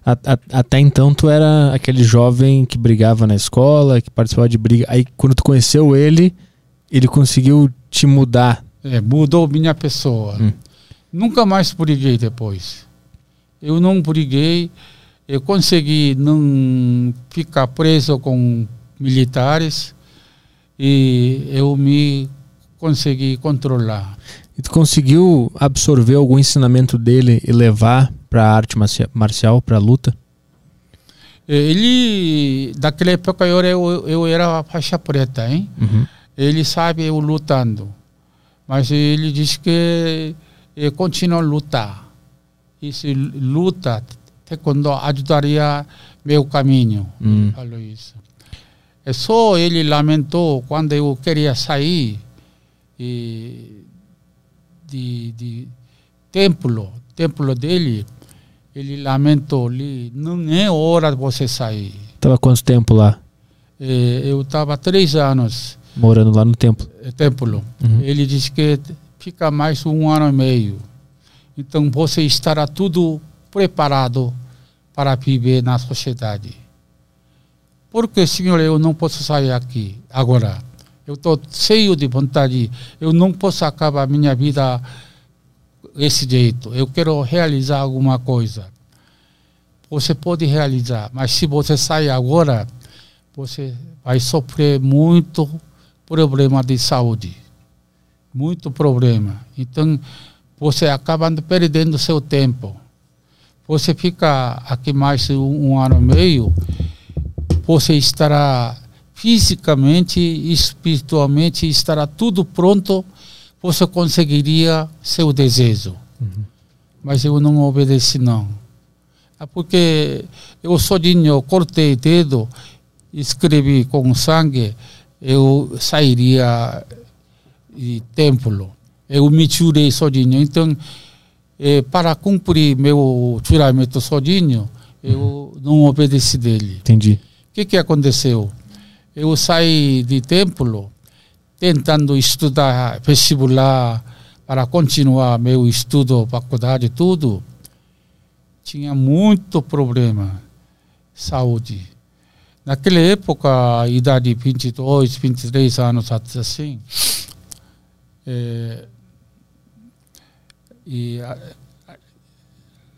A, a, até então tu era aquele jovem que brigava na escola, que participava de briga. Aí quando tu conheceu ele, ele conseguiu te mudar. É, mudou minha pessoa. Hum. Nunca mais briguei depois. Eu não briguei, eu consegui não ficar preso com militares. e eu me consegui controlar. E tu conseguiu absorver algum ensinamento dele e levar para a arte marcial, para a luta? Ele, daquela época eu, eu, eu era faixa preta, hein? Uhum. Ele sabe eu lutando, mas ele diz que ele continua a lutar. E se luta, quando ajudaria meu caminho. Hum. Falou isso. É só ele lamentou quando eu queria sair e, de, de templo, templo dele, ele lamentou ali, não é hora de você sair. Estava quanto tempo lá? É, eu estava três anos. Morando lá no templo? É, templo. Uhum. Ele disse que fica mais um ano e meio. Então você estará tudo preparado para viver na sociedade. Porque, senhor, eu não posso sair aqui agora. Eu estou cheio de vontade. Eu não posso acabar minha vida desse jeito. Eu quero realizar alguma coisa. Você pode realizar, mas se você sair agora, você vai sofrer muito problema de saúde. Muito problema. Então, você acaba perdendo seu tempo. Você fica aqui mais um, um ano e meio, você estará fisicamente e espiritualmente estará tudo pronto, você conseguiria seu desejo. Uhum. Mas eu não obedeci não. É porque eu sozinho cortei dedo, escrevi com sangue, eu sairia de templo. Eu me jurei sozinho. Então, eh, para cumprir meu juramento sozinho, eu não obedeci dele. Entendi. O que, que aconteceu? Eu saí de templo tentando estudar vestibular para continuar meu estudo, faculdade, tudo. Tinha muito problema. Saúde. Naquela época, idade de 22, 23 anos, assim, é, e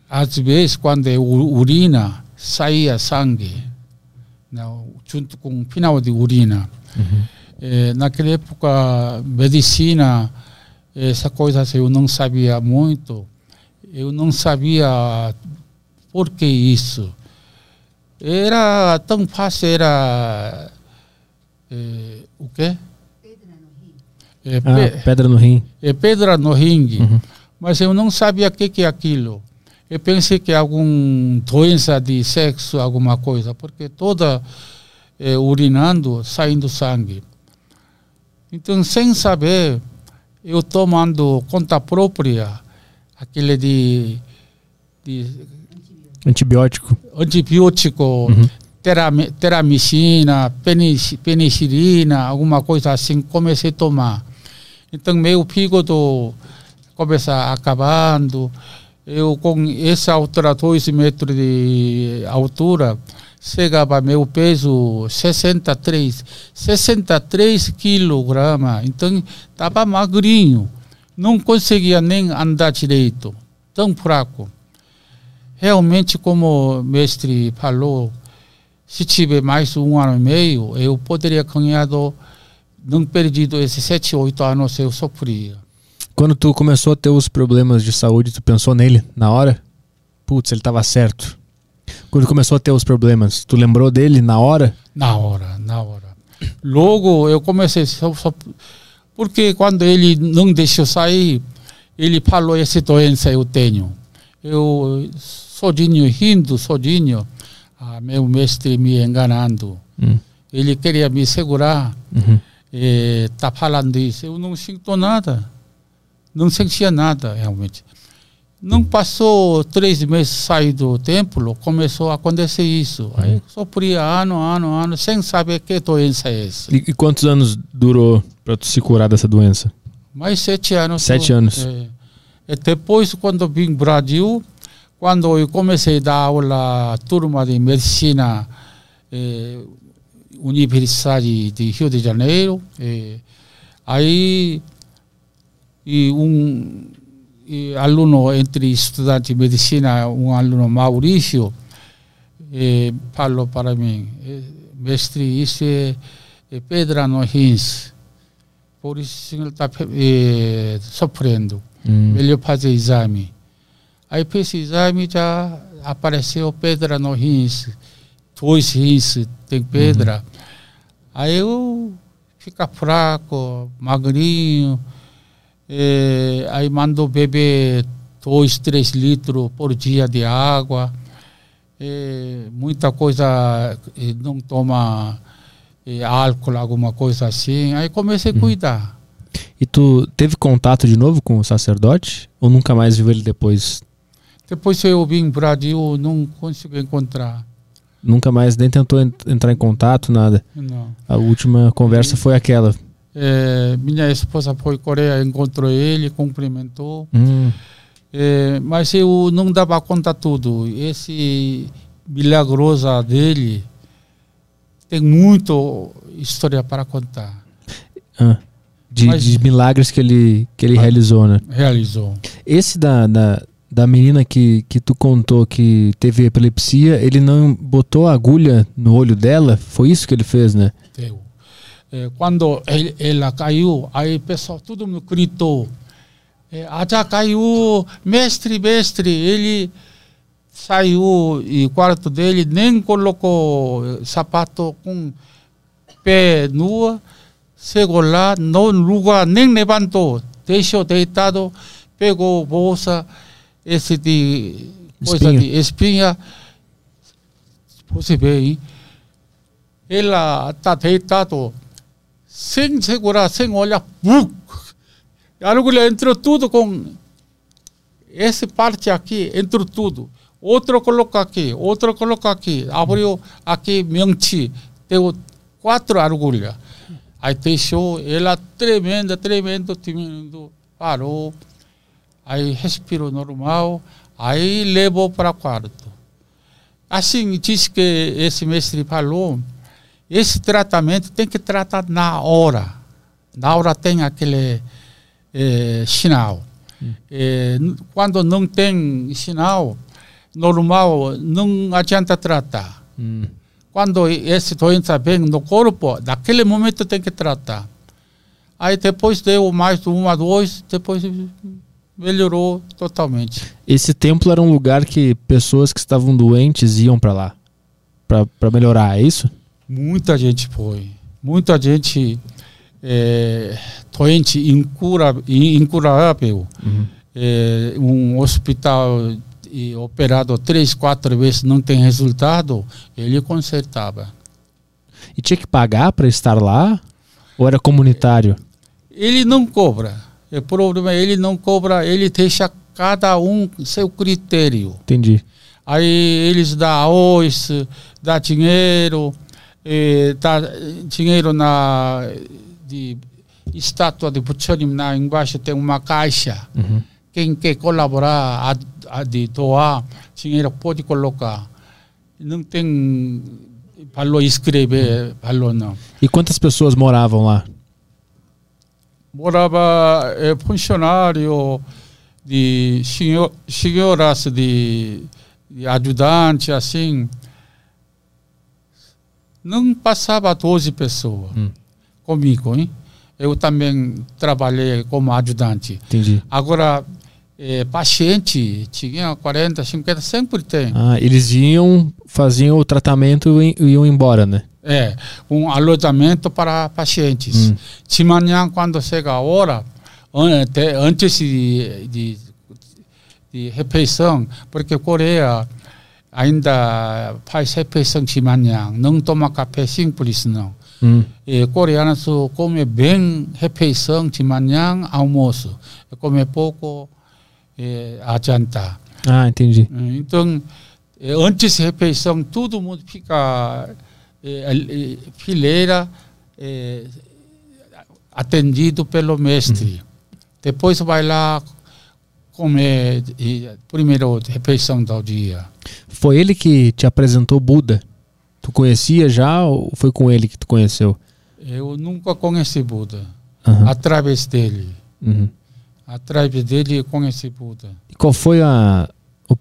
às vezes quando urina saía sangue não, junto com o final de urina uhum. é, naquela época medicina essa coisa eu não sabia muito eu não sabia por que isso era tão fácil era é, o quê é, ah, pedra no rim. É pedra no ringue. Uhum. Mas eu não sabia o que, que é aquilo. Eu pensei que é alguma doença de sexo, alguma coisa, porque toda é, urinando, saindo sangue. Então, sem saber, eu tomando conta própria, aquele de, de antibiótico, antibiótico, uhum. teramicina, penicilina, alguma coisa assim, comecei a tomar. Então, meu fígado começa acabando. Eu, com essa altura, 2 metros de altura, chegava meu peso 63, 63 quilogramas. Então, estava magrinho. Não conseguia nem andar direito, tão fraco. Realmente, como o mestre falou, se tiver mais um ano e meio, eu poderia ganhar não perdido esses sete, oito anos eu sofria. Quando tu começou a ter os problemas de saúde, tu pensou nele na hora? Putz, ele estava certo. Quando começou a ter os problemas, tu lembrou dele na hora? Na hora, na hora. Logo eu comecei só, só, porque quando ele não deixou sair, ele falou essa doença eu tenho. Eu sozinho rindo, sozinho, ah, meu mestre me enganando. Hum. Ele queria me segurar. Uhum está é, falando isso. Eu não sinto nada. Não sentia nada, realmente. Não passou três meses sair do templo, começou a acontecer isso. Aí uhum. sofria ano, ano, ano, sem saber que doença é essa. E, e quantos anos durou para se curar dessa doença? Mais sete anos. Sete anos. É. E depois, quando vim para o Brasil, quando eu comecei a dar aula turma de medicina, eh, Universidade de Rio de Janeiro. E, aí, e um e aluno entre estudante de medicina, um aluno Maurício, e falou para mim, mestre, isso é é, pedra no rins. Por isso ele está é, sofrendo. Hum. Melhor fazer exame. Aí fez exame já apareceu pedra no rins. Dois rins tem pedra. Aí eu fica fraco, magrinho. É, aí mandou beber dois, três litros por dia de água. É, muita coisa, é, não toma álcool, alguma coisa assim. Aí comecei a cuidar. E tu teve contato de novo com o sacerdote? Ou nunca mais viu ele depois? Depois eu vim para o Brasil, não consegui encontrar. Nunca mais nem tentou en- entrar em contato, nada. Não. A última conversa foi aquela. É, minha esposa foi à Coreia, encontrou ele, cumprimentou. Hum, É, mas eu não dava conta tudo. Esse milagrosa dele tem muita história para contar. ah, de, Mas- de milagres que ele, que ele Ah. realizou, né? Realizou. Esse da, da, da menina que, que tu contou que teve epilepsia, ele não botou a agulha no olho dela? Foi isso que ele fez, né? É, quando ele, ela caiu, aí o pessoal todo mundo gritou. É, ah, já caiu, mestre, mestre. Ele saiu e quarto dele nem colocou eh, sapato com pé nua, chegou lá, no lugar nem levantou, deixou deitado, pegou bolsa, esse de coisa Espinha. de espinha, você vê aí, ela está deitado, sem segurar, sem olhar, ¡buc! a agulha entrou tudo com essa parte aqui, entrou tudo. Outro coloca aqui, outro coloca aqui, abriu aqui mente, deu quatro agulhas. Aí deixou ela tremenda, tremendo, tremendo, parou. Aí respirou normal, aí levou para quarto. Assim, diz que esse mestre falou, esse tratamento tem que tratar na hora. Na hora tem aquele eh, sinal. Eh, n- quando não tem sinal, normal, não adianta tratar. Hum. Quando esse doença vem no corpo, naquele momento tem que tratar. Aí depois deu mais uma, dois, depois melhorou totalmente. Esse templo era um lugar que pessoas que estavam doentes iam pra lá pra melhorar, é isso? Muita gente foi. Muita gente é, doente, incura, incurável. Uhum. É, um hospital operado três, quatro vezes não tem resultado, ele consertava. E tinha que pagar pra estar lá? Ou era comunitário? Ele não cobra. O problema é ele não cobra, ele deixa cada um seu critério. Entendi. Aí eles dão arroz, dá dinheiro, dá dinheiro na de estátua de Buchonim na embaixo tem uma caixa. Uhum. Quem quer colaborar, a, a de doar dinheiro pode colocar. Não tem valor escrever, valor não. E quantas pessoas moravam lá? morava é, funcionário de senhor, senhoras de, de ajudante assim não passava 12 pessoas Hum. comigo hein? eu também trabalhei como ajudante Entendi. agora é, paciente tinha 40 50 sempre tem Ah, eles iam, faziam o tratamento e iam embora, né? É, um alojamento para pacientes. Hum. De manhã, quando chega a hora, antes de, de, de refeição, porque Coreia ainda faz refeição de manhã, não toma café simples, não. Hum. E coreanos comem bem refeição de manhã, almoço. Come pouco eh, a jantar. Ah, entendi. Então, antes da refeição, todo mundo fica eh, eh, fileira atendido pelo mestre. Depois vai lá comer primeiro refeição do dia. Foi ele que te apresentou Buda? Tu conhecia já ou foi com ele que tu conheceu? Eu nunca conheci Buda. Uhum. Através dele. Uhum. Através dele eu conheci Buda. E qual foi a. O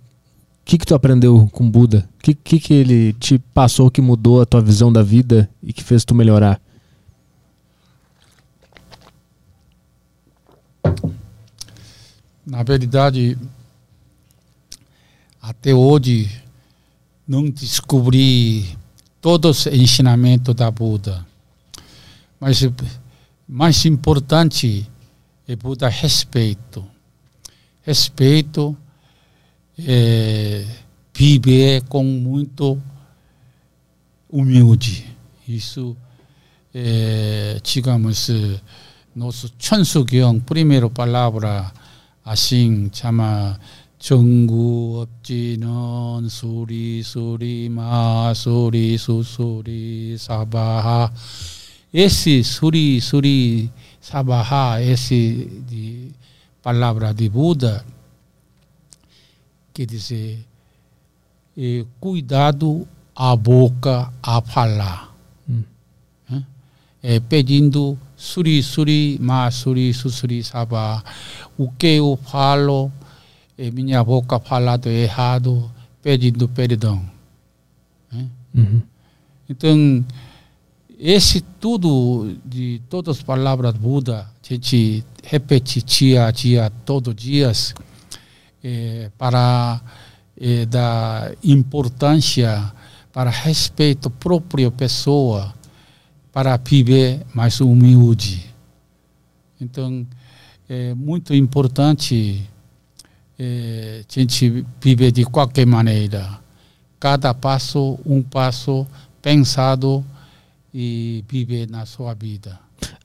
que, que tu aprendeu com Buda? O que, que, que ele te passou que mudou a tua visão da vida e que fez tu melhorar? Na verdade, até hoje não descobri todos os ensinamentos da Buda. Mas mais importante é Buda respeito. Respeito é, viver com muito humilde. Isso é, digamos, nosso Chonsugyong, primeira palavra assim, chama 정구 업지는 수리 수리 마 수리 수수리 사바하 esse suri suri sabaha esse de palavra de Buda quer dizer é, cuidado a boca a falar hum. é, pedindo suri suri ma suri susuri sabaha o que eu falo e minha boca falado errado, pedindo perdão. Né? Uhum. Então, esse tudo, de todas as palavras Buda, a gente repete dia a dia, todos os dias, é, para é, dar importância, para respeito à própria pessoa, para viver mais humilde. Então, é muito importante a gente vive de qualquer maneira. Cada passo, um passo pensado e vive na sua vida.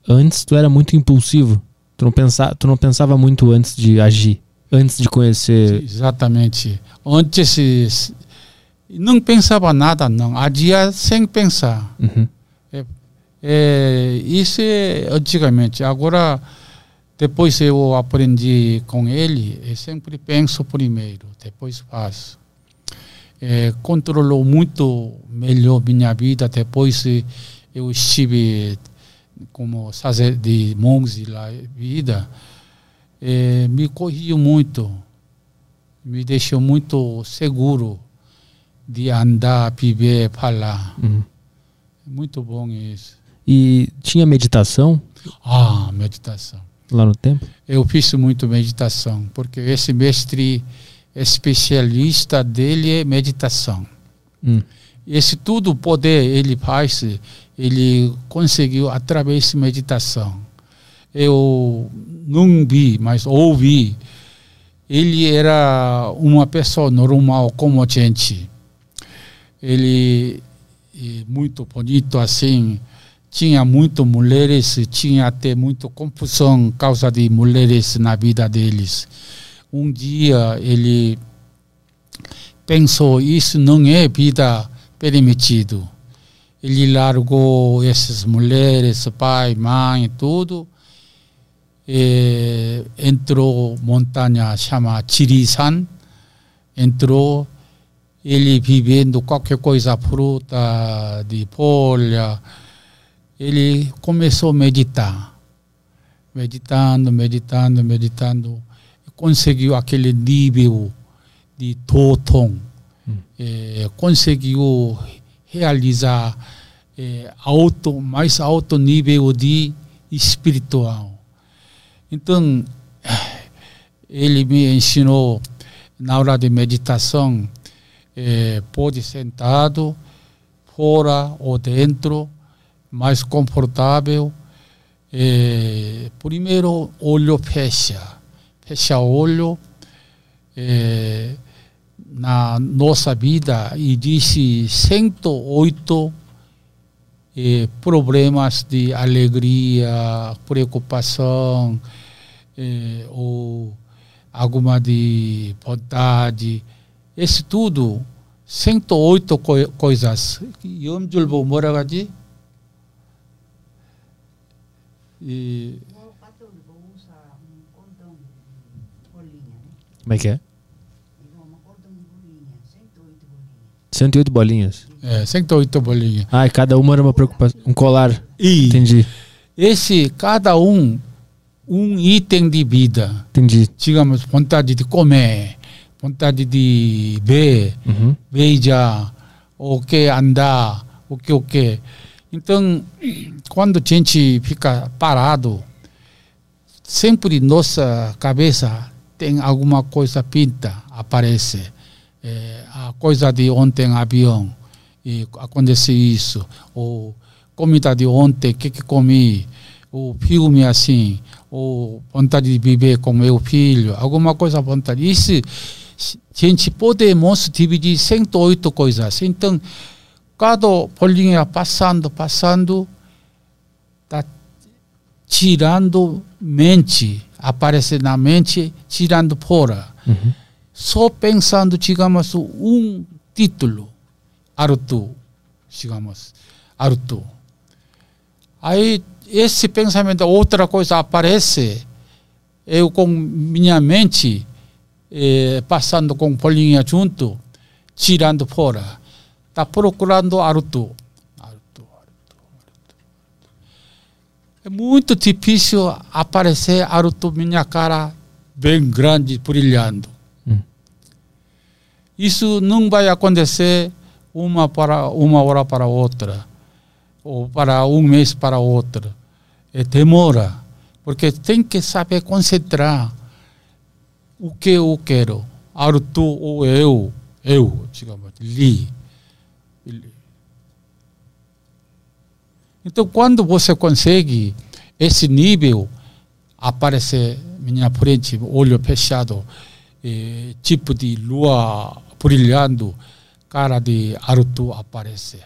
Antes tu era muito impulsivo. Tu não, pensava, tu não pensava muito antes de agir, antes de conhecer. Exatamente. Antes não pensava nada, não. Agia sem pensar. Uhum. É, é, isso é antigamente. Agora depois eu aprendi com ele, eu sempre penso primeiro, depois faço. É, controlou muito melhor minha vida. Depois eu estive como sacer de monge lá vida, é, me corrigiu muito, me deixou muito seguro de andar, viver, falar. Uhum. Muito bom isso. E tinha meditação? Ah, meditação lá no tempo? Eu fiz muito meditação, porque esse mestre especialista dele é meditação. Hum. Esse tudo poder ele faz, ele conseguiu através de meditação. Eu não vi, mas ouvi. Ele era uma pessoa normal como a gente. Ele é muito bonito assim, tinha muito mulheres, tinha até muita por causa de mulheres na vida deles. Um dia ele pensou isso não é vida permitido. Ele largou essas mulheres, pai, mãe, tudo. E entrou montanha chama Chirisan, entrou ele vivendo qualquer coisa fruta de folha ele começou a meditar. Meditando, meditando, meditando. Conseguiu aquele nível de totom. Hum. É, conseguiu realizar é, alto, mais alto nível de espiritual. Então, ele me ensinou na hora de meditação, é, pode sentado, fora ou dentro, mais confortável. É, primeiro, olho fecha. Fecha olho. É, na nossa vida existe 108 eh, problemas de alegria, preocupação, é, ou alguma de vontade. Esse tudo, 108 co coisas. E onde eu vou morar? E. Como é que é? 108 bolinhas. É, 108 bolinhas. Ah, e cada uma era uma preocupação. Um colar. E Entendi. Esse, cada um, um item de vida. Entendi. Digamos, vontade de comer, vontade de ver, uhum. beijar, o que andar, o que o que. Então, quando a gente fica parado, sempre nossa cabeça tem alguma coisa pinta, aparece. É, a coisa de ontem, avião, e acontece isso. Ou comida de ontem, o que, que comi. O filme assim, ou vontade de viver com meu filho, alguma coisa vontade. Isso, a gente podemos dividir 108 coisas. Então, cada bolinha passando, passando, está tirando mente, aparece na mente, tirando fora. Uhum. Só pensando, digamos, um título, Artu, digamos, Artu. Aí esse pensamento, outra coisa aparece, eu com minha mente, eh, passando com folhinha junto, tirando fora. Está procurando Artu. É muito difícil aparecer Artu minha cara bem grande, brilhando. Hum. Isso não vai acontecer uma para uma hora para outra ou para um mês para outro. É, demora, porque tem que saber concentrar o que eu quero. Arthur ou eu, eu, digamos, li. Então, quando você consegue esse nível, aparece minha frente, olho fechado, eh, tipo de lua brilhando, cara de Arthur aparece.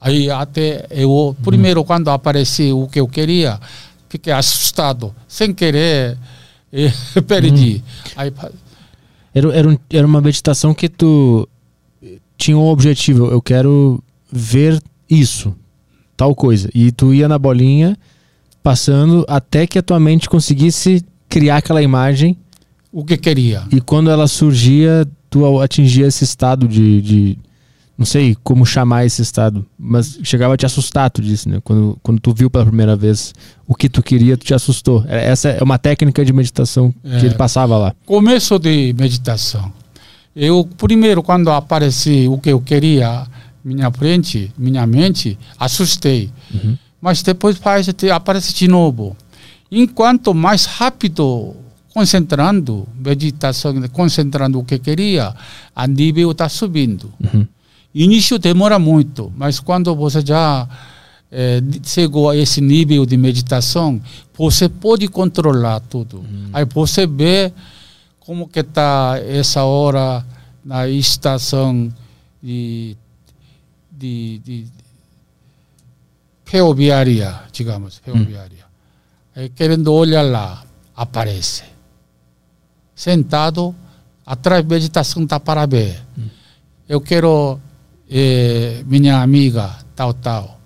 Aí até eu, primeiro, quando apareci o que eu queria, fiquei assustado, sem querer, perdi. Hum. Aí, era, era, um, era uma meditação que tu tinha um objetivo, eu quero ver isso, tal coisa. E tu ia na bolinha, passando até que a tua mente conseguisse criar aquela imagem. O que queria. E quando ela surgia, tu atingia esse estado de, de não sei como chamar esse estado, mas chegava a te assustar, tu disse, né? Quando, quando tu viu pela primeira vez o que tu queria, tu te assustou. Essa é uma técnica de meditação que é, ele passava lá. Começo de meditação. Eu, primeiro, quando apareci o que eu queria, minha frente, minha mente, assustei. Uhum. Mas depois faz, aparece de novo. Enquanto mais rápido concentrando, meditação, concentrando o que queria, a nível está subindo. Uhum. Início demora muito, mas quando você já é, chegou a esse nível de meditação, você pode controlar tudo. Uhum. Aí você vê como que está essa hora na estação de, de, de ferroviária, digamos, ferroviária. Uhum. Aí, querendo olhar lá, aparece. Sentado, atrás da meditação está para ver. Uhum. Eu quero eh, minha amiga, tal, tal.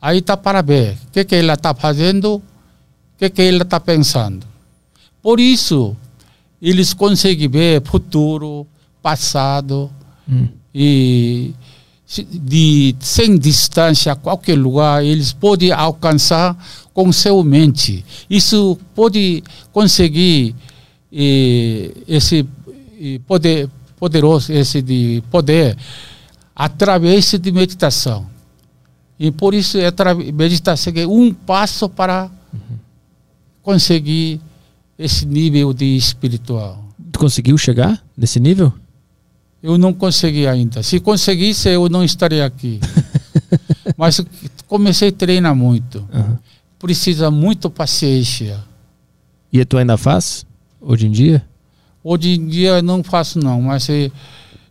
Aí está para ver o que, que ela está fazendo, o que, que ela está pensando. Por isso, eles conseguem ver futuro, passado, hum. e de, sem distância, qualquer lugar, eles podem alcançar com seu mente. Isso pode conseguir eh, esse eh, poder poderoso, esse de poder através de meditação. E por isso a meditação é um passo para conseguir esse nível de espiritual. Tu conseguiu chegar nesse nível? Eu não consegui ainda. Se conseguisse, eu não estaria aqui. Mas comecei a treinar muito. Uhum. Precisa muito paciência. E tu ainda faz? Hoje em dia? Hoje em dia não faço não, mas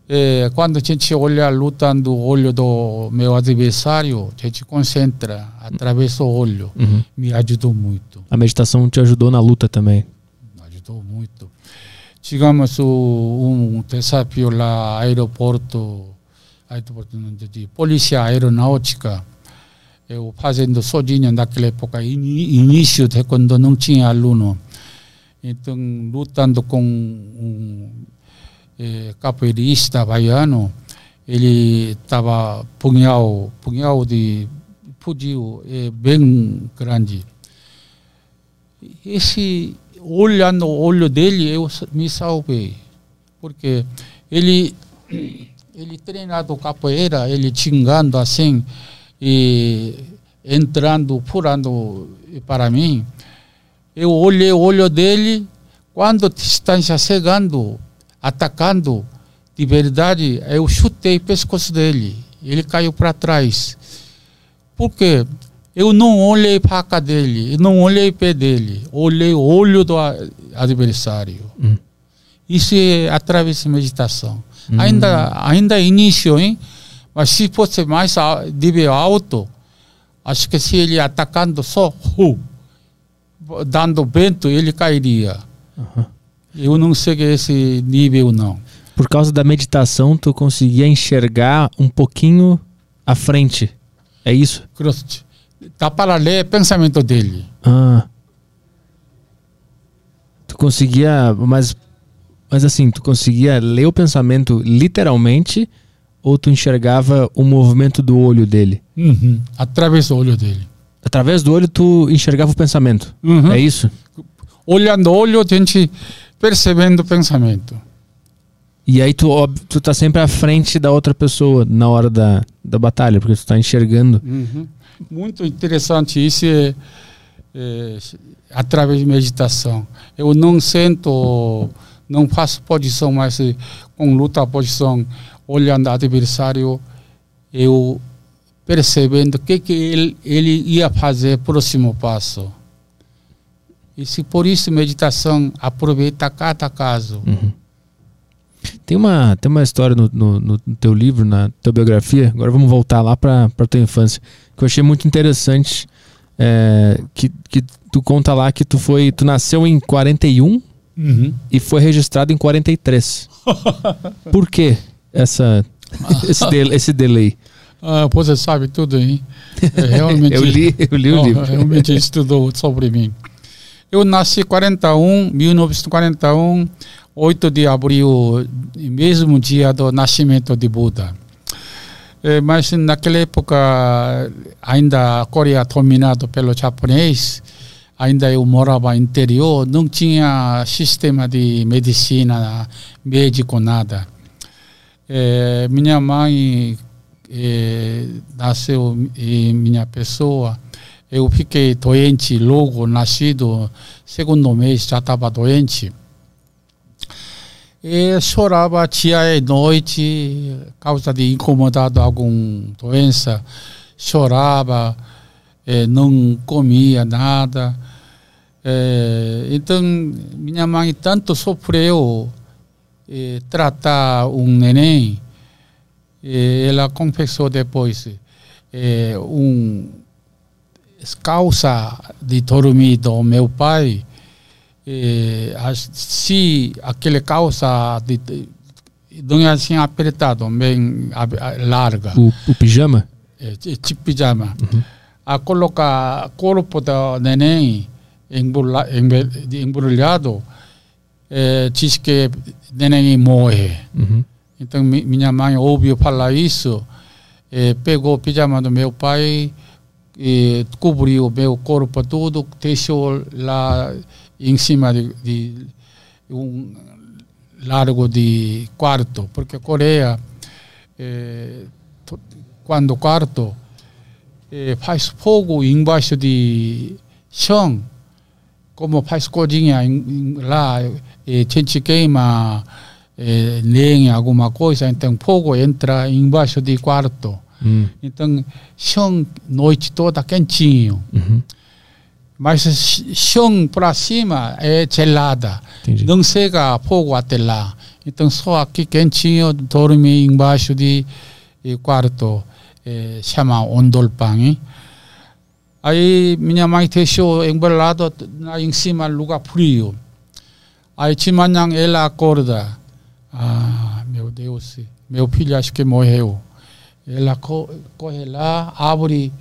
é, quando a gente olha lutando o olho do meu adversário, a gente concentra através do olho. Uhum. Me ajudou muito. A meditação te ajudou na luta também? Me ajudou muito. Chegamos um desafio lá aeroporto, aeroporto polícia aeronáutica. Eu fazendo sozinho naquela época, início de quando não tinha aluno. Então, lutando com um é, capoeirista baiano, ele estava punhal, punhal de fudiu é, bem grande. Esse olhando o olho dele eu me salvei, porque ele ele treinado capoeira, ele xingando assim e entrando, furando para mim, eu olhei o olho dele, quando está chegando, atacando, de verdade, eu chutei o pescoço dele. Ele caiu para trás. Por quê? Eu não olhei para a cara dele, eu não olhei pé dele, olhei o olho do adversário. Hum. Isso é através da meditação. Hum. Ainda, ainda é início, hein? Mas se fosse mais nível alto, acho que se ele atacando só, uh, dando vento, ele cairia. Uhum. Eu não sei esse nível, não. Por causa da meditação, tu conseguia enxergar um pouquinho à frente. É isso? Correto dá para ler pensamento dele. Ah. Tu conseguia, mas, mas assim, tu conseguia ler o pensamento literalmente ou tu enxergava o movimento do olho dele? Uhum. Através do olho dele. Através do olho tu enxergava o pensamento? Uhum. É isso? Olhando o olho, a gente percebendo o pensamento. E aí tu, tu tá sempre à frente da outra pessoa na hora da, da batalha, porque tu tá enxergando. Uhum muito interessante isso é, é, através de meditação. Eu não sento, não faço posição mais com luta posição, olhando adversário, eu percebendo o que, que ele, ele ia fazer próximo passo. E se por isso meditação aproveita cada caso. Uhum. Tem uma, tem uma história no, no, no, teu livro, na tua biografia. Agora vamos voltar lá para a tua infância que eu achei muito interessante. É, que, que tu conta lá que tu foi. Tu nasceu em 41 uhum. e foi registrado em 43. Por que essa, esse, de, esse delay? Ah, você sabe tudo, hein? Realmente, eu li, eu li o livro. Realmente estudou sobre mim. Eu nasci em 41, 1941, 8 de abril, mesmo dia do nascimento de Buda. É, mas naquela época, ainda a Coreia dominada pelo japonês, ainda eu morava interior, não tinha sistema de medicina, médico, nada. É, minha mãe é, nasceu e minha pessoa, eu fiquei doente logo nascido, segundo mês já estava doente. E chorava dia e noite, causa de incomodado alguma doença. Chorava, não comia nada. então, minha mãe tanto sofreu tratar um neném. ela confessou depois um causa de dormir do meu pai eh, se aquele calça de, de, é assim apertado, bem larga. O, o pijama? É, tipo pijama. Uhum. A colocar corpo do neném embrulhado, é, diz que neném morre. Uhum. Então minha mãe ouviu falar isso, é, pegou o pijama do meu pai, e cobriu o meu corpo todo, deixou lá em cima de, de um largo de quarto, porque Coreia, eh, quando quarto, eh, faz fogo embaixo de chão, como faz cozinha lá, eh, gente queima eh, lenha, alguma coisa, então fogo entra embaixo de quarto. Hum. Então, chão noite toda quentinho. Uhum. Mas chão para cima é gelada. Entendi. Não chega fogo até lá. Então só aqui quentinho, dorme embaixo de, de quarto, é, chama ondolpang. Aí minha mãe deixou embalado lá em cima lugar frio. Aí de manhã ela acorda. Ah, meu Deus, meu filho acho que morreu. Ela corre lá, abre,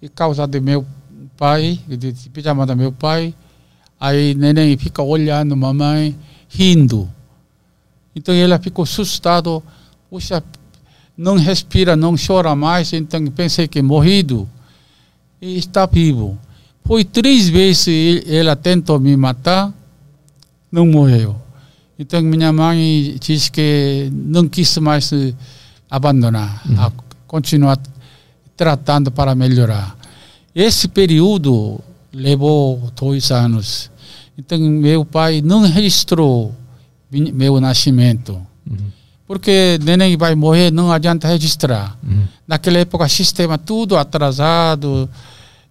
e causa de meu pai, de pijama do meu pai. Aí neném fica olhando mamãe, rindo. Então ela ficou assustada. Puxa, não respira, não chora mais. Então pensei que morrido. E está vivo. Foi três vezes ela tentou me matar, não morreu. Então minha mãe disse que não quis mais abandonar, uhum. continuar tratando para melhorar. Esse período levou dois anos. Então, meu pai não registrou meu nascimento. Porque neném vai morrer, não adianta registrar. Naquela época, sistema tudo atrasado.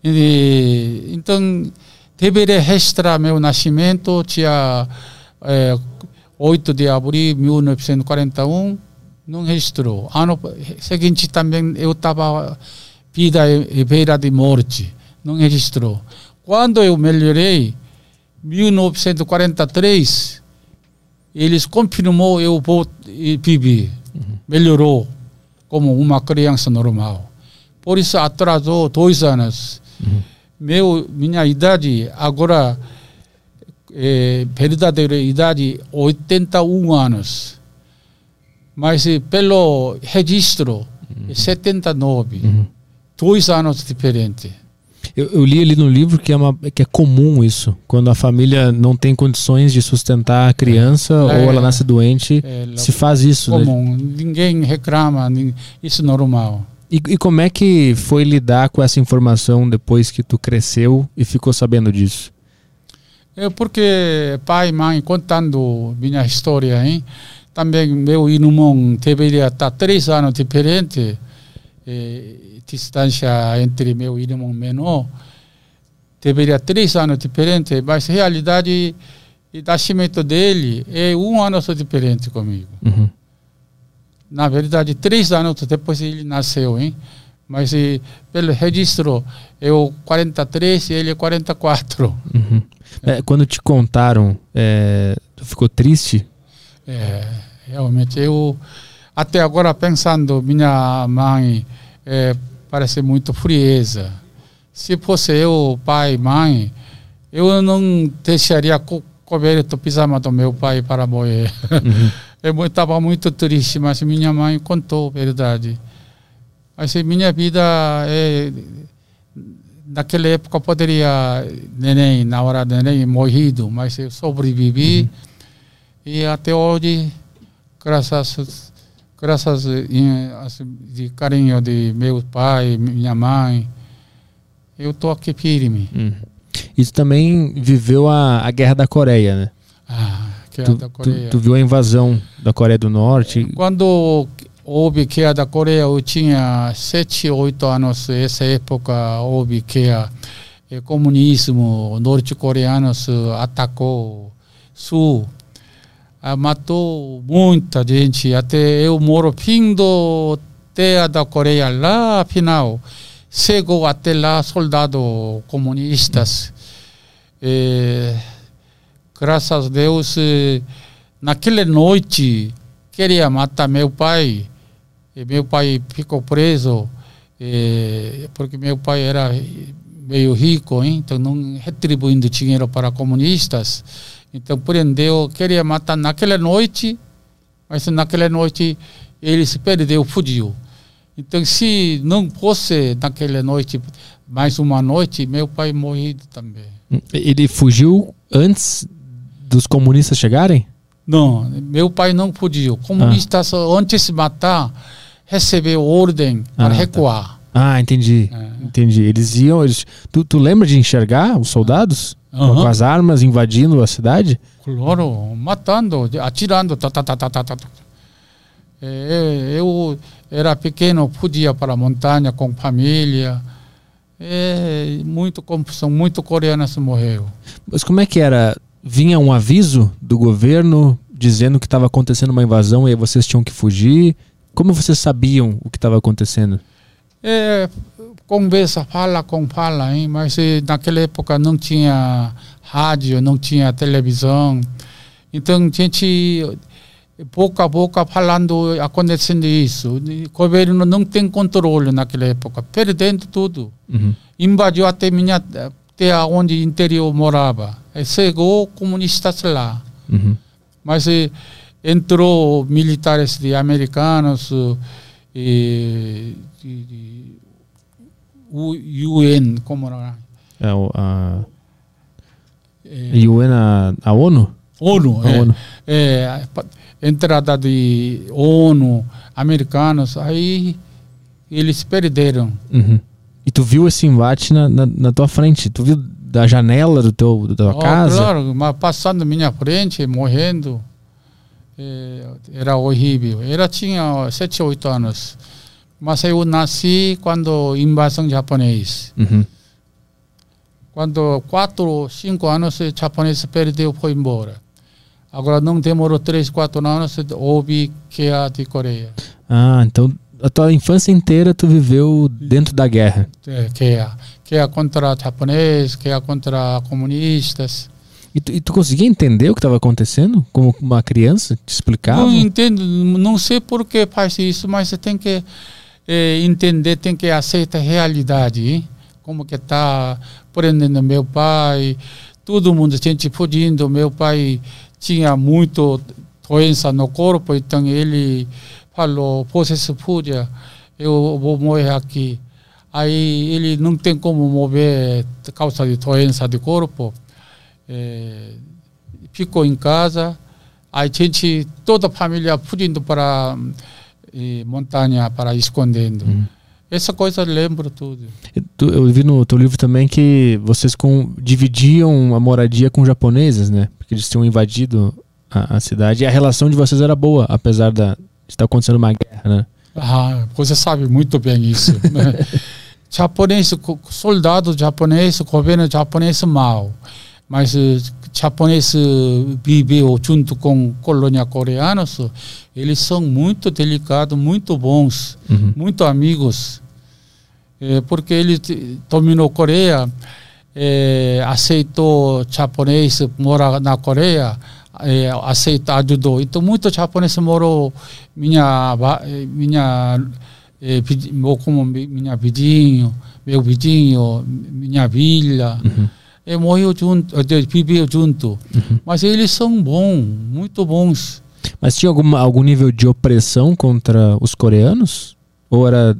E, então, deveria registrar meu nascimento, dia é, 8 de abril de 1941, não registrou. Ano seguinte também eu estava vida e beira de morte, não registrou. Quando eu melhorei, 1943, eles confirmou eu vou viver, melhorou como uma criança normal. Por isso atrasou dois anos. Meu minha idade agora é, verdadeira idade 81 anos. Mas eh, pelo registro é 79. Dois anos diferente. Eu, eu li ali no livro que é, uma, que é comum isso. Quando a família não tem condições de sustentar a criança É. ou ela nasce doente, É, se faz isso. né? comum. Ninguém reclama, isso é normal. E, e como é que foi lidar com essa informação depois que tu cresceu e ficou sabendo disso? É porque pai e mãe contando minha história, hein? Também meu irmão deveria estar três anos diferente, eh, distância entre meu irmão menor, deveria três anos diferente, mas a realidade o nascimento dele é um ano só diferente comigo. Uhum. Na verdade, três anos depois ele nasceu, hein? Mas eh, pelo registro, eu 43 e ele é 44. Uhum. É, quando te contaram, é, tu ficou triste? É, realmente, eu até agora pensando, minha mãe é, parece muito frieza. Se fosse eu, pai, mãe, eu não deixaria co comer o pijama do meu pai para morrer. eu estava muito triste, mas minha mãe contou a verdade. Mas minha vida é naquela época poderia neném na hora do neném morrido mas eu sobrevivi e até hoje graças graças em, assim, de carinho de meu pai minha mãe eu tô aqui firme Hum. E tu também viveu a, a Guerra da Coreia, né? ah, que é Tu, da tu, Coreia tu viu a invasão da Coreia do Norte. Quando houve queda da Coreia, eu tinha sete, oito anos. Essa época houve que o comunismo norte-coreano atacou sul. Ah, matou muita gente. Até eu moro fim do terra da Coreia, lá final. Chegou até lá soldados comunistas. Eh, graças a Deus, naquela noite, queria matar meu pai. E meu pai ficou preso, eh, porque meu pai era meio rico, hein? então não retribuindo dinheiro para comunistas. Então prendeu, queria matar naquela noite, mas naquela noite ele se perdeu, fugiu. Então se não fosse naquela noite, mais uma noite, meu pai morrido também. Ele fugiu antes dos comunistas chegarem? Não, meu pai não fugiu. Comunistas, antes de matar, recebeu ordem Ah, para tá. recuar. Ah, entendi. É. Entendi. Eles iam. Eles... Tu, tu lembra de enxergar os soldados? Com- Aham. Com as armas invadindo a cidade? Claro, matando, atirando. Tá, tá, tá, tá, tá, tá. É, eu era pequeno, podia para a montanha com família. É, muito confusão, muito coreanos morreu. Mas como é que era? Vinha um aviso do governo dizendo que estava acontecendo uma invasão e vocês tinham que fugir? Como vocês sabiam o que estava acontecendo? É, conversa, fala com fala, hein? mas eh, naquela época não tinha rádio, não tinha televisão. Então, a gente, pouco a pouco, falando, acontecendo isso. O governo não tem controle naquela época, perdendo tudo. Uhum. Invadiu até minha terra onde interior morava. E chegou comunistas lá. Uhum. Mas eh, entrou militares de americanos e de, de U- UN, como era? É, o- a, Eh, UN, a, a ONU? ONU, A é, ONU. é, entrada de ONU, americanos, aí eles perderam. Uhum. E tu viu esse embate na, na, na tua frente? Tu viu da janela do teu, da tua Oh, casa? Claro, mas passando minha frente, morrendo, eh, era horrível. Ela tinha 7, 8 anos. Mas eu nasci quando invasão japonês. Uhum. Quando 4, 5 anos, o japonês perdeu, foi embora. Agora não demorou 3, 4 anos, houve guerra de Coreia. Ah, então a tua infância inteira tu viveu dentro da guerra. É, guerra. Guerra contra japonês, guerra contra comunistas. E tu, e tu conseguia entender o que estava acontecendo? Como uma criança? Te explicava? Não entendo, não sei por que faz isso, mas você tem que eh, entender, tem que aceitar a realidade. Como que tá prendendo meu pai, todo mundo, gente fugindo. Meu pai tinha muito doença no corpo, então ele falou, você se fuja, eu vou morrer aqui. Aí ele não tem como mover causa de doença de corpo. Eh, ficou em casa. Aí gente, toda a família fugindo para eh, montanha, para escondendo. Uhum. Essa coisa eu lembro tudo. E tu- eu vi no teu livro também que vocês com, dividiam a moradia com japoneses, né? Porque eles tinham invadido a, a cidade e a relação de vocês era boa, apesar da, de estar acontecendo uma guerra, né? Ah, você sabe muito bem isso. né? japonês, soldado japonês, governo japonês mal, mas japonês viveu junto com colônia coreanos, eles são muito delicados, muito bons, Uhum. muito amigos, Eh, porque ele dominou Coreia, eh, aceitou japonês morar na Coreia, eh, aceita ajudou. Então muito japonês morou minha minha mo- como mi- minha vizinho, meu vizinho, minha vila. Uhum. E morreu junto, viveu junto. Mas eles são bons, muito bons. Mas tinha alguma, algum nível de opressão contra os coreanos? Ou era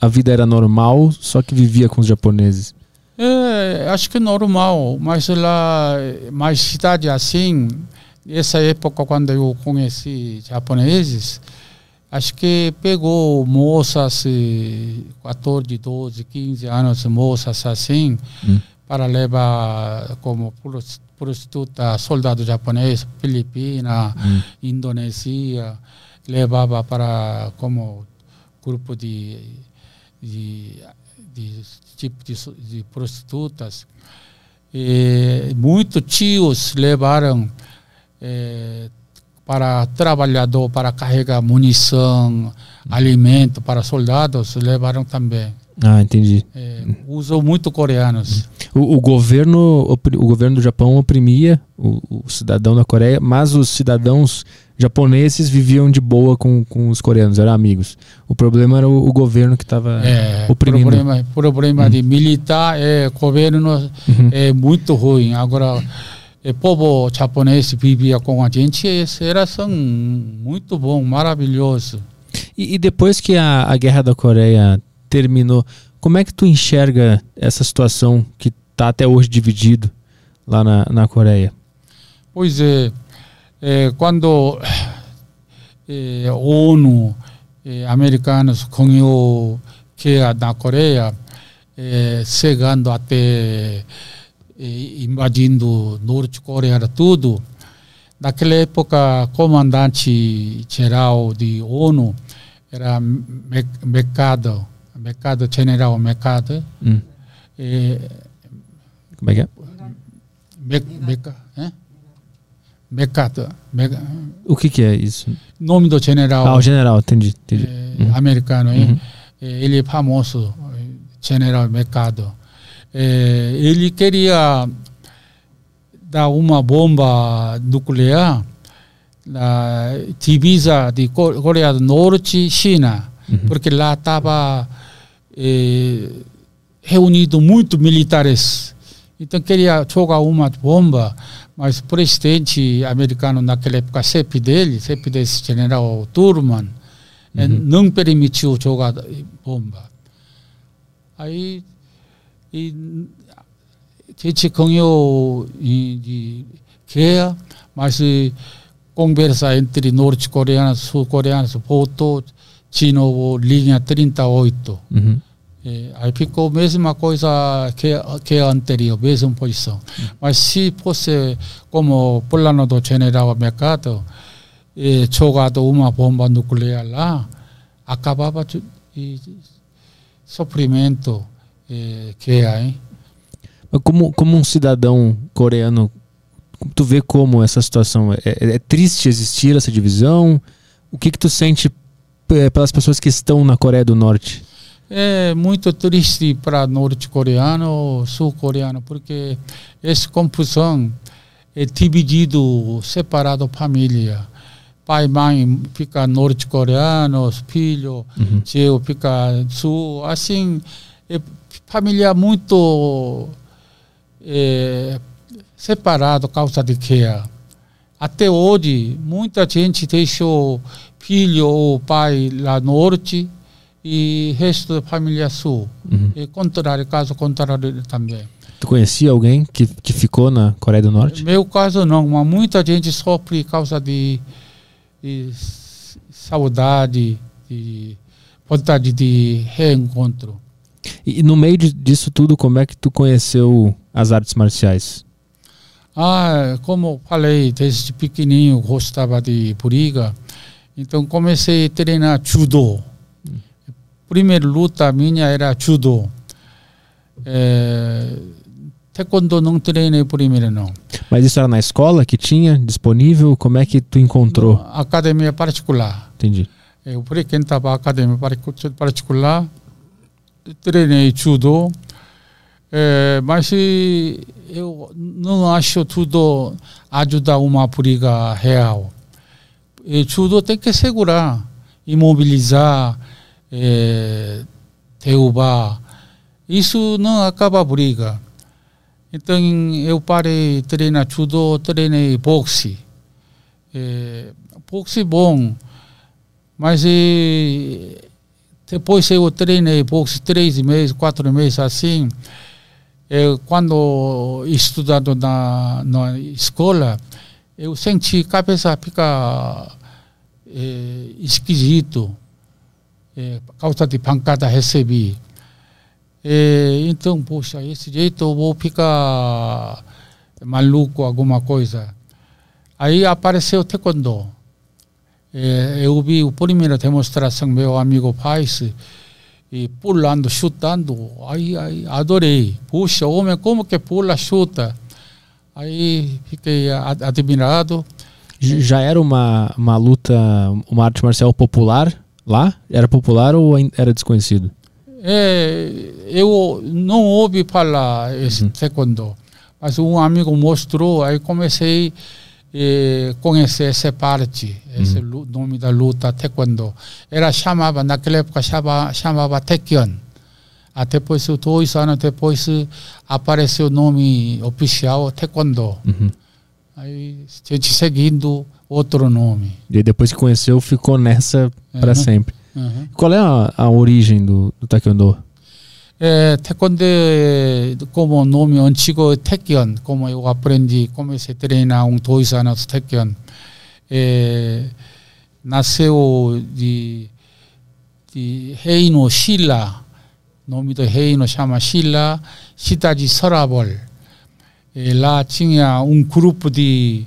a vida era normal, só que vivia com os japoneses? É, acho que normal, mas lá, mais cidade assim, essa época quando eu conheci japoneses, acho que pegou moças, eh, 14, 12, 15 anos, moças assim, Hum. Para levar como pros- prostituta, soldado japonês, Filipina, Hum. Indonésia, levava para como grupo de, de, de tipo de, de prostitutas. E muitos tios levaram eh, para trabalhador, para carregar munição, alimento para soldados, levaram também. Ah, entendi. Eh, usam muito coreanos. O, o governo o governo do Japão oprimia o, o cidadão da Coreia, mas os cidadãos japoneses viviam de boa com, com os coreanos, eram amigos. O problema era o, o governo que estava É, oprimindo. problema, problema de militar, é, governo Uhum. é muito ruim. Agora, é, povo japonês vivia com a gente, era são muito bom, maravilhoso. E, e depois que a, a guerra da Coreia terminou, como é que tu enxerga essa situação que está até hoje dividido lá na, na Coreia? Pois é, é quando é, ONU, é, americanos ganhou guerra na Coreia, é, chegando até é, invadindo Norte Coreia tudo, naquela época comandante geral de ONU era Me- Mercado, Mercado General Mercado, Hum, é, como é que é? Me, meca, é? Mercado, Meca- O que, que é isso? nome do general Ah, o general, entendi. entendi. eh, americano, hein? Uhum. Eh, ele é famoso, general Mercado. Eh, ele queria dar uma bomba nuclear na divisa de Co- Coreia do Norte, China, Uhum. porque lá estava eh, reunido muito militares. Então queria jogar uma bomba, mas o presidente americano naquela época, CEP dele, CEP desse general Turman, eh, não permitiu jogar bomba. Aí e, a gente ganhou de guerra, mas eh, conversa entre norte-coreanos sul-coreanos voltou de novo linha 38. Uhum. É, aí ficou a mesma coisa que, que a anterior, mesma posição. Uhum. Mas se fosse como plano do general mercado, é, jogado uma bomba nuclear lá, acabava o sofrimento é, que há. Hein? Como, como um cidadão coreano, tu vê como essa situação é, é, é triste existir essa divisão? O que que tu sente pelas pessoas que estão na Coreia do Norte? É muito triste para norte-coreano, sul-coreano, porque essa confusão é dividido, separado família. Pai, mãe fica norte-coreano, filho, uhum. tio fica sul, assim, é família muito é, separado causa de que até hoje muita gente deixou filho ou pai lá no norte e resto da família sul. Uhum. E contrário, caso contrário também. Tu conhecia alguém que, que ficou na Coreia do Norte? Meu caso não, mas muita gente sofre causa de, de saudade, de vontade de reencontro. E, no meio disso tudo, como é que tu conheceu as artes marciais? Ah, como falei, desde pequenininho gostava de briga. Então comecei a treinar judô. Primeira luta minha era judô. É, taekwondo não treinei primeiro não. Mas isso era na escola que tinha disponível? Como é que tu encontrou? Academia particular. Entendi. Eu frequentava a academia particular, treinei judô, é, mas eu não acho tudo ajuda uma briga real. Tudo tem que segurar, imobilizar, é, derrubar. Isso não acaba a briga. Então eu parei treinar judô, treinei boxe. É, boxe bom, mas e, depois eu treinei boxe três meses, quatro meses assim. Eu, quando estudando na, na escola, eu senti cabeça fica é, esquisito, é, causa de pancada recebi. É, então, poxa, esse jeito eu vou ficar maluco, alguma coisa. Aí apareceu o taekwondo. É, eu vi a primeira demonstração, meu amigo faz, e pulando, chutando. Aí, aí adorei. Puxa, homem, como que pula, chuta? Aí fiquei admirado. Já era uma, uma luta, uma arte marcial popular lá? Era popular ou era desconhecido? É, eu não ouvi falar esse uhum. taekwondo, mas um amigo mostrou, aí comecei a eh, conhecer essa parte, esse uhum. nome da luta taekwondo. Era chamava, naquela época chamava, chamava Taekyon. Até depois, dois anos depois, apareceu o nome oficial Taekwondo. Uhum. Aí gente seguindo outro nome. E depois que conheceu, ficou nessa uhum. para sempre. Uhum. Qual é a, a origem do, do Taekwondo? É, taekwondo é como nome antigo Taekyon, como eu aprendi, comecei a treinar um dois anos Taekyon. É, nasceu de, de reino Shila, nome do reino chama Shila, cidade Sorabol. E lá tinha um grupo de,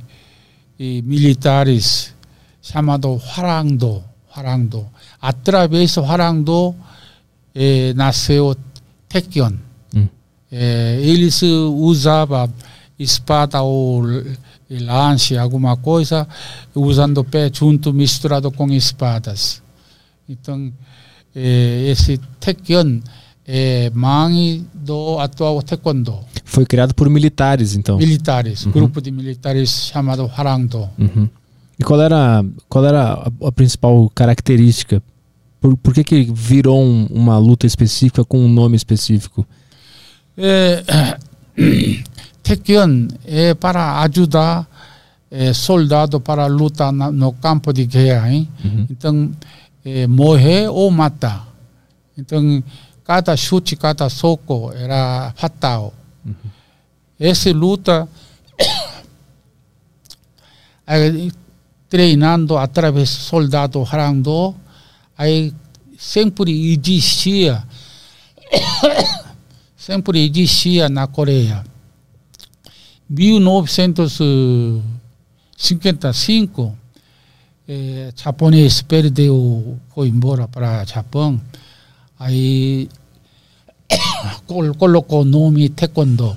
de militares chamado Harangdo, Harangdo. Através do Harangdo eh, nasceu Taekyon. Hum. Eh, eles usavam espada ou lance, alguma coisa, usando pé junto, misturado com espadas. Então, eh, esse Taekyon é mãe do atual taekwondo. Foi criado por militares, então? Militares, uhum. grupo de militares chamado Harangdo. Uhum. E qual era, qual era a, a principal característica? Por, por que, que virou um, uma luta específica com um nome específico? É, Taekyon é para ajudar é, soldado para lutar na, no campo de guerra. Hein? Uhum. Então, é, morrer ou matar. Então, cada chute, cada soco era fatal. Uhum. Essa luta, treinando através do soldado Harangdo, aí sempre existia sempre existia na Coreia. 1955, eh, japonês perdeu, foi embora para Japão, 아이 꼴꼴로꼬 노미 태권도.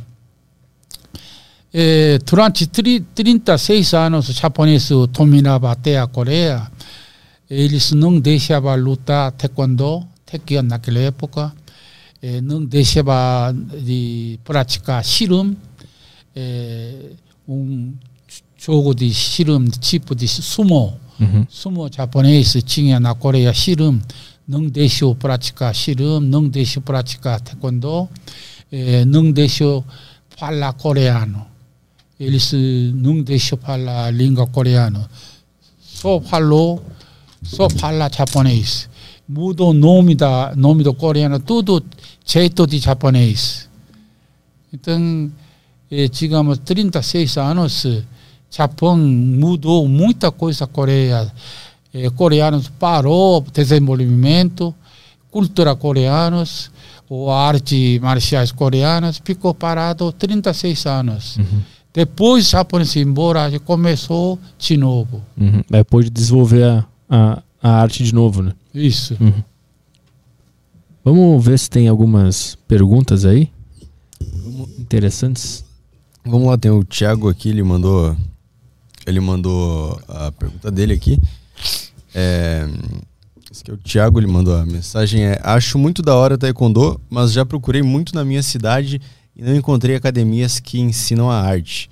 에 드란치 트리 트린타 세이사노스 샤포니스 토미나바 테아 코레아 에일리스 능 데시아바 루타 태권도 태키가 나길래 예쁘까? 에능 데시아바 디 프라치카 시름. 에웅 조고디 시름 치프디 수모. 수모 자포네이스 칭이야 나코레야 시름. Eh, falar coreano eles não deixam falar língua coreana. Só falou, só fala japonês. Mudou o nome, da, nome do coreano, tudo jeito de japonês. Então, eh, digamos, 36 anos, Japão mudou muita coisa Coreia. Eh, coreanos parou desenvolvimento, cultura coreanos, ou arte marciais coreanas, ficou parado 36 anos. Uhum. Depois o japonês embora, começou de novo. Uhum. Depois de desenvolver a, a, a, arte de novo, né? Isso. Uhum. Vamos ver se tem algumas perguntas aí interessantes. Vamos lá, tem o Thiago aqui, ele mandou ele mandou a pergunta dele aqui. É, esse aqui é o Thiago, ele mandou a mensagem é: "Acho muito da hora taekwondo, mas já procurei muito na minha cidade e não encontrei academias que ensinam a arte.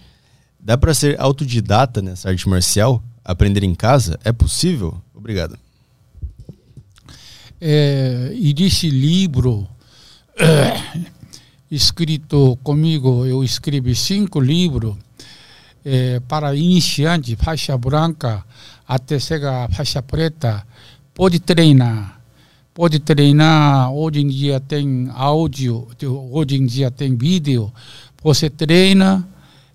Dá para ser autodidata nessa arte marcial? Aprender em casa? É possível? Obrigado. É, existe livro é, escrito comigo, eu escrevi cinco livros é, para iniciante, faixa branca até chegar faixa preta, pode treinar pode treinar. Hoje em dia tem áudio, hoje em dia tem vídeo. Você treina,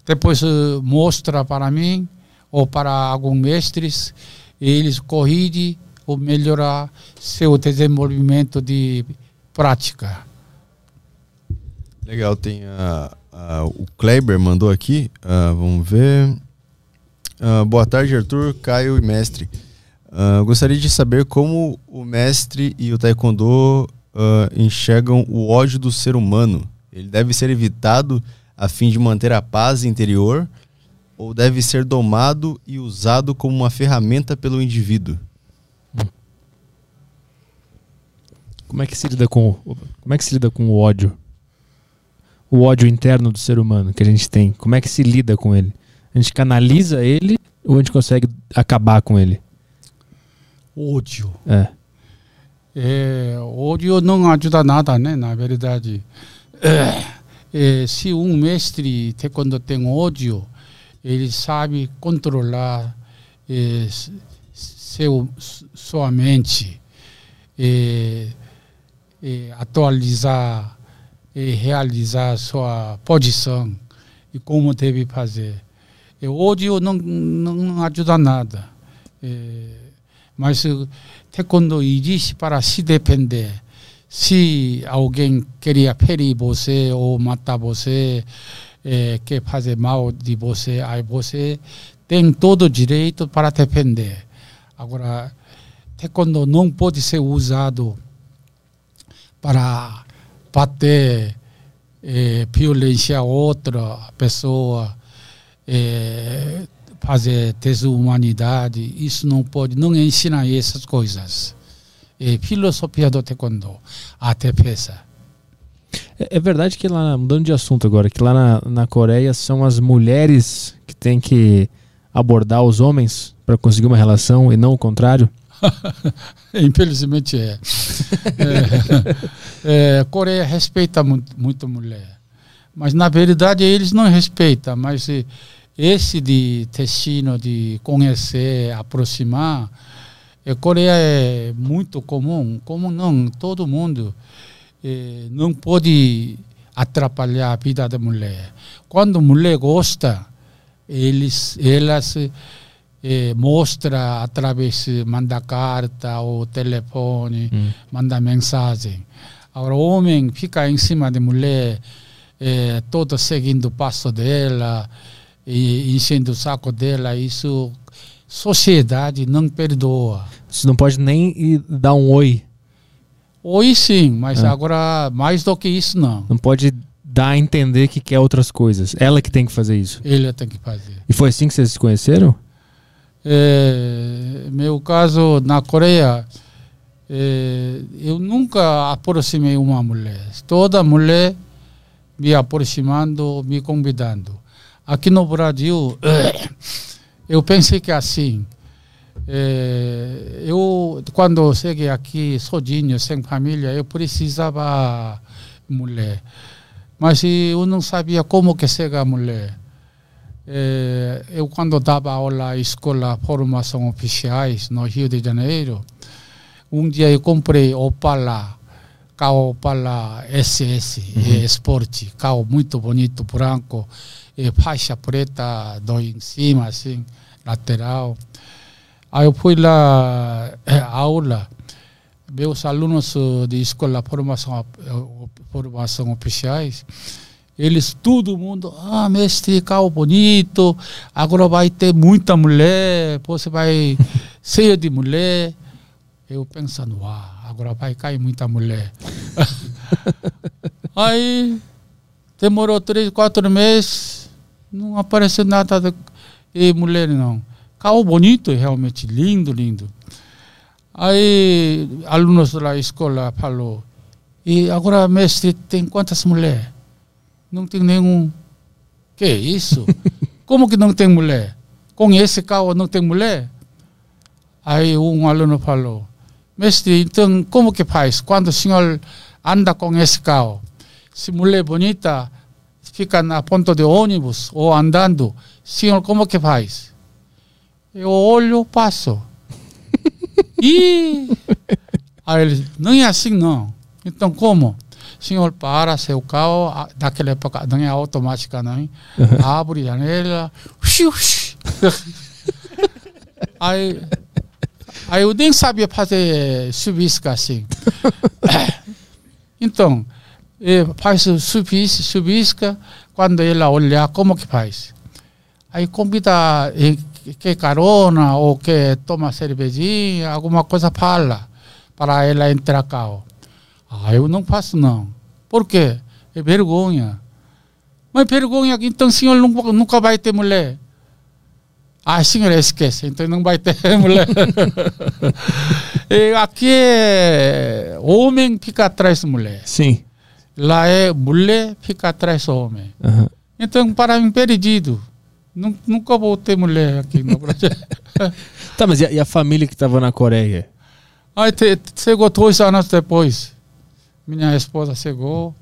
depois mostra para mim ou para alguns mestres, eles corrigem ou melhorar seu desenvolvimento de prática. Legal, tem a, a, o Kleber mandou aqui, uh, vamos ver. Uh, boa tarde, Arthur, Caio e mestre. Uh, gostaria de saber como o mestre e o taekwondo uh, enxergam o ódio do ser humano. Ele deve ser evitado a fim de manter a paz interior ou deve ser domado e usado como uma ferramenta pelo indivíduo? Como é que se lida com como é que se lida com o ódio? O ódio interno do ser humano que a gente tem. Como é que se lida com ele? A gente canaliza ele ou a gente consegue acabar com ele? ódio. É. É, ódio não ajuda nada, né? Na verdade, é, é, se um mestre quando tem ódio, ele sabe controlar é, seu sua mente, é, é, atualizar e realizar sua posição e como deve fazer. E ódio não não ajuda nada. É, mas taekwondo existe para se defender. Se alguém queria ferir você ou matar você, é, quer fazer mal de você, aí você tem todo o direito para defender. Agora, taekwondo não pode ser usado para bater, é, violência a outra pessoa, é, fazer desumanidade, isso não pode, não ensina essas coisas. É filosofia do taekwondo, a defesa. É, é, verdade que lá, mudando de assunto agora, que lá na, na Coreia são as mulheres que têm que abordar os homens para conseguir uma relação e não o contrário? Infelizmente é. é, é Coreia respeita muito, muito mulher. Mas na verdade eles não respeitam, mas esse de destino de conhecer, aproximar, a Coreia é muito comum, como não, todo mundo é, não pode atrapalhar a vida da mulher. Quando a mulher gosta, eles, elas mostra através manda carta ou telefone, hum. manda mensagem. Agora, o homem fica em cima da mulher, é, todo seguindo o passo dela, e enchendo o saco dela, isso sociedade não perdoa. Você não pode nem dar um oi. Oi sim, mas É. agora mais do que isso não. Não pode dar a entender que quer outras coisas. Ela que tem que fazer isso. Ele tem que fazer. E foi assim que vocês se conheceram? É, meu caso na Coreia, é, eu nunca aproximei uma mulher. Toda mulher me aproximando, me convidando. Aqui no Brasil, eu pensei que assim. é, eu quando cheguei aqui sozinho, sem família, eu precisava mulher, mas eu não sabia como que chega mulher. É, eu quando dava aula escola formação oficiais no Rio de Janeiro, um dia eu comprei Opala, carro Opala SS, é, esporte, carro muito bonito, branco, e faixa preta do em cima, assim, lateral. Aí eu fui lá é, aula, meus alunos eh, de escola formação, eh, formação oficiais, eles, todo mundo, ah, mestre, carro bonito, agora vai ter muita mulher, você vai cheio de mulher. Eu pensando, uau, agora vai cair muita mulher. Aí, demorou três, quatro meses, não apareceu nada de de mulher, não. Carro bonito, realmente, lindo, lindo. Aí, alunos da escola falou, e agora, mestre, tem quantas mulheres? Não tem nenhum. Que isso? Como que não tem mulher? Com esse carro não tem mulher? Aí um aluno falou, mestre, então como que faz? Quando o senhor anda com esse carro, se mulher bonita fica na ponta de ônibus ou andando, senhor, como que faz? Eu olho, passo. e aí ele, não é assim não. Então como? senhor para seu carro, naquela época não é automática não, abre a janela, xiu, xiu. aí, aí eu nem sabia fazer subisca assim. então, faz subis, subisca, quando ela olhar, como que faz? Aí convida eh, que carona ou que toma cervejinha, alguma coisa fala para ela entrar carro. Ah, eu não faço não. Por quê? É vergonha. Mas vergonha, então o senhor nunca vai ter mulher. Ah, senhora esquece, então não vai ter mulher. e aqui é homem fica atrás da mulher. Sim. Lá é mulher fica atrás do homem. Aham. Então, para mim, perdido. Nu- Nunca vou ter mulher aqui no Brasil. Tá, mas e a, e a família que tava na Coreia? Aí te- chegou dois anos depois. Minha esposa chegou.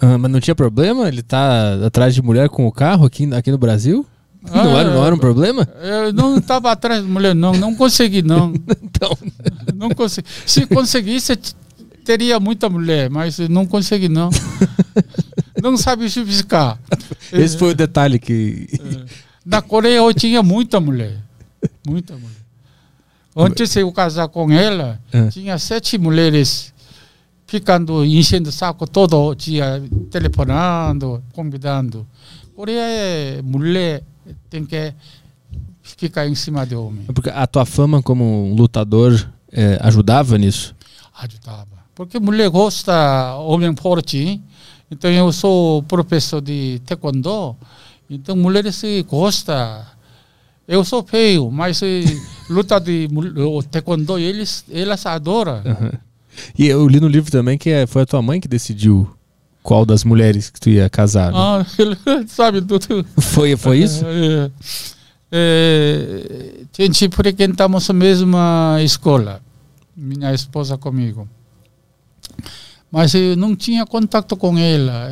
Ah, mas não tinha problema? Ele tá atrás de mulher com o carro aqui, aqui no Brasil? Não, Ah, era, não era um problema? Eu não estava atrás de mulher, não. Não consegui, não. Então, Não consegui. Se conseguisse, teria muita mulher, mas não consegui, não. Não sabe justificar. esse foi o detalhe que. Na Coreia eu tinha muita mulher. Muita mulher. Antes de eu casar com ela, É. tinha sete mulheres ficando enchendo o saco todo dia, telefonando, convidando. Coreia é mulher, tem que ficar em cima do homem. Porque a tua fama como lutador eh, ajudava nisso? ajudava. Porque mulher gosta homem forte. Então eu sou professor de taekwondo. Então mulheres gostam. Eu sou feio, mas eh, luta de taekwondo eles elas adoram. E eu li no livro também que é- foi a tua mãe que decidiu qual das mulheres que tu ia casar. né? Ah, ele sabe tudo. Foi, foi isso? É, é, a gente frequentamos a mesma escola, minha esposa comigo. Mas eu não tinha contato com ela.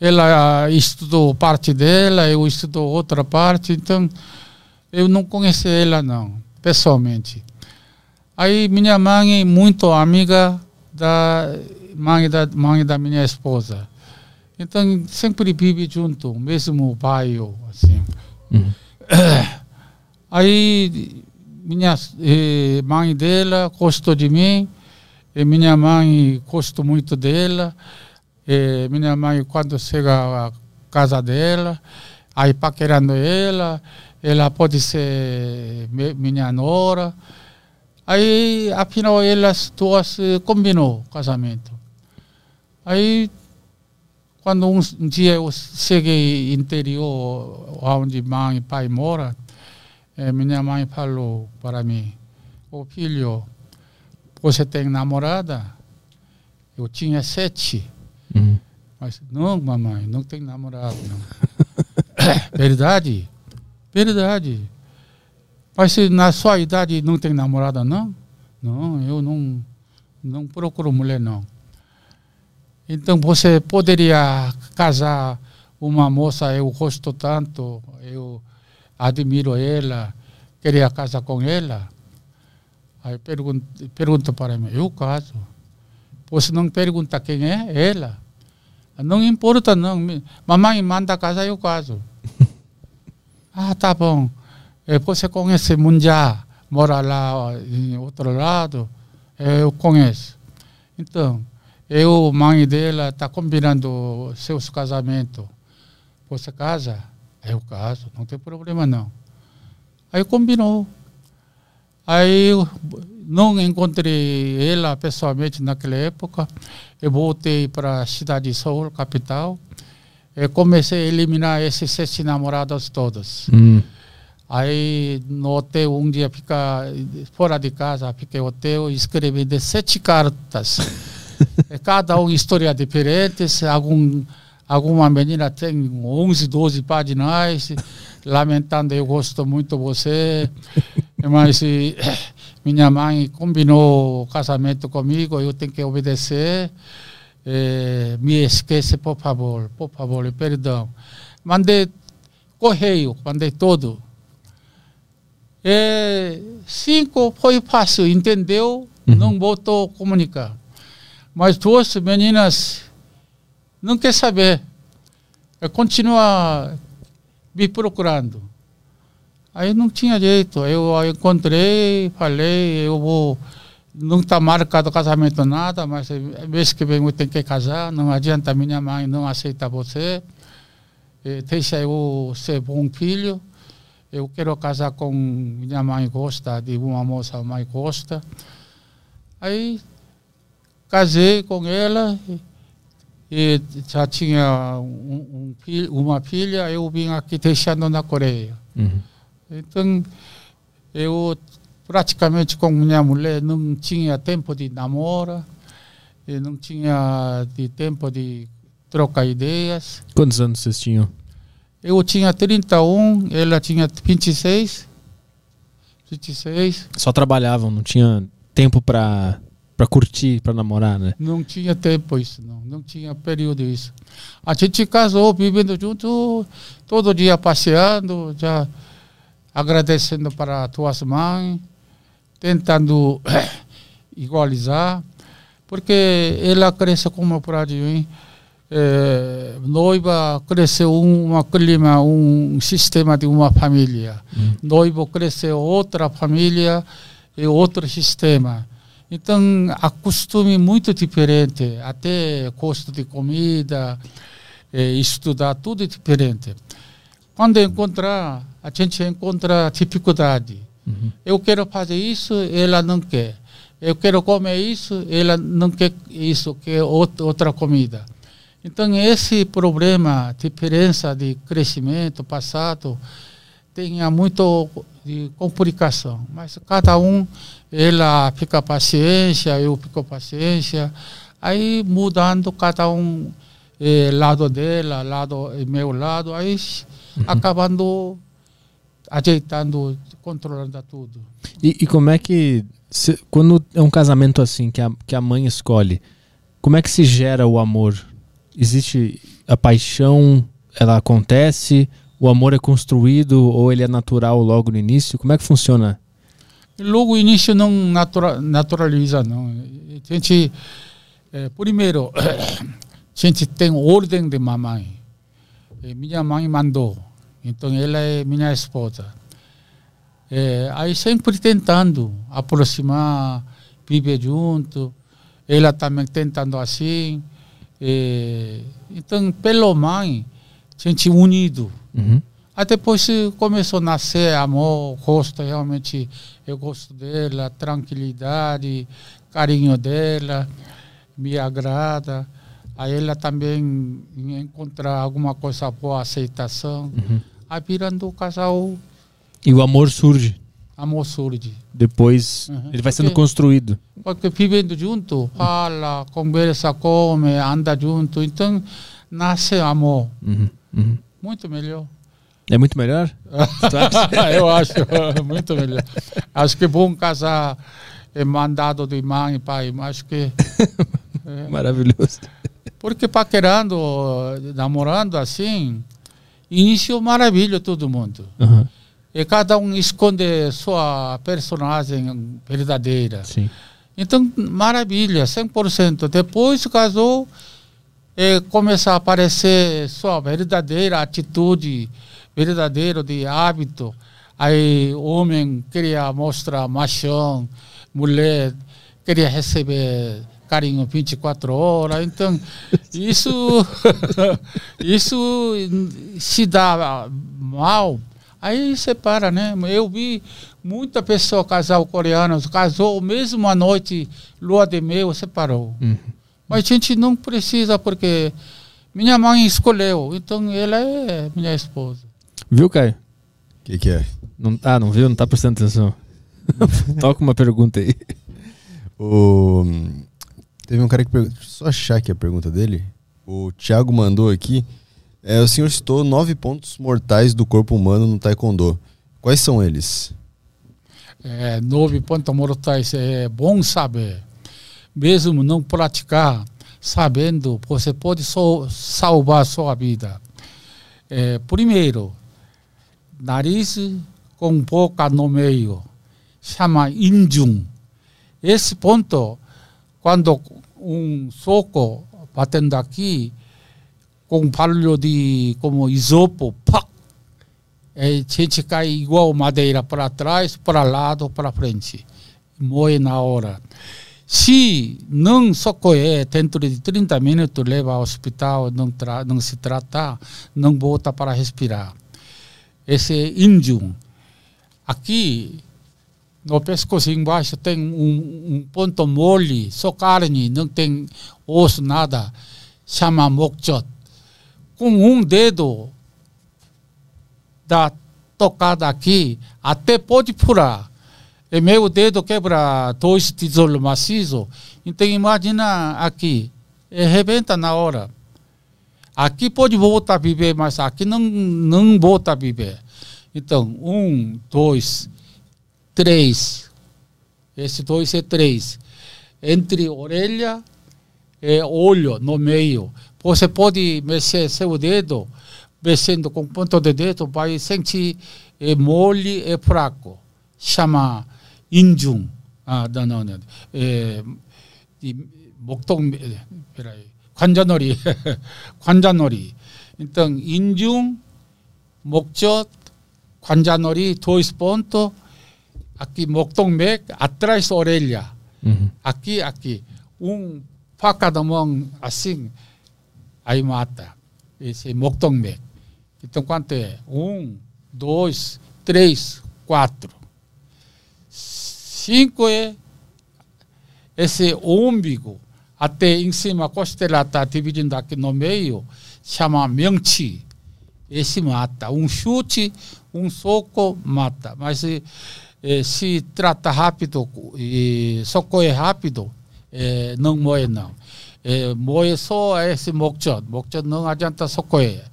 Ela estudou parte dela, eu estudo outra parte, então eu não conheci ela não, pessoalmente. Aí minha mãe é muito amiga da mãe da mãe da minha esposa. Então sempre vive junto, mesmo bairro, assim. Uhum. Aí minha eh, mãe dela gostou de mim, E minha mãe gosto muito dela. E minha mãe, quando chega à casa dela, aí paquerando ela, ela pode ser minha nora. Aí, afinal, elas duas combinou o casamento. Aí, quando um, um dia eu cheguei interior, onde mãe e pai moram, eh, minha mãe falou para mim, ô filho, você tem namorada? Eu tinha sete. Uhum. Mas, não, mamãe, não tem namorado, não. Verdade? Verdade. Mas se na sua idade não tem namorada, não? Não, eu não, não procuro mulher, não. Então você poderia casar uma moça, eu gosto tanto, eu admiro ela, queria casar com ela. Aí pergunta, pergunta para mim, eu caso. Você não pergunta quem é? Ela. Não importa não, mamãe manda casar, eu caso. ah, tá bom. É, você conhece Mundiá, mora lá em outro lado? É, eu conheço. Então, eu, mãe dela, está combinando seus casamentos. Você casa? Eu caso, não tem problema não. Aí combinou. Aí eu não encontrei ela pessoalmente naquela época. Eu voltei para a cidade de Seul, capital. E comecei a eliminar esses sete namorados todos. Hum. Aí no hotel, um dia fica fora de casa, fiquei no hotel e escrevi de sete cartas. Cada um história diferente. Algum, alguma menina tem 11, 12 páginas, lamentando eu gosto muito de você. Mas minha mãe combinou o casamento comigo, eu tenho que obedecer. Eh, me esquece, por favor, por favor, perdão. Mandei correio, mandei todo é, cinco foi fácil, entendeu? Uhum. Não voltou a comunicar. Mas duas meninas não quer saber. É, continua me procurando. Aí não tinha jeito. Eu encontrei, falei, eu vou. Não está marcado casamento nada, mas mês que vem eu tenho que casar. Não adianta minha mãe não aceita você. É, deixa eu ser bom filho eu quero casar com minha mãe gosta de uma moça mãe gosta aí casei com ela e já tinha um, um, uma filha eu vim aqui deixando na Coreia uhum. então eu praticamente com minha mulher não tinha tempo de namoro e não tinha de tempo de trocar ideias quantos anos vocês tinham eu tinha 31, ela tinha 26. 26. Só trabalhavam, não tinha tempo para para curtir, para namorar, né? Não tinha tempo isso, não. Não tinha período isso. A gente casou, vivendo junto, todo dia passeando, já agradecendo para tuas mães, tentando igualizar, porque ela cresce como para mim é, noiva cresceu uma clima, um sistema de uma família. Hum. Noivo cresceu outra família e outro sistema. Então, a costume muito diferente, até custo de comida, é, estudar, tudo é diferente. Quando encontrar, a gente encontra dificuldade. Uhum. Eu quero fazer isso, ela não quer. Eu quero comer isso, ela não quer isso, quer outra comida. Então, esse problema, diferença de crescimento passado, tem muito de complicação. Mas cada um, ela fica paciência, eu fico paciência. Aí, mudando cada um, eh, lado dela, lado meu lado, aí uhum. acabando ajeitando, controlando tudo. E, e como é que, se, quando é um casamento assim, que a, que a mãe escolhe, como é que se gera o amor existe a paixão, ela acontece, o amor é construído ou ele é natural logo no início? Como é que funciona? Logo início não natura, naturaliza, não. A gente, é, primeiro, a gente tem ordem de mamãe. E minha mãe mandou, então ela é minha esposa. É, aí sempre tentando aproximar, viver junto. ela também tentando assim. É, então, pelo mãe, gente unido. Uhum. Aí depois começou a nascer amor, gosto, realmente eu gosto dela, tranquilidade, carinho dela, me agrada. Aí ela também encontra alguma coisa boa, aceitação. Uhum. Aí virando o casal, E o amor surge. amor surge. Depois Uhum. ele vai sendo Porque- construído. Porque vivendo junto, fala, conversa, come, anda junto. Então, nasce amor. Uhum. Uhum. Muito melhor. É muito melhor? Eu acho muito melhor. Acho que é bom casar é mandado de mãe e pai, mas acho que é. Maravilhoso. porque paquerando, namorando assim, início maravilha todo mundo. Uhum. E cada um esconde sua personagem verdadeira. Sim. Então, maravilha, 100%. Depois casou, eh, começa a aparecer sua verdadeira atitude, verdadeiro de hábito. Aí, homem queria mostrar machão, mulher queria receber carinho 24 horas. Então, isso, isso se dá mal. Aí separa, né? Eu vi muita pessoa casal coreano, casou mesmo à noite, lua de mel, separou. Uhum. Mas a gente não precisa porque minha mãe escolheu, então ela é minha esposa. Viu, Caio? O que, que é? Não, ah, não viu? Não tá prestando atenção. Toca uma pergunta aí. O... Teve um cara que perguntou. Deixa eu só achar aqui a pergunta dele. O Thiago mandou aqui. É, o senhor citou nove pontos mortais do corpo humano no Taekwondo. Quais são eles? É, nove pontos mortais é bom saber. Mesmo não praticar, sabendo, você pode só salvar a sua vida. É, primeiro, nariz com boca no meio, chama injun. Esse ponto, quando um soco batendo aqui, com barulho de como isopo, pá, é, a gente cai igual madeira para trás, para lado, para frente. Morre na hora. Se não socorrer dentro de 30 minutos, leva ao hospital, não, não se tratar, não volta para respirar. Esse índio. Aqui, no pescoço embaixo, tem um, um ponto mole, só carne, não tem osso, nada. Chama mokjot. Com um dedo da tocada aqui, até pode furar. E meu dedo quebra dois tijolos maciços. Então imagina aqui, rebenta na hora. Aqui pode voltar a viver, mas aqui não, não volta a viver. Então, um, dois, três. Esse dois é três. Entre orelha e olho no meio. Você pode mexer seu dedo, mexendo com o ponto de dedo, vai sentir é mole e fraco. Chama injum. Ah, não, não, não. É, de, 목동, eh, peraí. 관자놀이, 관자놀이. 일단 인중, 목젖, 관자놀이, 도이스폰토, 악기 목동맥, 아트라이스 오렐리아. 악기 악기 웅 파카더멍 아싱 아이 맞다. 이제 목동맥. Então quanto é? Um, dois, três, quatro. umbigo até em cima a costela está dividindo aqui no meio, chama 명치. Esse mata. Um chute, um soco mata. Mas eh, eh, se trata rápido e socorre rápido, eh, não morre não. Eh, morre só esse 목젖. 목젖 não adianta socorrer.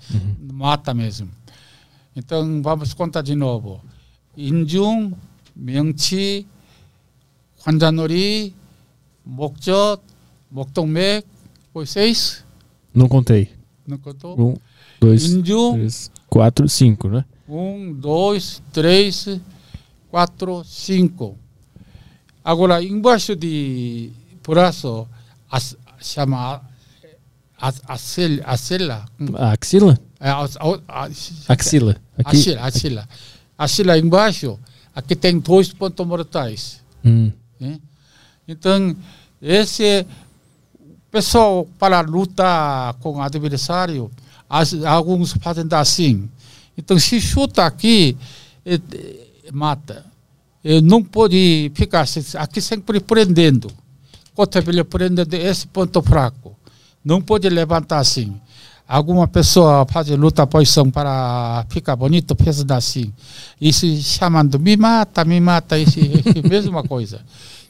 Mata mesmo. Então vamos contar de novo. 인중, 명치, 관자놀이, 목젖, Moktongme, foi seis? É Não contei. Não contou? Um, dois, três, quatro, cinco, né? Um, dois, três, quatro, cinco. Agora, embaixo de braço, as, chama as. A axila? É, axila. Aqui, axila, axila. Axila embaixo, aqui tem dois pontos mortais. Hum. Né? Então, esse pessoal para lutar com o adversário, alguns fazem assim. Então, se chuta aqui, é, é, mata. Não pode ficar aqui sempre prendendo. Cotovelo prendendo esse ponto fraco. Não pode levantar assim. Alguma pessoa faz luta posição para ficar bonito, fez assim. Isso chamando, me mata, me mata, isso mesma coisa.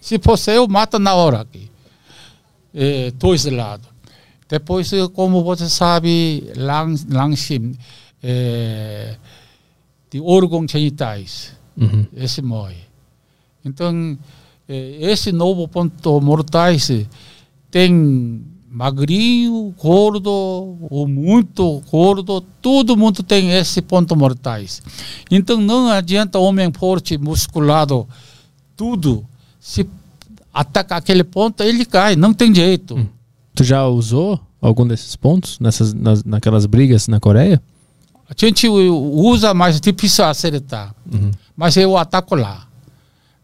Se fosse eu, mata na hora aqui. É, dois lados. Depois, como você sabe, Langsim, é, de órgãos genitais, uhum. esse morre. Então, esse novo ponto mortais tem magrinho, gordo, ou muito gordo, todo mundo tem esse ponto mortais. Então não adianta homem forte, musculado, tudo, se ataca aquele ponto, ele cai, não tem jeito. Hum. Tu já usou algum desses pontos nessas, nas, naquelas brigas na Coreia? A gente usa, mas é difícil acertar. Uhum. Mas eu ataco lá.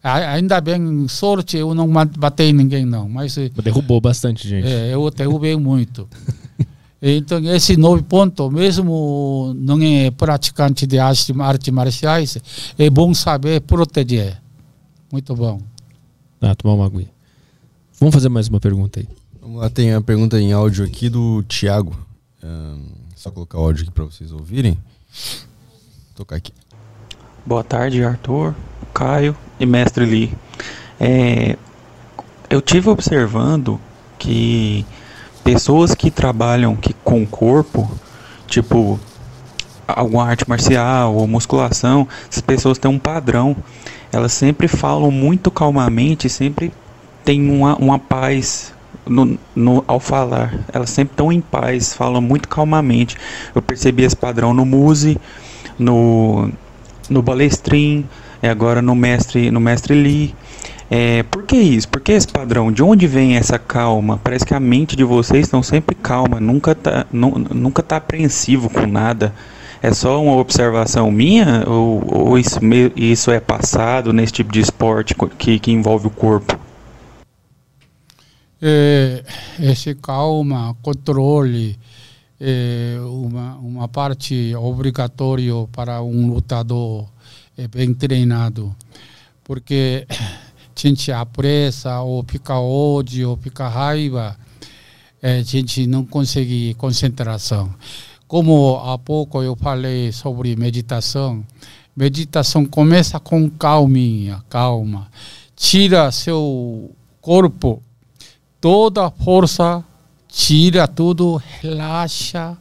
Ainda bem, sorte, eu não batei ninguém, não. Mas eh, derrubou bastante gente. É, eu derrubei muito. então, esse novo ponto, mesmo não é praticante de artes arte marciais, é bom saber proteger. Muito bom. Ah, tomar uma aguinha. Vamos fazer mais uma pergunta aí. Vamos lá, tem a pergunta em áudio aqui do Tiago. Um, só colocar o áudio aqui para vocês ouvirem. Vou tocar aqui. Boa tarde, Arthur, Caio e Mestre Lee. É, eu tive observando que pessoas que trabalham que, com o corpo, tipo alguma arte marcial ou musculação, essas pessoas têm um padrão. Elas sempre falam muito calmamente, sempre têm uma, uma paz no, no, ao falar. Elas sempre estão em paz, falam muito calmamente. Eu percebi esse padrão no Muse, no no Balestrin, é agora no mestre, no mestre Lee. É, por que isso? Por que esse padrão? De onde vem essa calma? Parece que a mente de vocês estão sempre calma, nunca tá, nu, nunca tá apreensivo com nada. É só uma observação minha ou, ou isso, isso, é passado nesse tipo de esporte que, que envolve o corpo? É, esse calma, controle, é uma, uma parte obrigatória para um lutador é bem treinado. Porque a gente apressa, ou fica ódio, ou fica raiva, é, a gente não consegue concentração. Como há pouco eu falei sobre meditação, meditação começa com calminha, calma. Tira seu corpo, toda a força tira tudo, relaxa.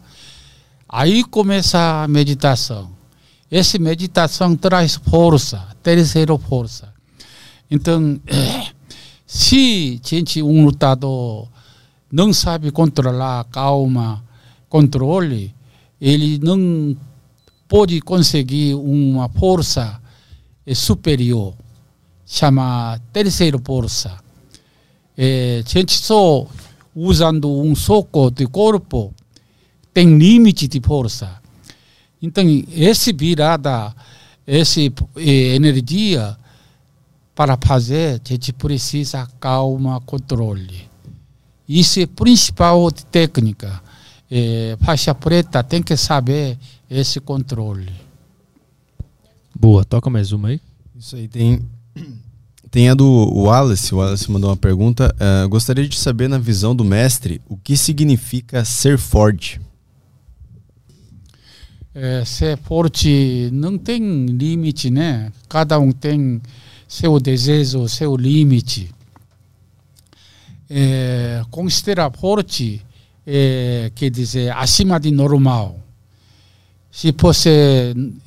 Aí começa a meditação. Essa meditação traz força, terceira força. Então, se gente, um lutador não sabe controlar calma, controle, ele não pode conseguir uma força superior, chama terceira força. É, gente só usando um soco de corpo, tem limite de força. Então, essa virada, essa eh, energia, para fazer, a gente precisa calma, controle. Isso é principal técnica. É, faixa preta tem que saber esse controle. Boa, toca mais uma aí. Isso aí tem tem a do Wallace. O Wallace mandou uma pergunta. Uh, gostaria de saber, na visão do mestre, o que significa ser forte? É, ser forte não tem limite, né? Cada um tem seu desejo, seu limite. É, considerar forte é, quer dizer acima de normal. Se fosse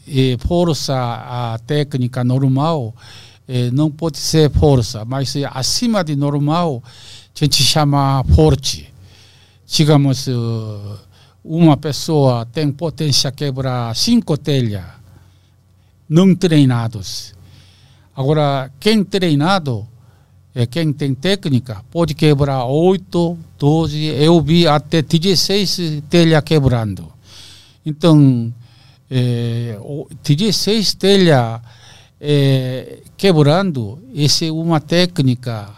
é, força a técnica normal, é, não pode ser força, mas acima de normal, a gente chama forte. Digamos, uma pessoa tem potência quebrar cinco telhas, não treinados. Agora, quem treinado, é quem tem técnica, pode quebrar oito, doze, eu vi até 16 telhas quebrando. Então, é, 16 telhas é, quebrando, essa é uma técnica,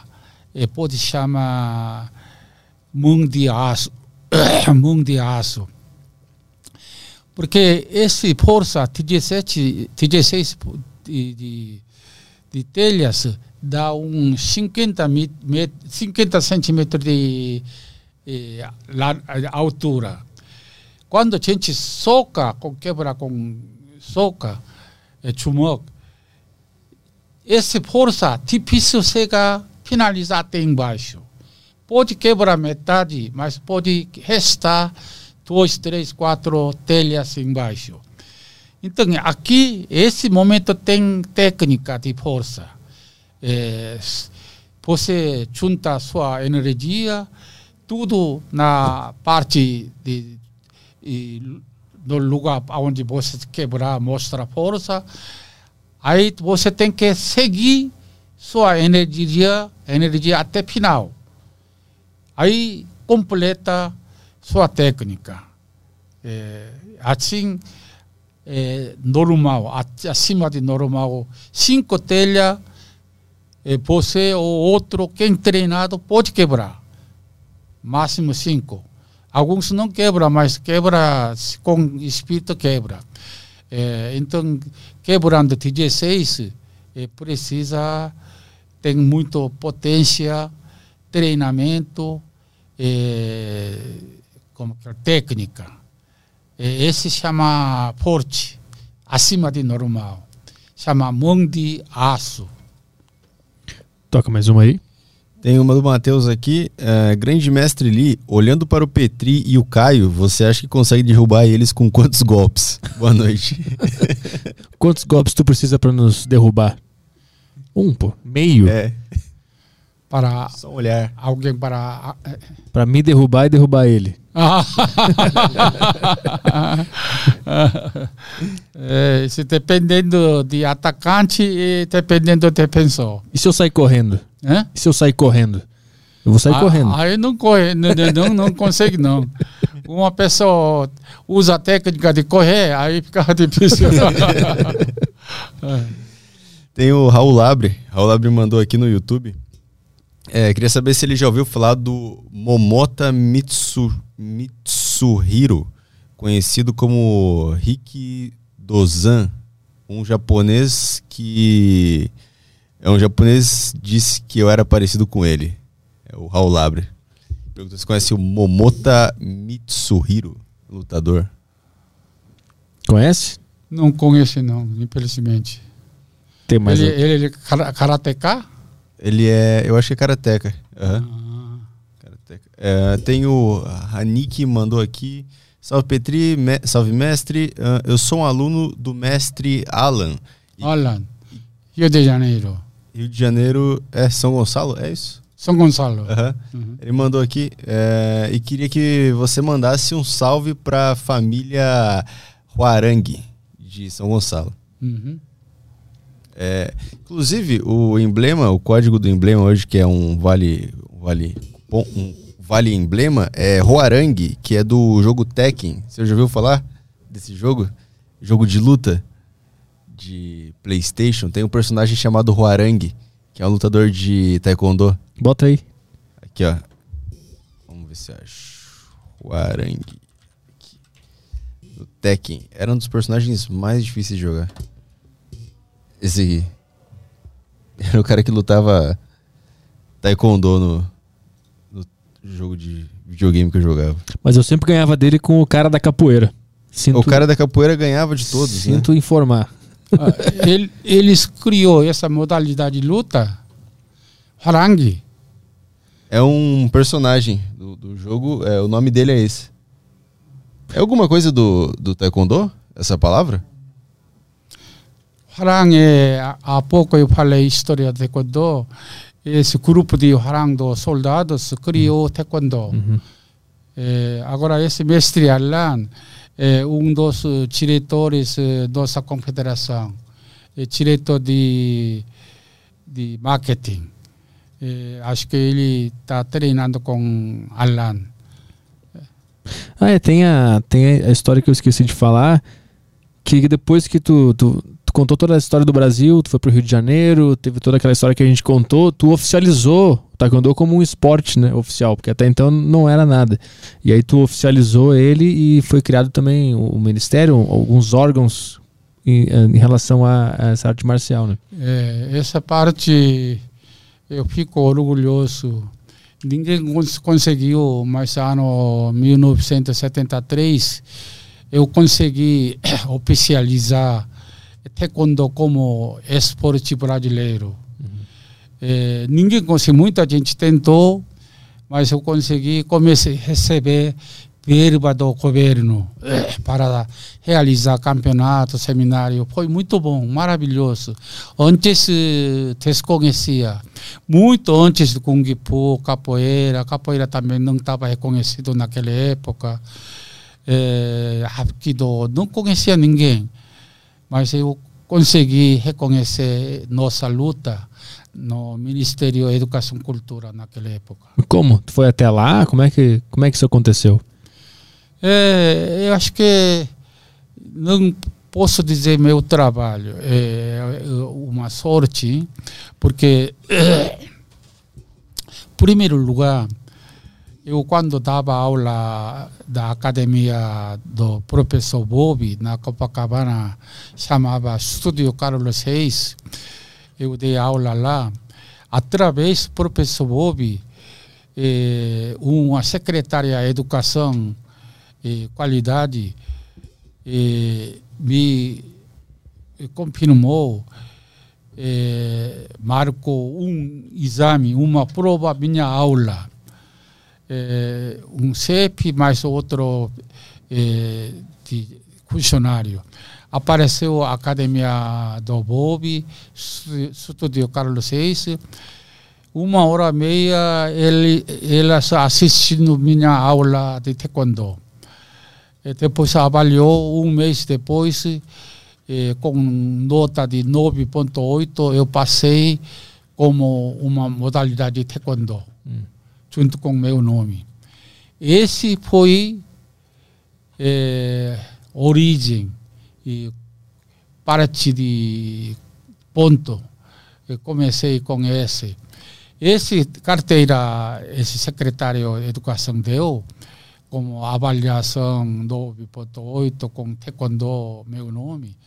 é, pode chamar mão de aço, mão de aço. Porque esse força 17, 16 de, de, de telhas dá uns 50, met, 50 centímetros de eh, altura. Quando a gente soca, com, quebra com soca, é, 주먹, essa força difícil chega finalizar até embaixo. Pode quebrar metade, mas pode restar dois, três, quatro telhas embaixo. Então, aqui, esse momento tem técnica de força. É, você junta sua energia, tudo na parte de, de lugar onde você quebrar, mostra força. Aí você tem que seguir sua energia, energia até final. Aí completa sua técnica. É, assim, é, normal, acima de normal, cinco telhas, você ou outro, quem treinado, pode quebrar. Máximo cinco. Alguns não quebram, mas quebra com espírito quebra. É, então, quebrando 16, é, precisa tem muito potência, treinamento, é, como que é, técnica. É, esse chama forte, acima de normal. Chama mão de aço. Toca mais uma aí. Tem uma do Matheus aqui. Uh, grande mestre Lee, olhando para o Petri e o Caio, você acha que consegue derrubar eles com quantos golpes? Boa noite. quantos golpes tu precisa para nos derrubar? Um, pô. Meio. É. Para Só olhar. alguém para. Para me derrubar e derrubar ele. é, se dependendo de atacante e dependendo do defensor. E se eu sair correndo? É? E se eu sair correndo? Eu vou sair ah, correndo. Aí não corre, não, não, não consegue não. Uma pessoa usa a técnica de correr, aí fica difícil. Tem o Raul Labre. Raul Labre mandou aqui no YouTube. É, queria saber se ele já ouviu falar do Momota Mitsu, Mitsuhiro, conhecido como Riki Dozan, um japonês que é um japonês disse que eu era parecido com ele. É o Raul Labre. Pergunta se conhece o Momota Mitsuhiro, lutador. Conhece? Não conheço não, infelizmente. Tem mais ele, ele, ele é karateka? Ele é, eu acho que é karateca. Uhum. Ah. É, tem o Haniki mandou aqui. Salve Petri, me, salve mestre. Uh, eu sou um aluno do mestre Alan. Alan, Rio de Janeiro. Rio de Janeiro é São Gonçalo, é isso? São Gonçalo. Uhum. Uhum. Ele mandou aqui é, e queria que você mandasse um salve para a família Huarangue de São Gonçalo. Uhum. É, inclusive, o emblema, o código do emblema hoje, que é um vale, vale, um vale emblema, é Roarang, que é do jogo Tekken. Você já ouviu falar desse jogo? Jogo de luta de PlayStation. Tem um personagem chamado Roarang, que é um lutador de Taekwondo. Bota aí. Aqui, ó. Vamos ver se acho. Roarang. Do Tekken. Era um dos personagens mais difíceis de jogar. Esse aqui. Era o cara que lutava taekwondo no, no jogo de videogame que eu jogava. Mas eu sempre ganhava dele com o cara da capoeira. Sinto, o cara da capoeira ganhava de todos, Sinto né? informar. Ah, ele, eles criou essa modalidade de luta, Harangi. É um personagem do, do jogo, é, o nome dele é esse. É alguma coisa do, do taekwondo, essa palavra? Harangue, há pouco eu falei história de taekwondo, esse grupo de Harang dos soldados criou taekwondo. Uhum. É, agora esse mestre Alan é um dos diretores da confederação, é diretor de, de marketing. É, acho que ele está treinando com Alan. Ah, é, tem a, tem a história que eu esqueci de falar, que depois que tu, tu contou toda a história do Brasil, tu foi pro Rio de Janeiro, teve toda aquela história que a gente contou, tu oficializou o Taekwondo como um esporte, né, oficial, porque até então não era nada. E aí tu oficializou ele e foi criado também o ministério, alguns órgãos em, em relação a, a, essa arte marcial, né? É, essa parte eu fico orgulhoso. Ninguém conseguiu, mas ano 1973 eu consegui oficializar taekwondo como esporte brasileiro. Uhum. É, ninguém conseguiu, muita gente tentou, mas eu consegui, comecei a receber verba do governo é, para realizar campeonato, seminário. Foi muito bom, maravilhoso. Antes desconhecia, muito antes do Kung Fu, capoeira. Capoeira também não estava reconhecido naquela época. É, Hapkido, não conhecia ninguém. Mas eu consegui reconhecer nossa luta no Ministério da Educação e Cultura naquela época. Como? Tu foi até lá? Como é que, como é que isso aconteceu? É, eu acho que não posso dizer meu trabalho é uma sorte, porque, é, primeiro lugar, eu quando dava aula da academia do professor Bob na Copacabana, chamava Estúdio Carlos Reis, eu dei aula lá, através do professor Bob, eh, uma secretária de educação e qualidade eh, me confirmou, eh, marcou um exame, uma prova minha aula um CEP mais outro de funcionário. Apareceu a academia do Bob, estúdio Carlos Seis. Uma hora e meia ele, ele assistindo minha aula de taekwondo. E depois avaliou um mês depois, com nota de 9.8, eu passei como uma modalidade de taekwondo. Junto com meu nome. Esse foi é, origem e parte de ponto. Eu comecei com esse. Esse carteira, esse secretário de educação deu como avaliação 9.8 com taekwondo meu nome.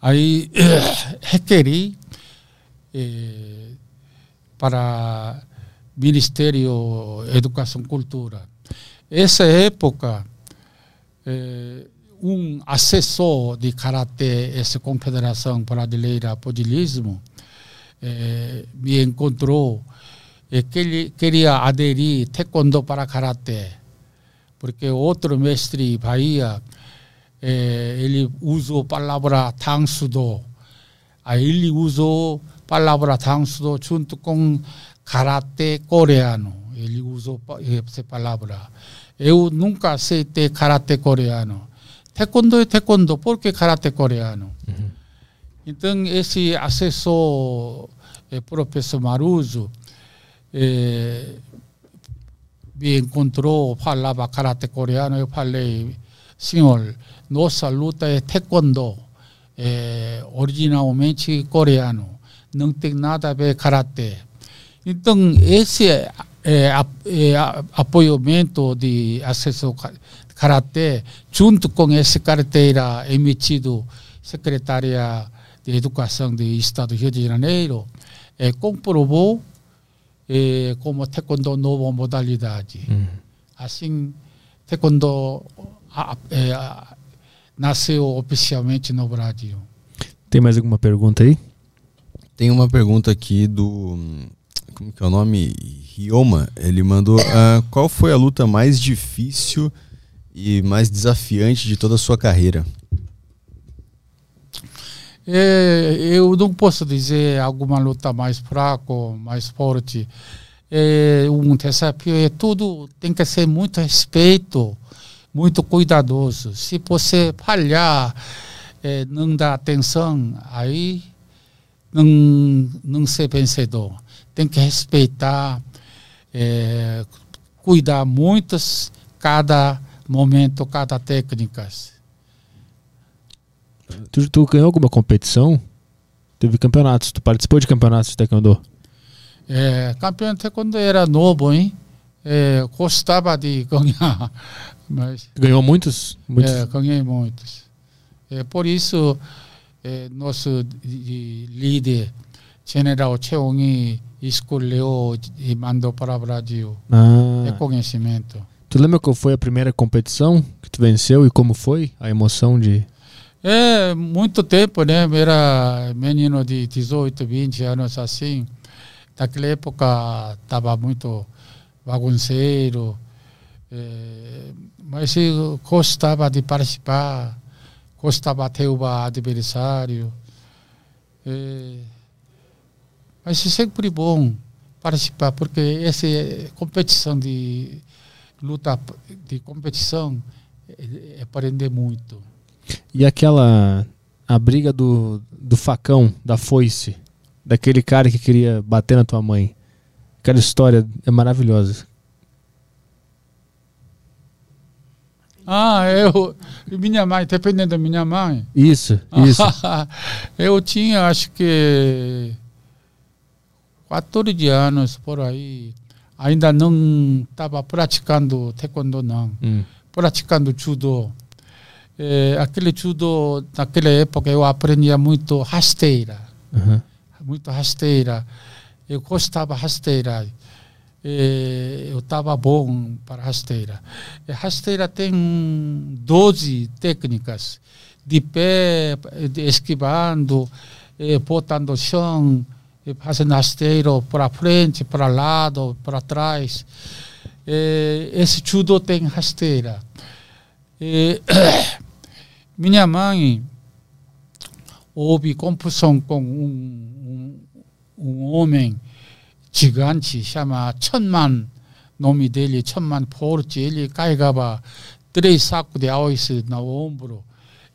Aí requeri eh, para Ministério Educação e Cultura. Essa época, eh, um assessor de karatê, essa Confederação Brasileira de Pugilismo, eh, me encontrou e que ele queria aderir taekwondo para karatê, porque outro mestre Bahia, eh, ele usou a palavra tangsudo, ele usou a palavra tangsudo junto com karatê coreano. Ele usou essa palavra. Eu nunca aceitei karatê coreano. Taekwondo é taekwondo, por que karatê coreano? Uhum. Então, esse assessor, eh, professor Maruso, eh, me encontrou, falava karatê coreano. Eu falei, senhor, nossa luta é taekwondo, eh, originalmente coreano. Não tem nada a ver com karatê. Então, esse é, é, é apoiamento de acesso karatê, junto com essa carteira emitido secretária de Educação do Estado do Rio de Janeiro, é, comprovou é, como taekwondo nova modalidade. Uhum. Assim, taekwondo é, nasceu oficialmente no Brasil. Tem mais alguma pergunta aí? Tem uma pergunta aqui do como que é o nome? Rioma, ele mandou uh, qual foi a luta mais difícil e mais desafiante de toda a sua carreira? É, eu não posso dizer alguma luta mais fraca, mais forte. É, um desafio é tudo tem que ser muito respeito, muito cuidadoso. Se você falhar, é, não dar atenção, aí não não ser vencedor tem que respeitar, é, cuidar muitas cada momento, cada técnica. Tu, tu ganhou alguma competição? Teve campeonatos. Tu participou de campeonatos de taekwondo? É, campeão taekwondo era novo, hein? É, gostava de ganhar, mas Ganhou muitos? muitos? é, ganhei muitos. É, por isso, é, nosso de- líder, general Cheong이 escolheu e mandou para o Brasil. Ah. Reconhecimento. Tu lembra qual foi a primeira competição que tu venceu e como foi a emoção de. É, muito tempo, né? Era menino de 18, 20 anos assim. Naquela época estava muito bagunceiro. É, mas eu gostava de participar, gostava de derrubar adversário. É, mas é sempre bom participar, porque essa é competição de luta, de competição, é, é aprender muito. E aquela. A briga do, do facão, da foice, daquele cara que queria bater na tua mãe. Aquela história é maravilhosa. Ah, eu. Minha mãe, dependendo da minha mãe. Isso, isso. eu tinha, acho que. 14 anos por aí. Ainda não estava praticando taekwondo, não. Hum. Praticando judô. É, aquele judô, naquela época, eu aprendia muito rasteira. Aham. muito rasteira. Eu gostava rasteira. Eh, eu estava bom para rasteira. Eh, rasteira tem 12 técnicas. De pé, de esquivando, eh, botando no chão, eh, fazendo rasteiro para frente, para lado, para trás. Eh, esse judô tem rasteira. Eh, minha mãe houve confusão com um, um, um homem gigante, chama 천만 nome dele, 천만 forte, ele carregava três sacos de arroz no ombro,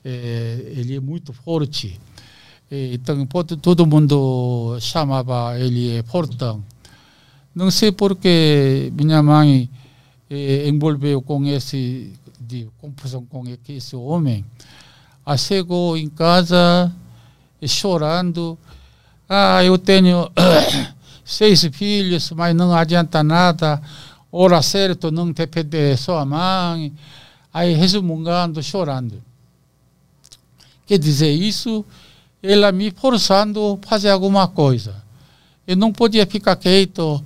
Eh, ele é muito forte. Então todo- mundo chamava ele fortão. Não sei porque minha mãe envolveu com esse de confusão com esse homem. Ah, chegou em casa chorando. Ah, eu tenho seis filhos, mas não adianta nada. Hora certo não depende de sua mãe. Aí resmungando, chorando. Quer dizer, isso, ela me forçando a fazer alguma coisa. Eu não podia ficar quieto,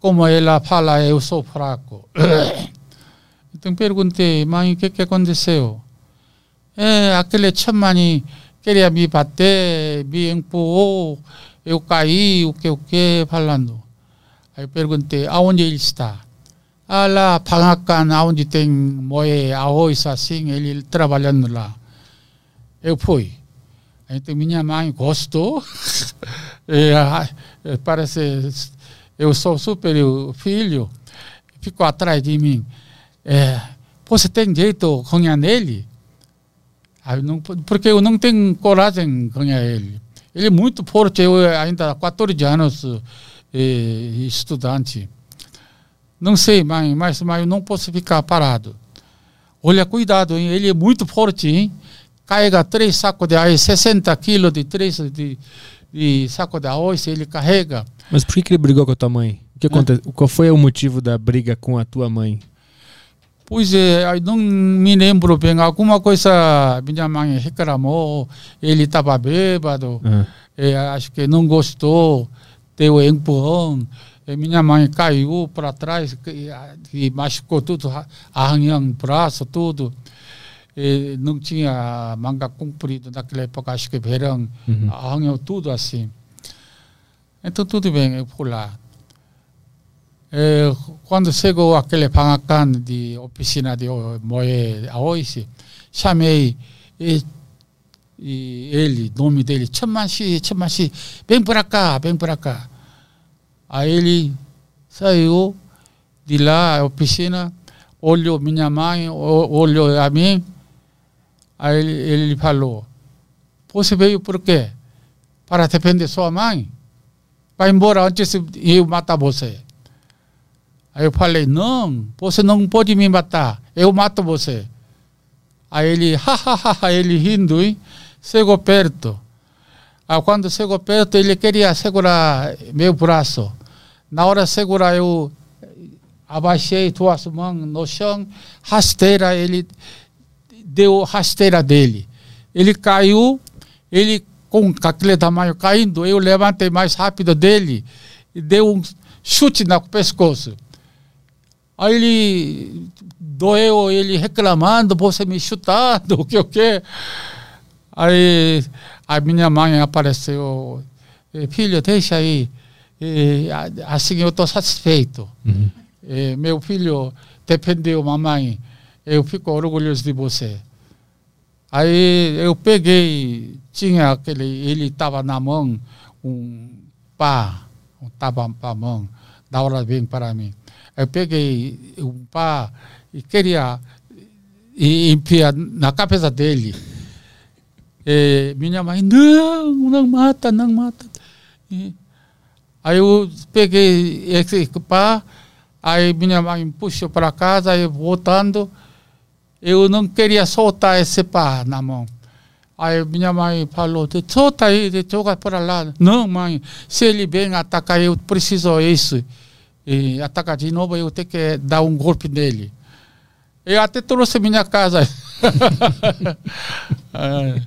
como ela fala, eu sou fraco. então perguntei, mãe, o que, que aconteceu? É, aquele chamani queria me bater, me empurrou, eu caí, o que, o que, falando. Aí eu perguntei, aonde ele está? Ah, lá, Pangacan, onde tem moe, arroz, assim, ele trabalhando lá. Eu fui. Então minha mãe gostou. E, ah, eh, parece, eu sou super filho, ficou atrás de mim. É, você tem jeito de ganhar nele? Não, porque eu não tenho coragem de ganhar ele. Ele é muito forte, eu ainda 14 anos eh, estudante. Não sei, mãe, mas, mas eu não posso ficar parado. Olha, cuidado, hein? ele é muito forte, hein? Carrega três sacos de arroz, 60 quilos de três de, de saco de arroz, ele carrega. Mas por que, que ele brigou com a tua mãe? O que aconte... Qual foi o motivo da briga com a tua mãe? Pois é, não me lembro bem. Alguma coisa minha mãe reclamou, ele estava bêbado, Ah, eh, acho que não gostou, deu empurrão. E minha mãe caiu para trás e, e machucou tudo, arra- arranhou o braço, tudo. E não tinha manga comprida naquela época, acho que verão, uhum. arranhou tudo assim. Então tudo bem, eu fui lá. E, quando chegou aquele pangacan de oficina de moer a chamei e, e ele, nome dele, Chamanxi, Chamanxi, vem para cá, vem para cá. Aí ele saiu de lá, a oficina, olhou minha mãe, olhou a mim, aí ele, ele falou, você veio por quê? Para defender sua mãe? Vai embora antes de eu matar você. Aí eu falei, não, você não pode me matar, eu mato você. Aí ele, hahaha, ele rindo, hein? chegou perto. Ah, quando chegou perto, ele queria segurar meu braço. Na hora de segurar, eu abaixei duas mãos no chão, rasteira, ele deu rasteira dele. Ele caiu, ele com aquele tamanho caindo, eu levantei mais rápido dele e deu um chute no pescoço. Aí ele doeu, ele reclamando, você me chutando, o que o que. Aí a minha mãe apareceu, filho, deixa aí, e, assim eu estou satisfeito. Uhum. E, meu filho defendeu mamãe, eu fico orgulhoso de você. Aí eu peguei, tinha aquele, ele estava na mão, um pá, um tava para mão, da hora vem para mim. Eu peguei um pá e queria enfiar na cabeça dele. E minha mãe, não, não mata, não mata. E aí eu peguei esse pá, aí minha mãe puxou para casa, aí voltando, eu não queria soltar esse pá na mão. Aí minha mãe falou, solta aí, joga para lá. Não, mãe, se ele vem atacar, eu preciso isso. E atacar de novo, eu tenho que dar um golpe nele. Eu até trouxe minha casa. é,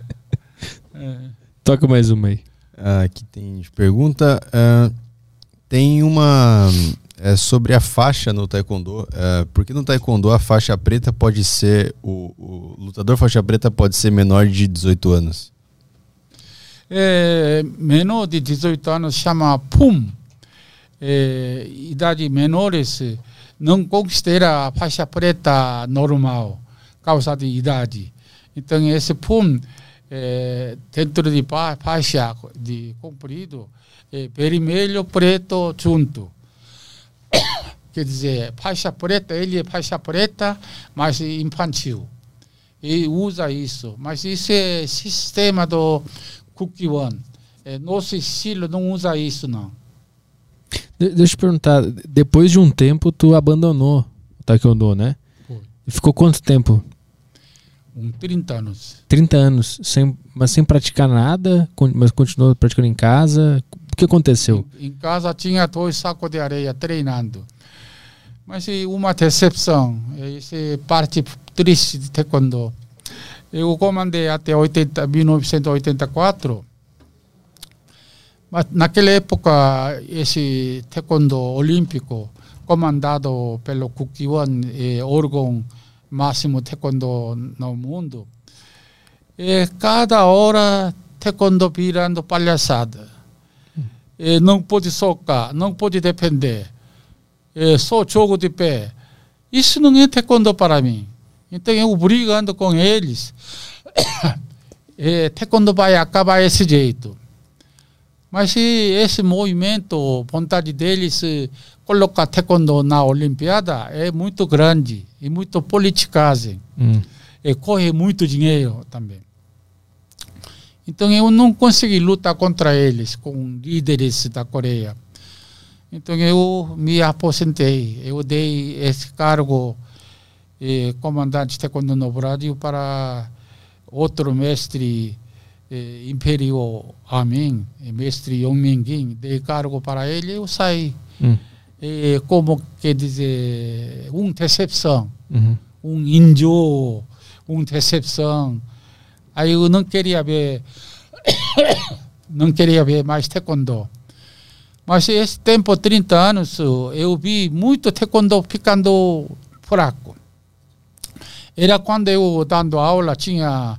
é. Toca mais uma aí. Ah, aqui tem pergunta. Uh, tem uma é sobre a faixa no taekwondo. É, porque no taekwondo a faixa preta pode ser o, o, lutador faixa preta pode ser menor de 18 anos. É, menor de 18 anos chama PUM. É, idade menores não considera a faixa preta normal, causa de idade. Então esse PUM é, dentro de faixa de comprido é vermelho preto junto quer dizer, faixa preta, ele é faixa preta, mas infantil. E usa isso. Mas isso é sistema do Cookie One. É, nosso estilo não usa isso, não. De deixa eu te perguntar, depois de um tempo tu abandonou o Taekwondo, né? Foi. Ficou quanto tempo? Um 30 anos. 30 anos, sem, mas sem praticar nada, mas continuou praticando em casa. O que aconteceu? Em, em casa tinha dois sacos de areia treinando. Mas uma decepção, essa é parte triste de taekwondo. Eu comandei até 80, 1984, mas naquela época esse taekwondo olímpico comandado pelo Kukiwan, é, órgão máximo taekwondo no mundo, e cada hora taekwondo virando palhaçada. E não pode socar, não pode defender é, sou jogo de pé. Isso não é taekwondo para mim. Então eu brigando com eles. é, taekwondo vai acabar esse jeito. Mas se esse movimento, vontade deles colocar taekwondo na Olimpíada é muito grande e muito politicagem. Hum. E corre muito dinheiro também. Então eu não consegui lutar contra eles, com líderes da Coreia. Então eu me aposentei. Eu dei esse cargo eh, comandante de taekwondo no Brasil para outro mestre eh, imperial a mim, mestre Yongmingin. Dei cargo para ele eu saí. Hum. E, como quer dizer, uma decepção, uhum. um índio, uma decepção. Aí eu não queria ver, não queria ver mais taekwondo. Mas esse tempo, 30 anos, eu vi muito taekwondo ficando fraco. Era quando eu dando aula, tinha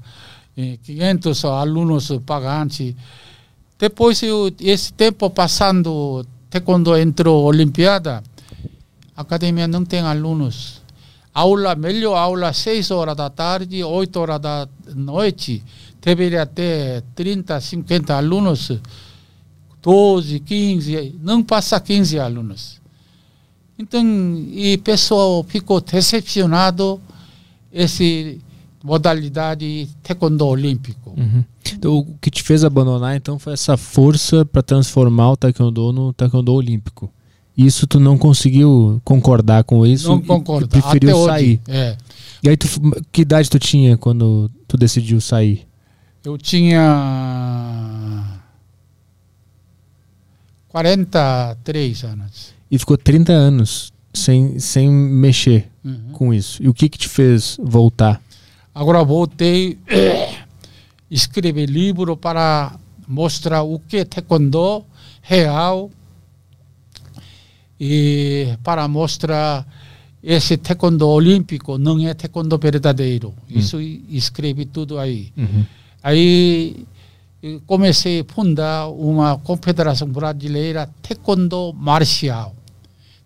500 eh, alunos pagantes. Depois, eu, esse tempo passando, taekwondo entrou Olimpíada, a academia não tem alunos. Aula, melhor aula, 6 horas da tarde, 8 horas da noite, deveria ter 30, 50 alunos 12, 15, não passa 15 alunos. Então, e o pessoal ficou decepcionado esse modalidade taekwondo olímpico. Uhum. Então, o que te fez abandonar então foi essa força para transformar o taekwondo no taekwondo olímpico. Isso tu não conseguiu concordar com isso? Não concordo. Preferiu Até sair. Hoje, é. E aí tu, que idade tu tinha quando tu decidiu sair? Eu tinha 43 anos. E ficou 30 anos sem, sem mexer Uhum. com isso. E o que que te fez voltar? Agora voltei escrever livro para mostrar o que é taekwondo real e para mostrar esse taekwondo olímpico não é taekwondo verdadeiro. Isso e- escrevi tudo aí. Aí eh, comecei a fundar uma confederação brasileira taekwondo marcial.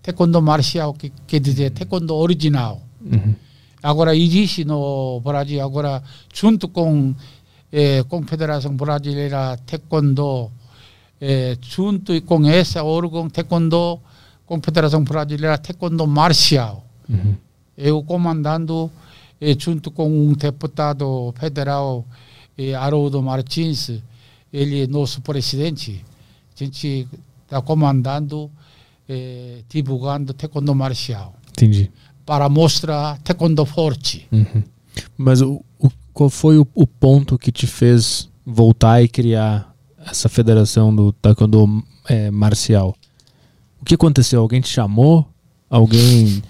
Taekwondo marcial que quer dizer taekwondo original. Uhum. Agora existe no Brasil agora junto com eh, Confederação Brasileira Taekwondo eh, junto com essa órgão Taekwondo Confederação Brasileira Taekwondo Marcial Uhum. eu comandando eh, junto com um deputado federal eh, Haroldo Martins ele é nosso presidente a gente está comandando eh, divulgando Taekwondo Marcial Entendi. para mostrar Taekwondo forte Uhum. Mas o, o- qual foi o, o ponto que te fez voltar e criar essa federação do taekwondo é, marcial? O que aconteceu? Alguém te chamou? Alguém...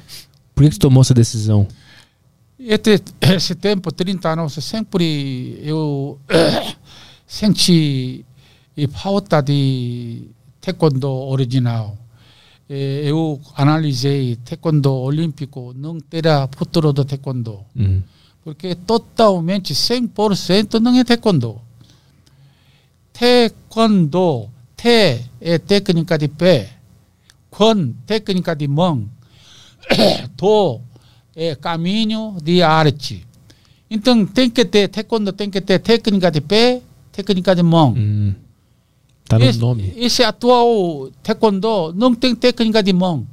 Por que, que você tomou essa decisão? Este, esse tempo, 30 anos, sempre eu senti eh, falta de taekwondo original. Eh, Eu analisei taekwondo olímpico, não terá futuro do taekwondo. Uhum. Porque totalmente 100% não é taekwondo. Taekwondo, te é técnica de pé, quan, técnica de mão, do é caminho de arte. Então tem que ter, taekwondo tem que ter técnica de pé, técnica de mão. Hum. Tá no esse, nome. esse atual taekwondo não tem técnica de mão.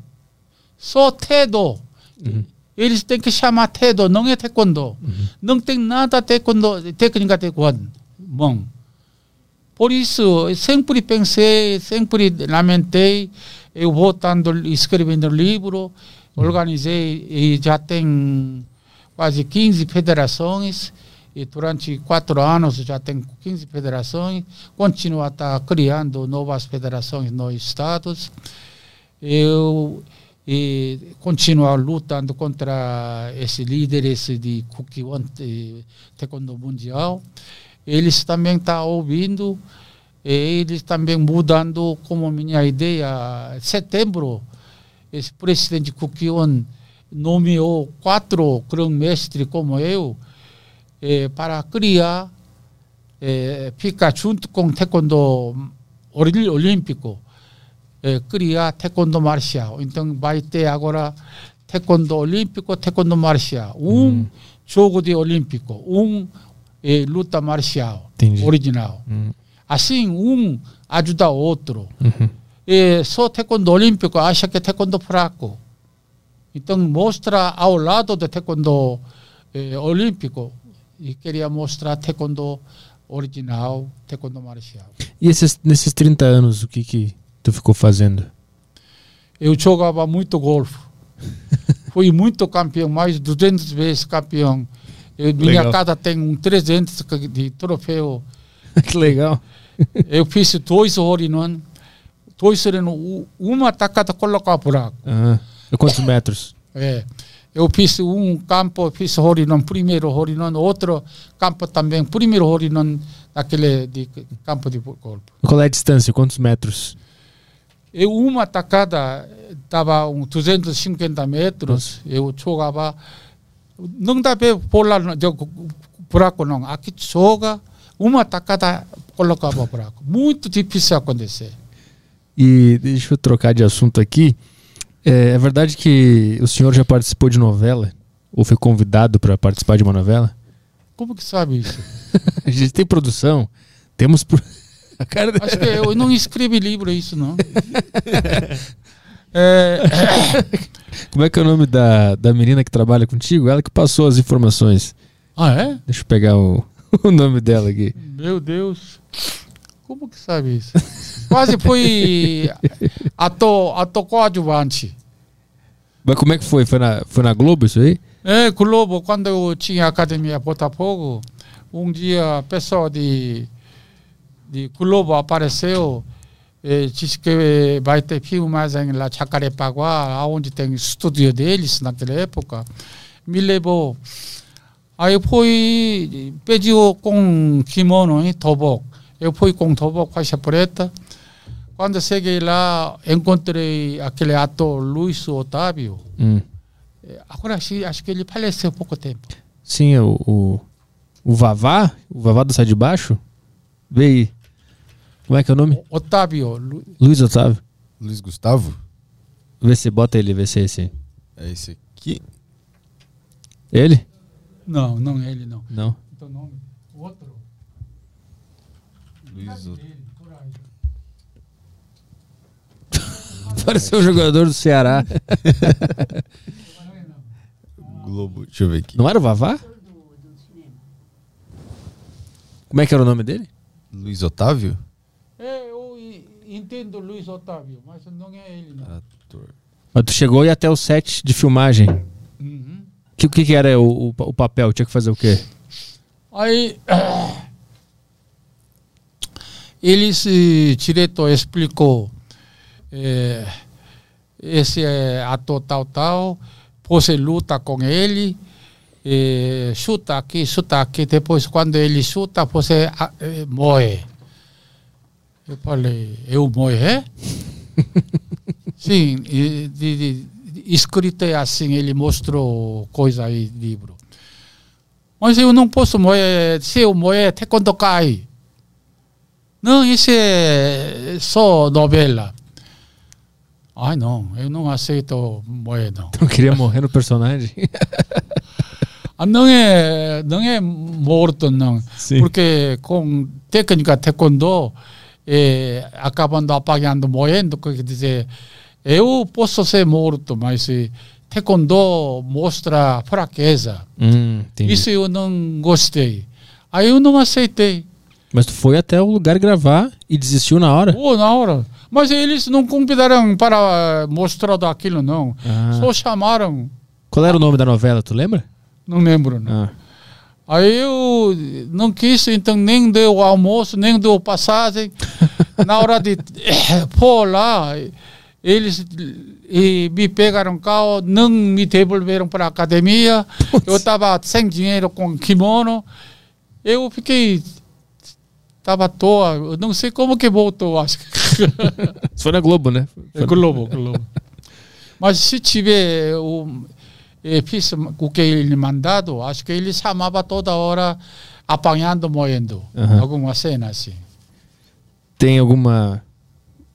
Só tedo. Uhum. Eles têm que chamar tedo, não é taekwondo. Não tem nada taekwondo, técnica de mão. Por isso, sempre pensei, sempre lamentei, eu voltando, escrevendo livro, organizei e já tem quase 15 federações, e durante quatro anos já tem 15 federações, continua a estar criando novas federações nos estados. Eu e continuar lutando contra esses líderes de Kukiwon eh, Taekwondo Mundial. Eles também estão ouvindo, e eles também mudando como minha ideia. Em setembro, esse presidente Kukiwon nomeou quatro grão-mestres como eu eh, para criar, eh, ficar junto com Taekwondo ori- Olímpico eh, criar taekwondo marcial. Então vai ter agora taekwondo olímpico, taekwondo marcial. Um jogo de olímpico, um eh, luta marcial Entendi. original. Uhum. Assim um ajuda o outro. Uhum. Eh, só taekwondo olímpico acha que é taekwondo fraco. Então mostra ao lado do taekwondo eh, olímpico e queria mostrar taekwondo original, taekwondo marcial. E esses, nesses 30 anos, o que que tu ficou fazendo? Eu jogava muito golfe. Fui muito campeão, mais de 200 vezes campeão. Eu, minha casa tem um 300 de troféu. que legal. Eu fiz dois. Dois hole uma tacada colocar buraco. Ah, quantos metros? É. Eu fiz um campo, fiz hole-in-one, primeiro hole-in-one, outro campo também, primeiro hole-in-one daquele de campo de golfe. Qual é a distância? Quantos metros? Eu uma tacada dava uns 250 metros. Eu jogava. Não dá para pular buraco não. Aqui joga uma tacada colocava buraco. Muito difícil acontecer. E deixa eu trocar de assunto aqui. É, é verdade que o senhor já participou de novela? Ou foi convidado para participar de uma novela? Como que sabe isso? A gente tem produção. Temos. pro- A cara Acho que eu não escrevi livro isso não. É, Como é que é o nome da, da menina que trabalha contigo? Ela que passou as informações. ah é? Deixa eu pegar o, o nome dela aqui. Meu Deus. Como que sabe isso? Quase fui ator, ator coadjuvante. Mas como é que foi? Foi na, foi na Globo isso aí? É, Globo, quando eu tinha Academia Botafogo, um dia a pessoa de, de Globo apareceu e disse que vai ter filmagem lá Jacarepaguá, onde tem estúdio deles naquela época. Me levou. Aí eu fui, pediu com kimono e tobok. Eu fui com tobok faixa preta. Quando cheguei lá, encontrei aquele ator Luiz Otávio. Hum. Agora acho, acho que ele faleceu há pouco tempo. Sim, o, o, o Vavá, o Vavá do Sai de Baixo. Vê aí. Como é que é o nome? Otávio. Lu- Luiz Otávio. Luiz Gustavo? Vê se bota ele, vê se é esse. É esse aqui. Ele? Não, não ele não. Não. Então nome outro. Luiz O- Pareceu um jogador do Ceará. Globo. Deixa eu ver aqui. Não era o Vavá? Como é que era o nome dele? Luiz Otávio? É, eu entendo Luiz Otávio, mas não é ele não. Ator. Mas tu chegou e ia até o set de filmagem. Uhum. Que- O que, que era o, o, o papel? Tinha que fazer o quê? Aí ele se diretor explicou eh, esse é ator tal tal, você luta com ele, eh, chuta aqui, chuta aqui, depois quando ele chuta você eh, morre. Eu falei, eu morrer? Sim, e, de, de, escrito é assim, ele mostrou coisa aí, livro. Mas eu não posso morrer, se eu morrer, taekwondo cai. Não, isso é só novela. Ai, não, eu não aceito morrer, não. Não queria morrer no personagem? Ah, não é, não é morto, não. Sim. Porque com técnica taekwondo, é, acabando apagando, morrendo, quer dizer, eu posso ser morto, mas eh, taekwondo mostra fraqueza. Hum. Isso eu não gostei. Aí eu não aceitei. Mas tu foi até o lugar gravar e desistiu na hora? Pô, na hora. Mas eles não convidaram para mostrar daquilo, não. Ah. Só chamaram. Qual era o nome da novela, tu lembra? Não lembro, não. Ah. Aí eu não quis, então nem deu almoço, nem deu passagem. Na hora de pôr lá, eles e me pegaram carro, não me devolveram para a academia. Eu estava sem dinheiro com kimono. Eu fiquei. Estava à toa, eu não sei como que voltou, acho foi na Globo, né? É Globo, Globo. Mas se tiver o, fiz o que ele mandado, acho que ele chamava toda hora apanhando, moendo. Aham. Alguma cena assim. Tem alguma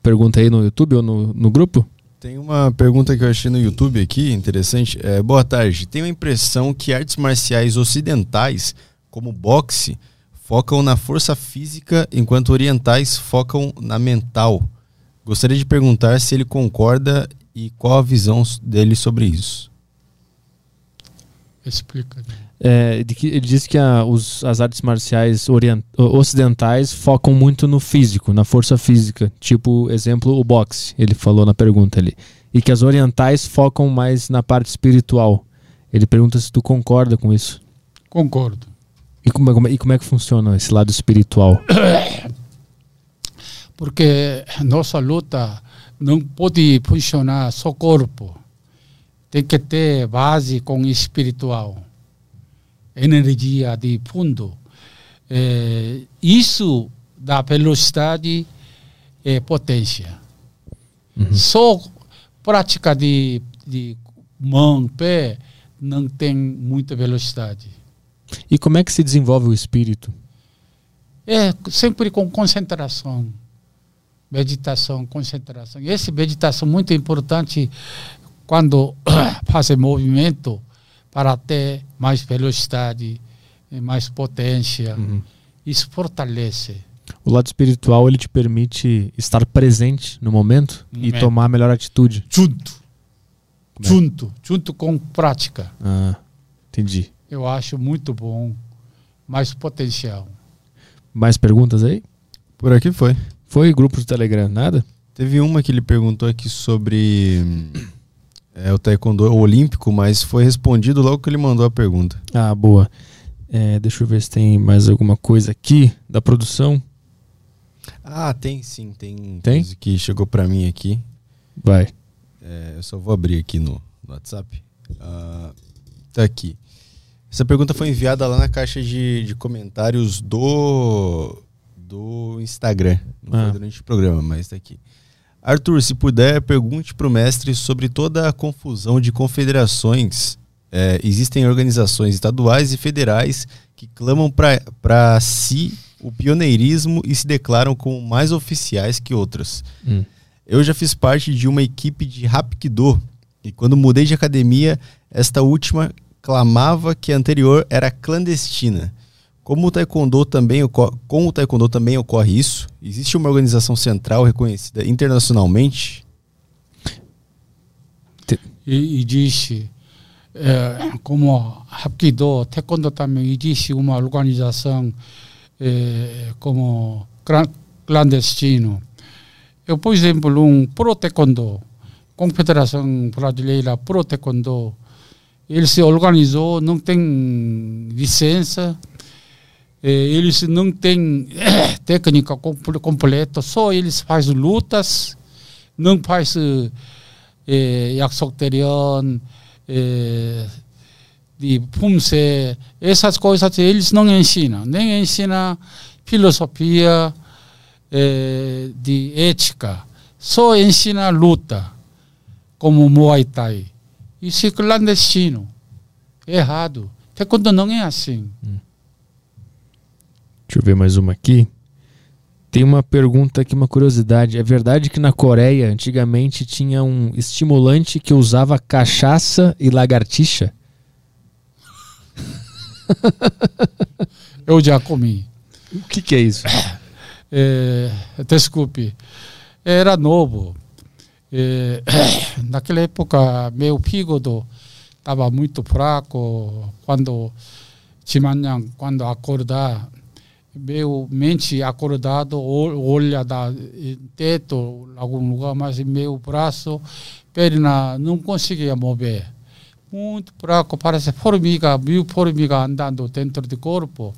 pergunta aí no YouTube ou no, no grupo? Tem uma pergunta que eu achei no YouTube aqui, interessante. É, boa tarde. Tenho a impressão que artes marciais ocidentais, como boxe, focam na força física, enquanto orientais focam na mental. Gostaria de perguntar se ele concorda e qual a visão dele sobre isso. Explica. É, de que- ele disse que a- os- as artes marciais orient- ocidentais focam muito no físico, na força física. Tipo, exemplo, o boxe, ele falou na pergunta ali. E que as orientais focam mais na parte espiritual. Ele pergunta se tu concorda com isso. Concordo. E como, é- como é- e como é que funciona esse lado espiritual? Porque nossa luta não pode funcionar só corpo. Tem que ter base com espiritual. Energia de fundo. Eh, isso dá velocidade e potência. Só prática de, de mão, pé, não tem muita velocidade. E como é que se desenvolve o espírito? É sempre com concentração. Meditação, concentração. E essa meditação é muito importante quando faz movimento para ter mais velocidade, e mais potência. Isso fortalece. O lado espiritual ele te permite estar presente no momento e Momento. tomar a melhor atitude. Junto. Como é? Junto. Junto com prática. Ah, entendi. Eu acho muito bom. Mais potencial. Mais perguntas aí? Por aqui foi. Foi grupo do Telegram, nada? Teve uma que ele perguntou aqui sobre é, o taekwondo olímpico, mas foi respondido logo que ele mandou a pergunta. Ah, boa. É, deixa eu ver se tem mais alguma coisa aqui da produção. Ah, tem sim, tem. Tem? coisa que chegou pra mim aqui. Vai. É, eu só vou abrir aqui no, no WhatsApp. Ah, tá aqui. Essa pergunta foi enviada lá na caixa de, de comentários do, do Instagram. Não Ah. foi durante o programa, mas tá aqui. Arthur, se puder, pergunte para o mestre sobre toda a confusão de confederações. É, existem organizações estaduais e federais que clamam para si o pioneirismo e se declaram como mais oficiais que outras. Hum. Eu já fiz parte de uma equipe de Rapkido e quando mudei de academia, esta última clamava que a anterior era clandestina. Como o taekwondo também ocorre, com o taekwondo também ocorre isso? Existe uma organização central reconhecida internacionalmente? E existe, é, como Hapkido, Taekwondo também existe uma organização é, como clan- clandestino. Eu, por exemplo, um Pro Taekwondo, Confederação Brasileira Pro Taekwondo, ele se organizou, não tem licença, eh, eles não têm técnica comple- completa, só eles fazem lutas, não fazem eh, 약속대련, eh, de 품새, essas coisas eles não ensinam, nem ensinam filosofia eh, de ética, só ensina luta, como Muay Thai. Isso é clandestino, errado. Taekwondo não é assim. Deixa eu ver mais uma aqui. Tem uma pergunta aqui, uma curiosidade. É verdade que na Coreia antigamente tinha um estimulante que usava cachaça e lagartixa? Eu já comi. O que, que é isso? É, desculpe, era novo. É, naquela época, meu fígado estava muito fraco. Quando manhã, quando acordar, meu mente acordado, ol- olha da eh, teto, algum lugar, mas meu braço, perna, não conseguia mover. Muito fraco, parece formiga, mil formiga andando dentro do corpo.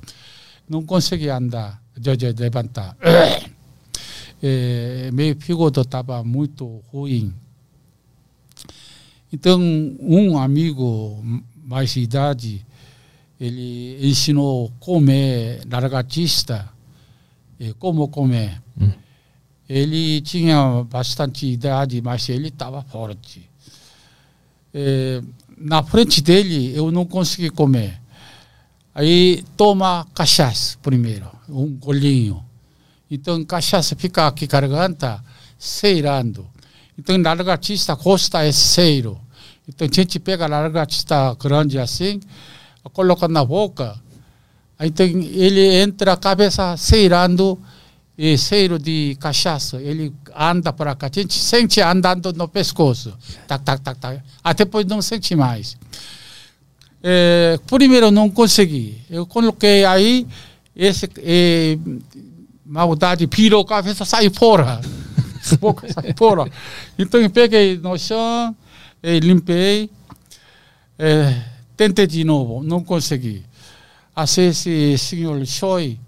Não conseguia andar, já, já levantar. é, meu fígado estava muito ruim. Então, um amigo mais idade, ele ensinou comer largatista, eh, como comer. Hum. Ele tinha bastante idade, mas ele estava forte. Eh, na frente dele, eu não consegui comer. Aí toma cachaça primeiro, um golinho. Então cachaça fica aqui garganta, ceirando. Então largatista gosta é ceiro. Então a gente pega largatista grande assim, coloca na boca. Tem, ele entra a cabeça ceirando, e cheiro de cachaça. Ele anda para cá. A gente sente andando no pescoço. Tac, tac, tac, tac. Aí depois não sente mais. É, primeiro não consegui. Eu coloquei aí, esse é, maldade pirou a cabeça, sai fora. Boca sai fora. Então eu peguei no chão, limpei, tentei de novo, não consegui. Assim esse senhor Choi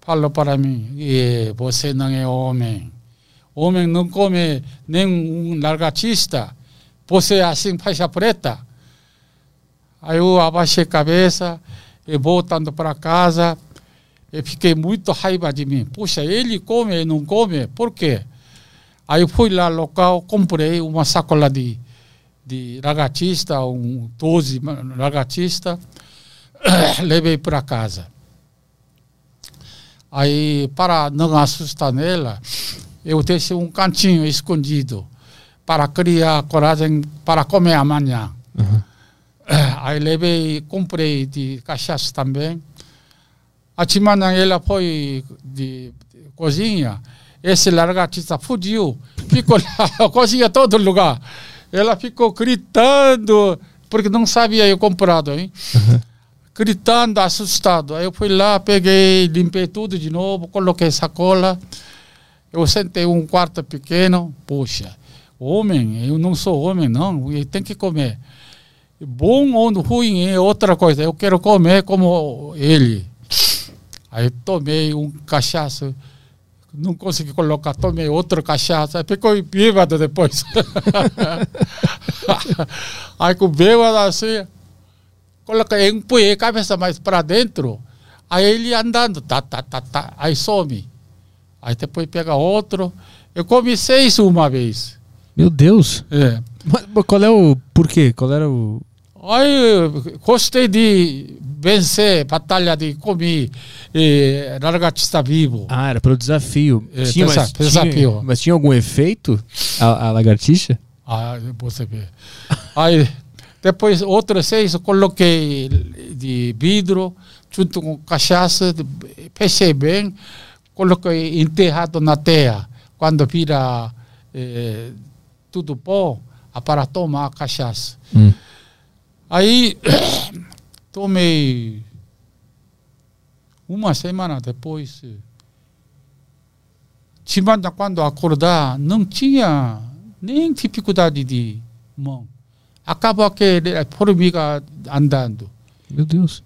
falou para mim, "Eh, você não é homem. Homem não come nem um largatista. Você é assim, faixa preta. Aí eu abaixei a cabeça e voltando para casa, eu fiquei muito raiva de mim. Puxa, ele come e não come, por quê? Aí eu fui lá no local, comprei uma sacola de, de lagartista, um 12 lagartista, levei para casa. Aí, para não assustar nela, eu deixei um cantinho escondido para criar coragem para comer amanhã. Uhum. Aí levei, comprei de cachaça também. A ela foi de, de cozinha, esse largatista fugiu, ficou lá, cozinha todo lugar. Ela ficou gritando, porque não sabia eu comprado, hein? Gritando, assustado. Aí eu fui lá, peguei, limpei tudo de novo, coloquei sacola. Eu sentei um quarto pequeno, poxa, homem, eu não sou homem, não, eu tenho que comer. Bom ou ruim é outra coisa. Eu quero comer como ele. Aí tomei um cachaça. Não consegui colocar, tomei outro cachaça. Aí ficou bêbado depois. aí com bêbado assim, coloquei, empunhei a cabeça mais para dentro. Aí ele andando, tá, tá, tá, tá. Aí some. Aí depois pega outro. Eu comi seis uma vez. Meu Deus. É. Mas, mas qual é o porquê? Qual era o. Aí gostei de vencer batalha de comer eh, largatista vivo. Ah, era pelo desafio. É, tinha, mas, desafio. Tinha, mas tinha algum efeito a, a lagartixa? Ah, você vê. Aí depois outros seis eu coloquei de vidro junto com cachaça, fechei bem, coloquei enterrado na terra. Quando vira eh, tudo pó, para tomar cachaça. Hum. Aí tomei uma semana depois. Semana quando acordar, não tinha nem dificuldade de mão. Acaba aquele a formiga andando. Meu Deus.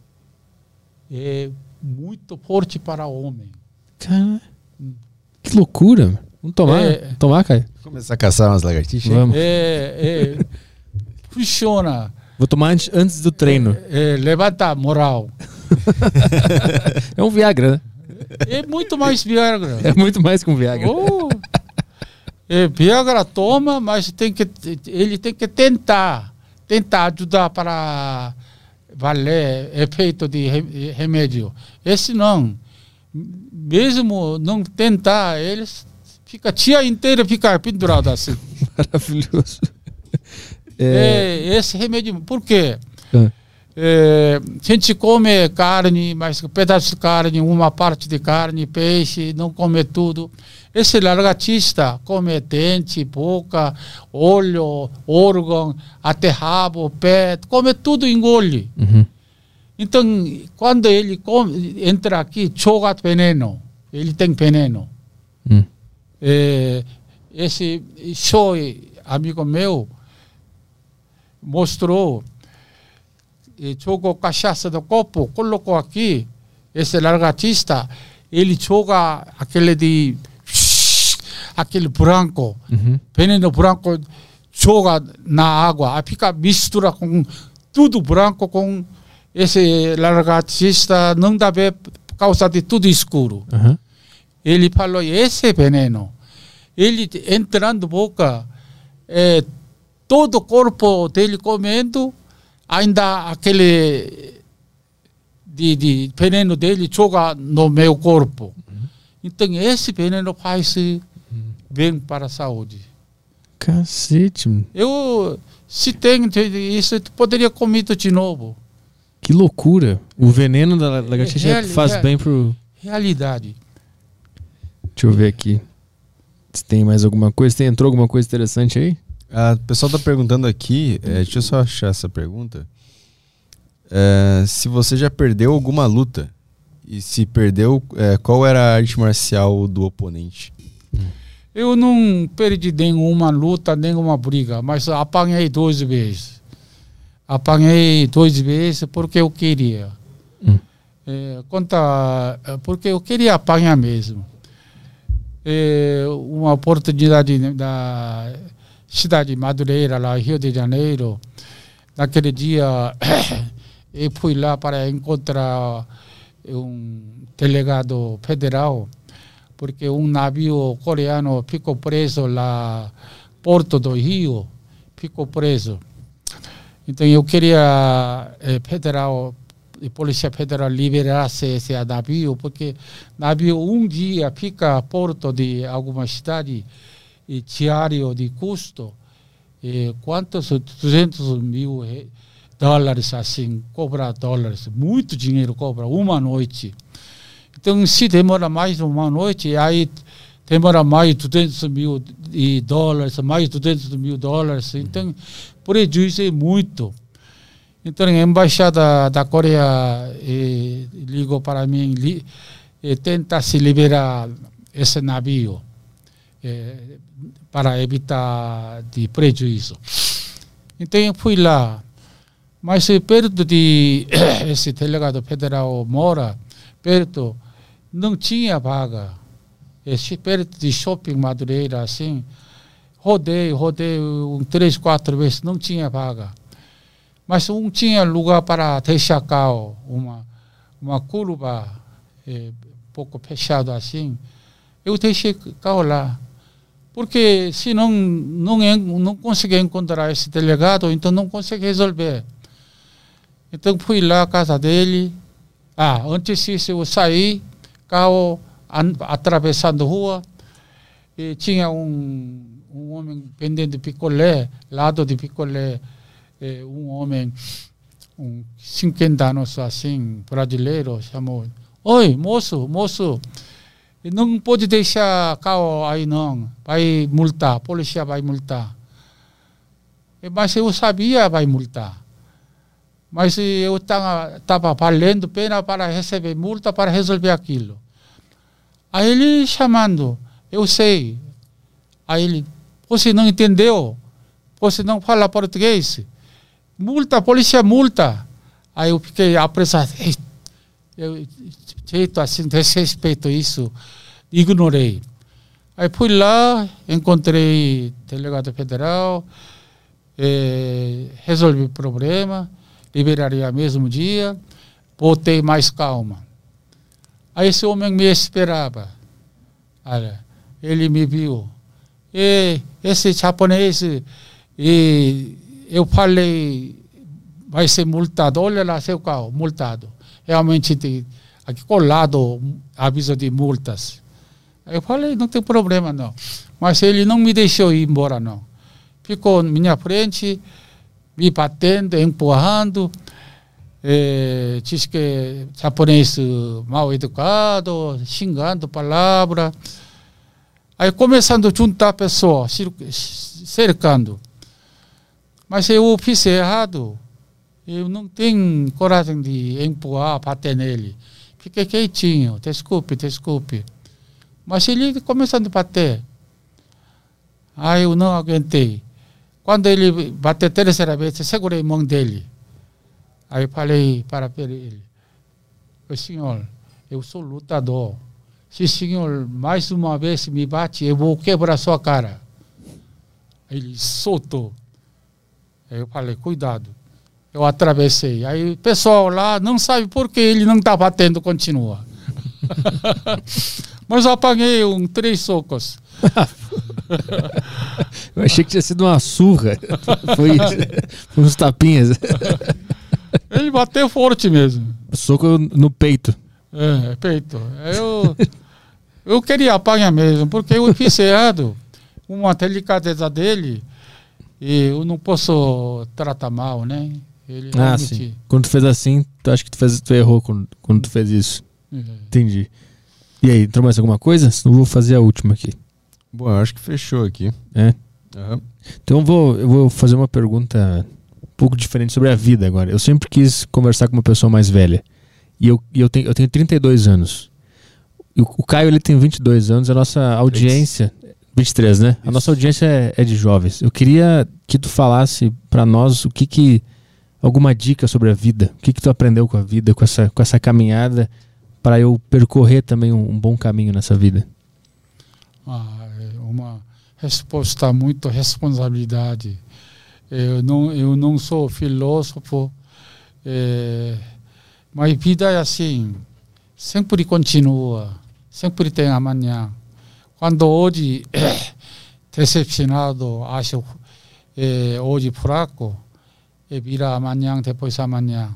É muito forte para homem. Cara, que loucura. Vamos tomar? É. Tomar, Caio? Começar a caçar umas lagartixas? Vamos. É, é, funciona. Vou tomar antes, antes do treino. É, levanta a moral. É um Viagra, né? É muito mais Viagra. É muito mais que um Viagra. Oh. É, Viagra toma, mas tem que, ele tem que tentar, tentar ajudar para valer efeito de re- remédio. Esse não. Mesmo não tentar, eles fica dia inteira fica pendurado assim. Maravilhoso. É, É, esse remédio, por quê? Ah. É, a gente come carne, mas um pedaço de carne, uma parte de carne, peixe, não come tudo. Esse largatista come dente, boca, olho, órgão, até rabo, pé, come tudo, engole. uhum. Então, quando ele come, entra aqui, joga veneno. Ele tem veneno. Hum. É, esse show, amigo meu, mostrou, e jogou cachaça no copo, colocou aqui, esse largatista, ele joga aquele de aquele branco, Uhum. veneno branco, joga na água, fica mistura com tudo branco com esse largatista, não dá ver por causa de tudo escuro. Aham. Ele falou, esse veneno. Ele entrando boca, é, todo o corpo dele comendo, ainda aquele de, de veneno dele joga no meu corpo. Então esse veneno faz bem para a saúde. Cacete, mano. Eu, se tem isso, eu poderia comer de novo. Que loucura. O veneno da lagartixa real- faz real- bem pro. Realidade. Deixa eu ver aqui. Se tem mais alguma coisa. Tem, entrou alguma coisa interessante aí? Ah, o pessoal tá perguntando aqui, é, deixa eu só achar essa pergunta. É, se você já perdeu alguma luta e se perdeu, é, qual era a arte marcial do oponente? Eu não perdi nenhuma luta, nenhuma briga, mas apanhei duas vezes. Apanhei duas vezes porque eu queria. Hum. É, conta, porque eu queria apanhar mesmo. É, uma oportunidade da cidade de Madureira, lá Rio de Janeiro. Naquele dia, eu fui lá para encontrar um delegado federal porque um navio coreano ficou preso lá Porto do Rio, ficou preso. Então eu queria eh, federal, a polícia federal liberasse esse navio, porque navio um dia fica porto de alguma cidade diário de custo, quantos 200 mil re- dólares assim, cobra dólares, muito dinheiro cobra, uma noite. Então, se demora mais uma noite, aí demora mais 200 mil de dólares, mais 200 mil dólares. Então, prejuízo é muito. Então, a embaixada da Coreia eh, ligou para mim, eh, tenta se liberar esse navio eh, para evitar de prejuízo. Então, eu fui lá. Mas perto de esse delegado federal mora, perto, não tinha vaga. Esse, perto de shopping Madureira, assim, rodei, rodei um, três, quatro vezes, não tinha vaga. Mas um tinha lugar para deixar carro, uma, uma curva é, pouco fechado assim. Eu deixei carro lá. Porque se não, não, não consegui encontrar esse delegado, então não consegui resolver. Então fui lá à casa dele. Ah, antes disso eu saí, carro atravessando rua, e tinha um, um homem vendendo picolé, lado de picolé, eh, um homem, um 50 anos assim, brasileiro, chamou, oi, moço, moço, não pode deixar carro aí não, vai multar, a polícia vai multar. Mas eu sabia vai multar. Mas eu estava valendo pena para receber multa para resolver aquilo. Aí ele chamando, eu sei. Aí ele, você não entendeu? Você não fala português? Multa, polícia multa. Aí eu fiquei apressado. Eu, jeito assim, desrespeito isso, ignorei. Aí fui lá, encontrei delegado federal, eh, resolvi o problema liberaria mesmo dia, voltei mais calma. Aí esse homem me esperava. Olha, ele me viu. E esse japonês, e eu falei, vai ser multado. Olha lá seu carro, multado. Realmente, aqui colado aviso de multas. Eu falei, não tem problema não. Mas ele não me deixou ir embora não. Ficou na minha frente, me batendo, empurrando. É, diz que japonês mal educado, xingando palavra. Aí começando a juntar pessoas, cercando. Mas eu fiz errado. Eu não tenho coragem de empurrar, bater nele. Fiquei quietinho, desculpe, desculpe. Mas ele começando a bater. Aí eu não aguentei. Quando ele bateu a terceira vez, eu segurei a mão dele. Aí falei para ele, senhor, eu sou lutador. Se o senhor mais uma vez me bate, eu vou quebrar sua cara. Ele soltou. Aí eu falei, cuidado. Eu atravessei. Aí o pessoal lá não sabe por que ele não está batendo, continua. Mas eu apaguei um, três socos. Eu achei que tinha sido uma surra. Foi, foi uns tapinhas. Ele bateu forte mesmo. Soco no peito. É, peito. Eu, eu queria apanhar mesmo, porque eu fiz errado. Uma delicadeza dele, e eu não posso tratar mal, né? Ele ah, sim. Quando tu fez assim, tu acha que tu, fez, tu errou quando, quando tu fez isso. É. Entendi. E aí, entrou mais alguma coisa? Senão eu vou fazer a última aqui. Bom, eu acho que fechou aqui. É? Uhum. Então eu vou, eu vou fazer uma pergunta um pouco diferente sobre a vida agora. Eu sempre quis conversar com uma pessoa mais velha. E eu, e eu, tenho, eu tenho 32 anos. E o, o Caio ele tem 22 anos. A nossa audiência. 23, né? Isso. A nossa audiência é, é, de jovens. Eu queria que tu falasse para nós o que que. Alguma dica sobre a vida. O que que tu aprendeu com a vida, com essa, com essa caminhada, para eu percorrer também um, um bom caminho nessa vida? Ah, uma resposta muito responsabilidade. Eu não eu não sou filósofo, é, mas vida é assim, sempre continua, sempre tem amanhã. Quando hoje é, decepcionado, acho é, hoje fraco, é, vira amanhã, depois amanhã.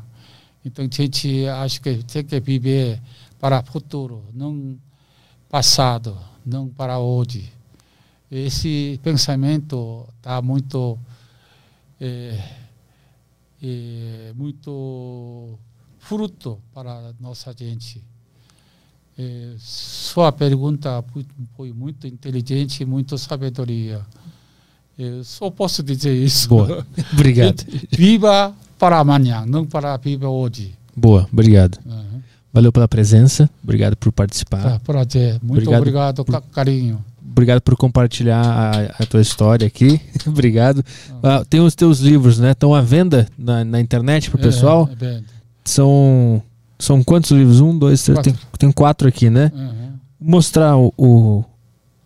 Então, a gente acha que tem que viver para o futuro, não passado, não para hoje esse pensamento está muito muito fruto para nossa gente. Sua pergunta foi muito inteligente, muito sabedoria. Eu é, só posso dizer isso. Boa, obrigado. Viva para amanhã, não para viver hoje. Boa, obrigado. Uhum. Valeu pela presença, obrigado por participar. Tá, prazer, muito obrigado, obrigado por... carinho. obrigado por compartilhar a, a tua história aqui. obrigado. Ah, tem os teus livros, né? Estão à venda na, na internet pro pessoal. É, é verdade. São são quantos livros? Um, dois, três. Tem, Quatro. tem quatro aqui, né? Uhum. Mostrar o, o-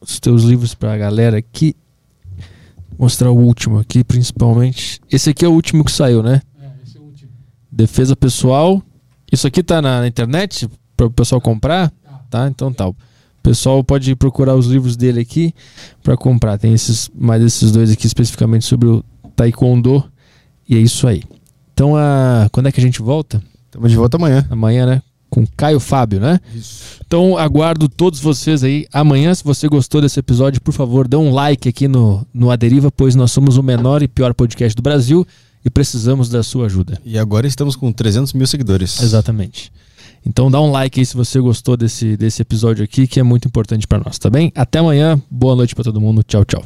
os teus livros pra galera aqui. Mostrar o último aqui, principalmente. Esse aqui é o último que saiu, né? É, esse é o último. Defesa pessoal. Isso aqui tá na, na internet para o pessoal comprar, tá? Então tá. O pessoal pode procurar os livros dele aqui para comprar. Tem esses mais esses dois aqui especificamente sobre o taekwondo e é isso aí. Então a quando é que a gente volta? Estamos de volta amanhã. Amanhã, né? Com Caio Fábio, né? Então aguardo todos vocês aí amanhã. Se você gostou desse episódio, por favor, dê um like aqui no, no Aderiva, pois nós somos o menor e pior podcast do Brasil e precisamos da sua ajuda. E agora estamos com 300 mil seguidores. Exatamente. Então dá um like aí se você gostou desse, desse episódio aqui, que é muito importante pra nós, tá bem? Até amanhã, boa noite pra todo mundo, tchau, tchau.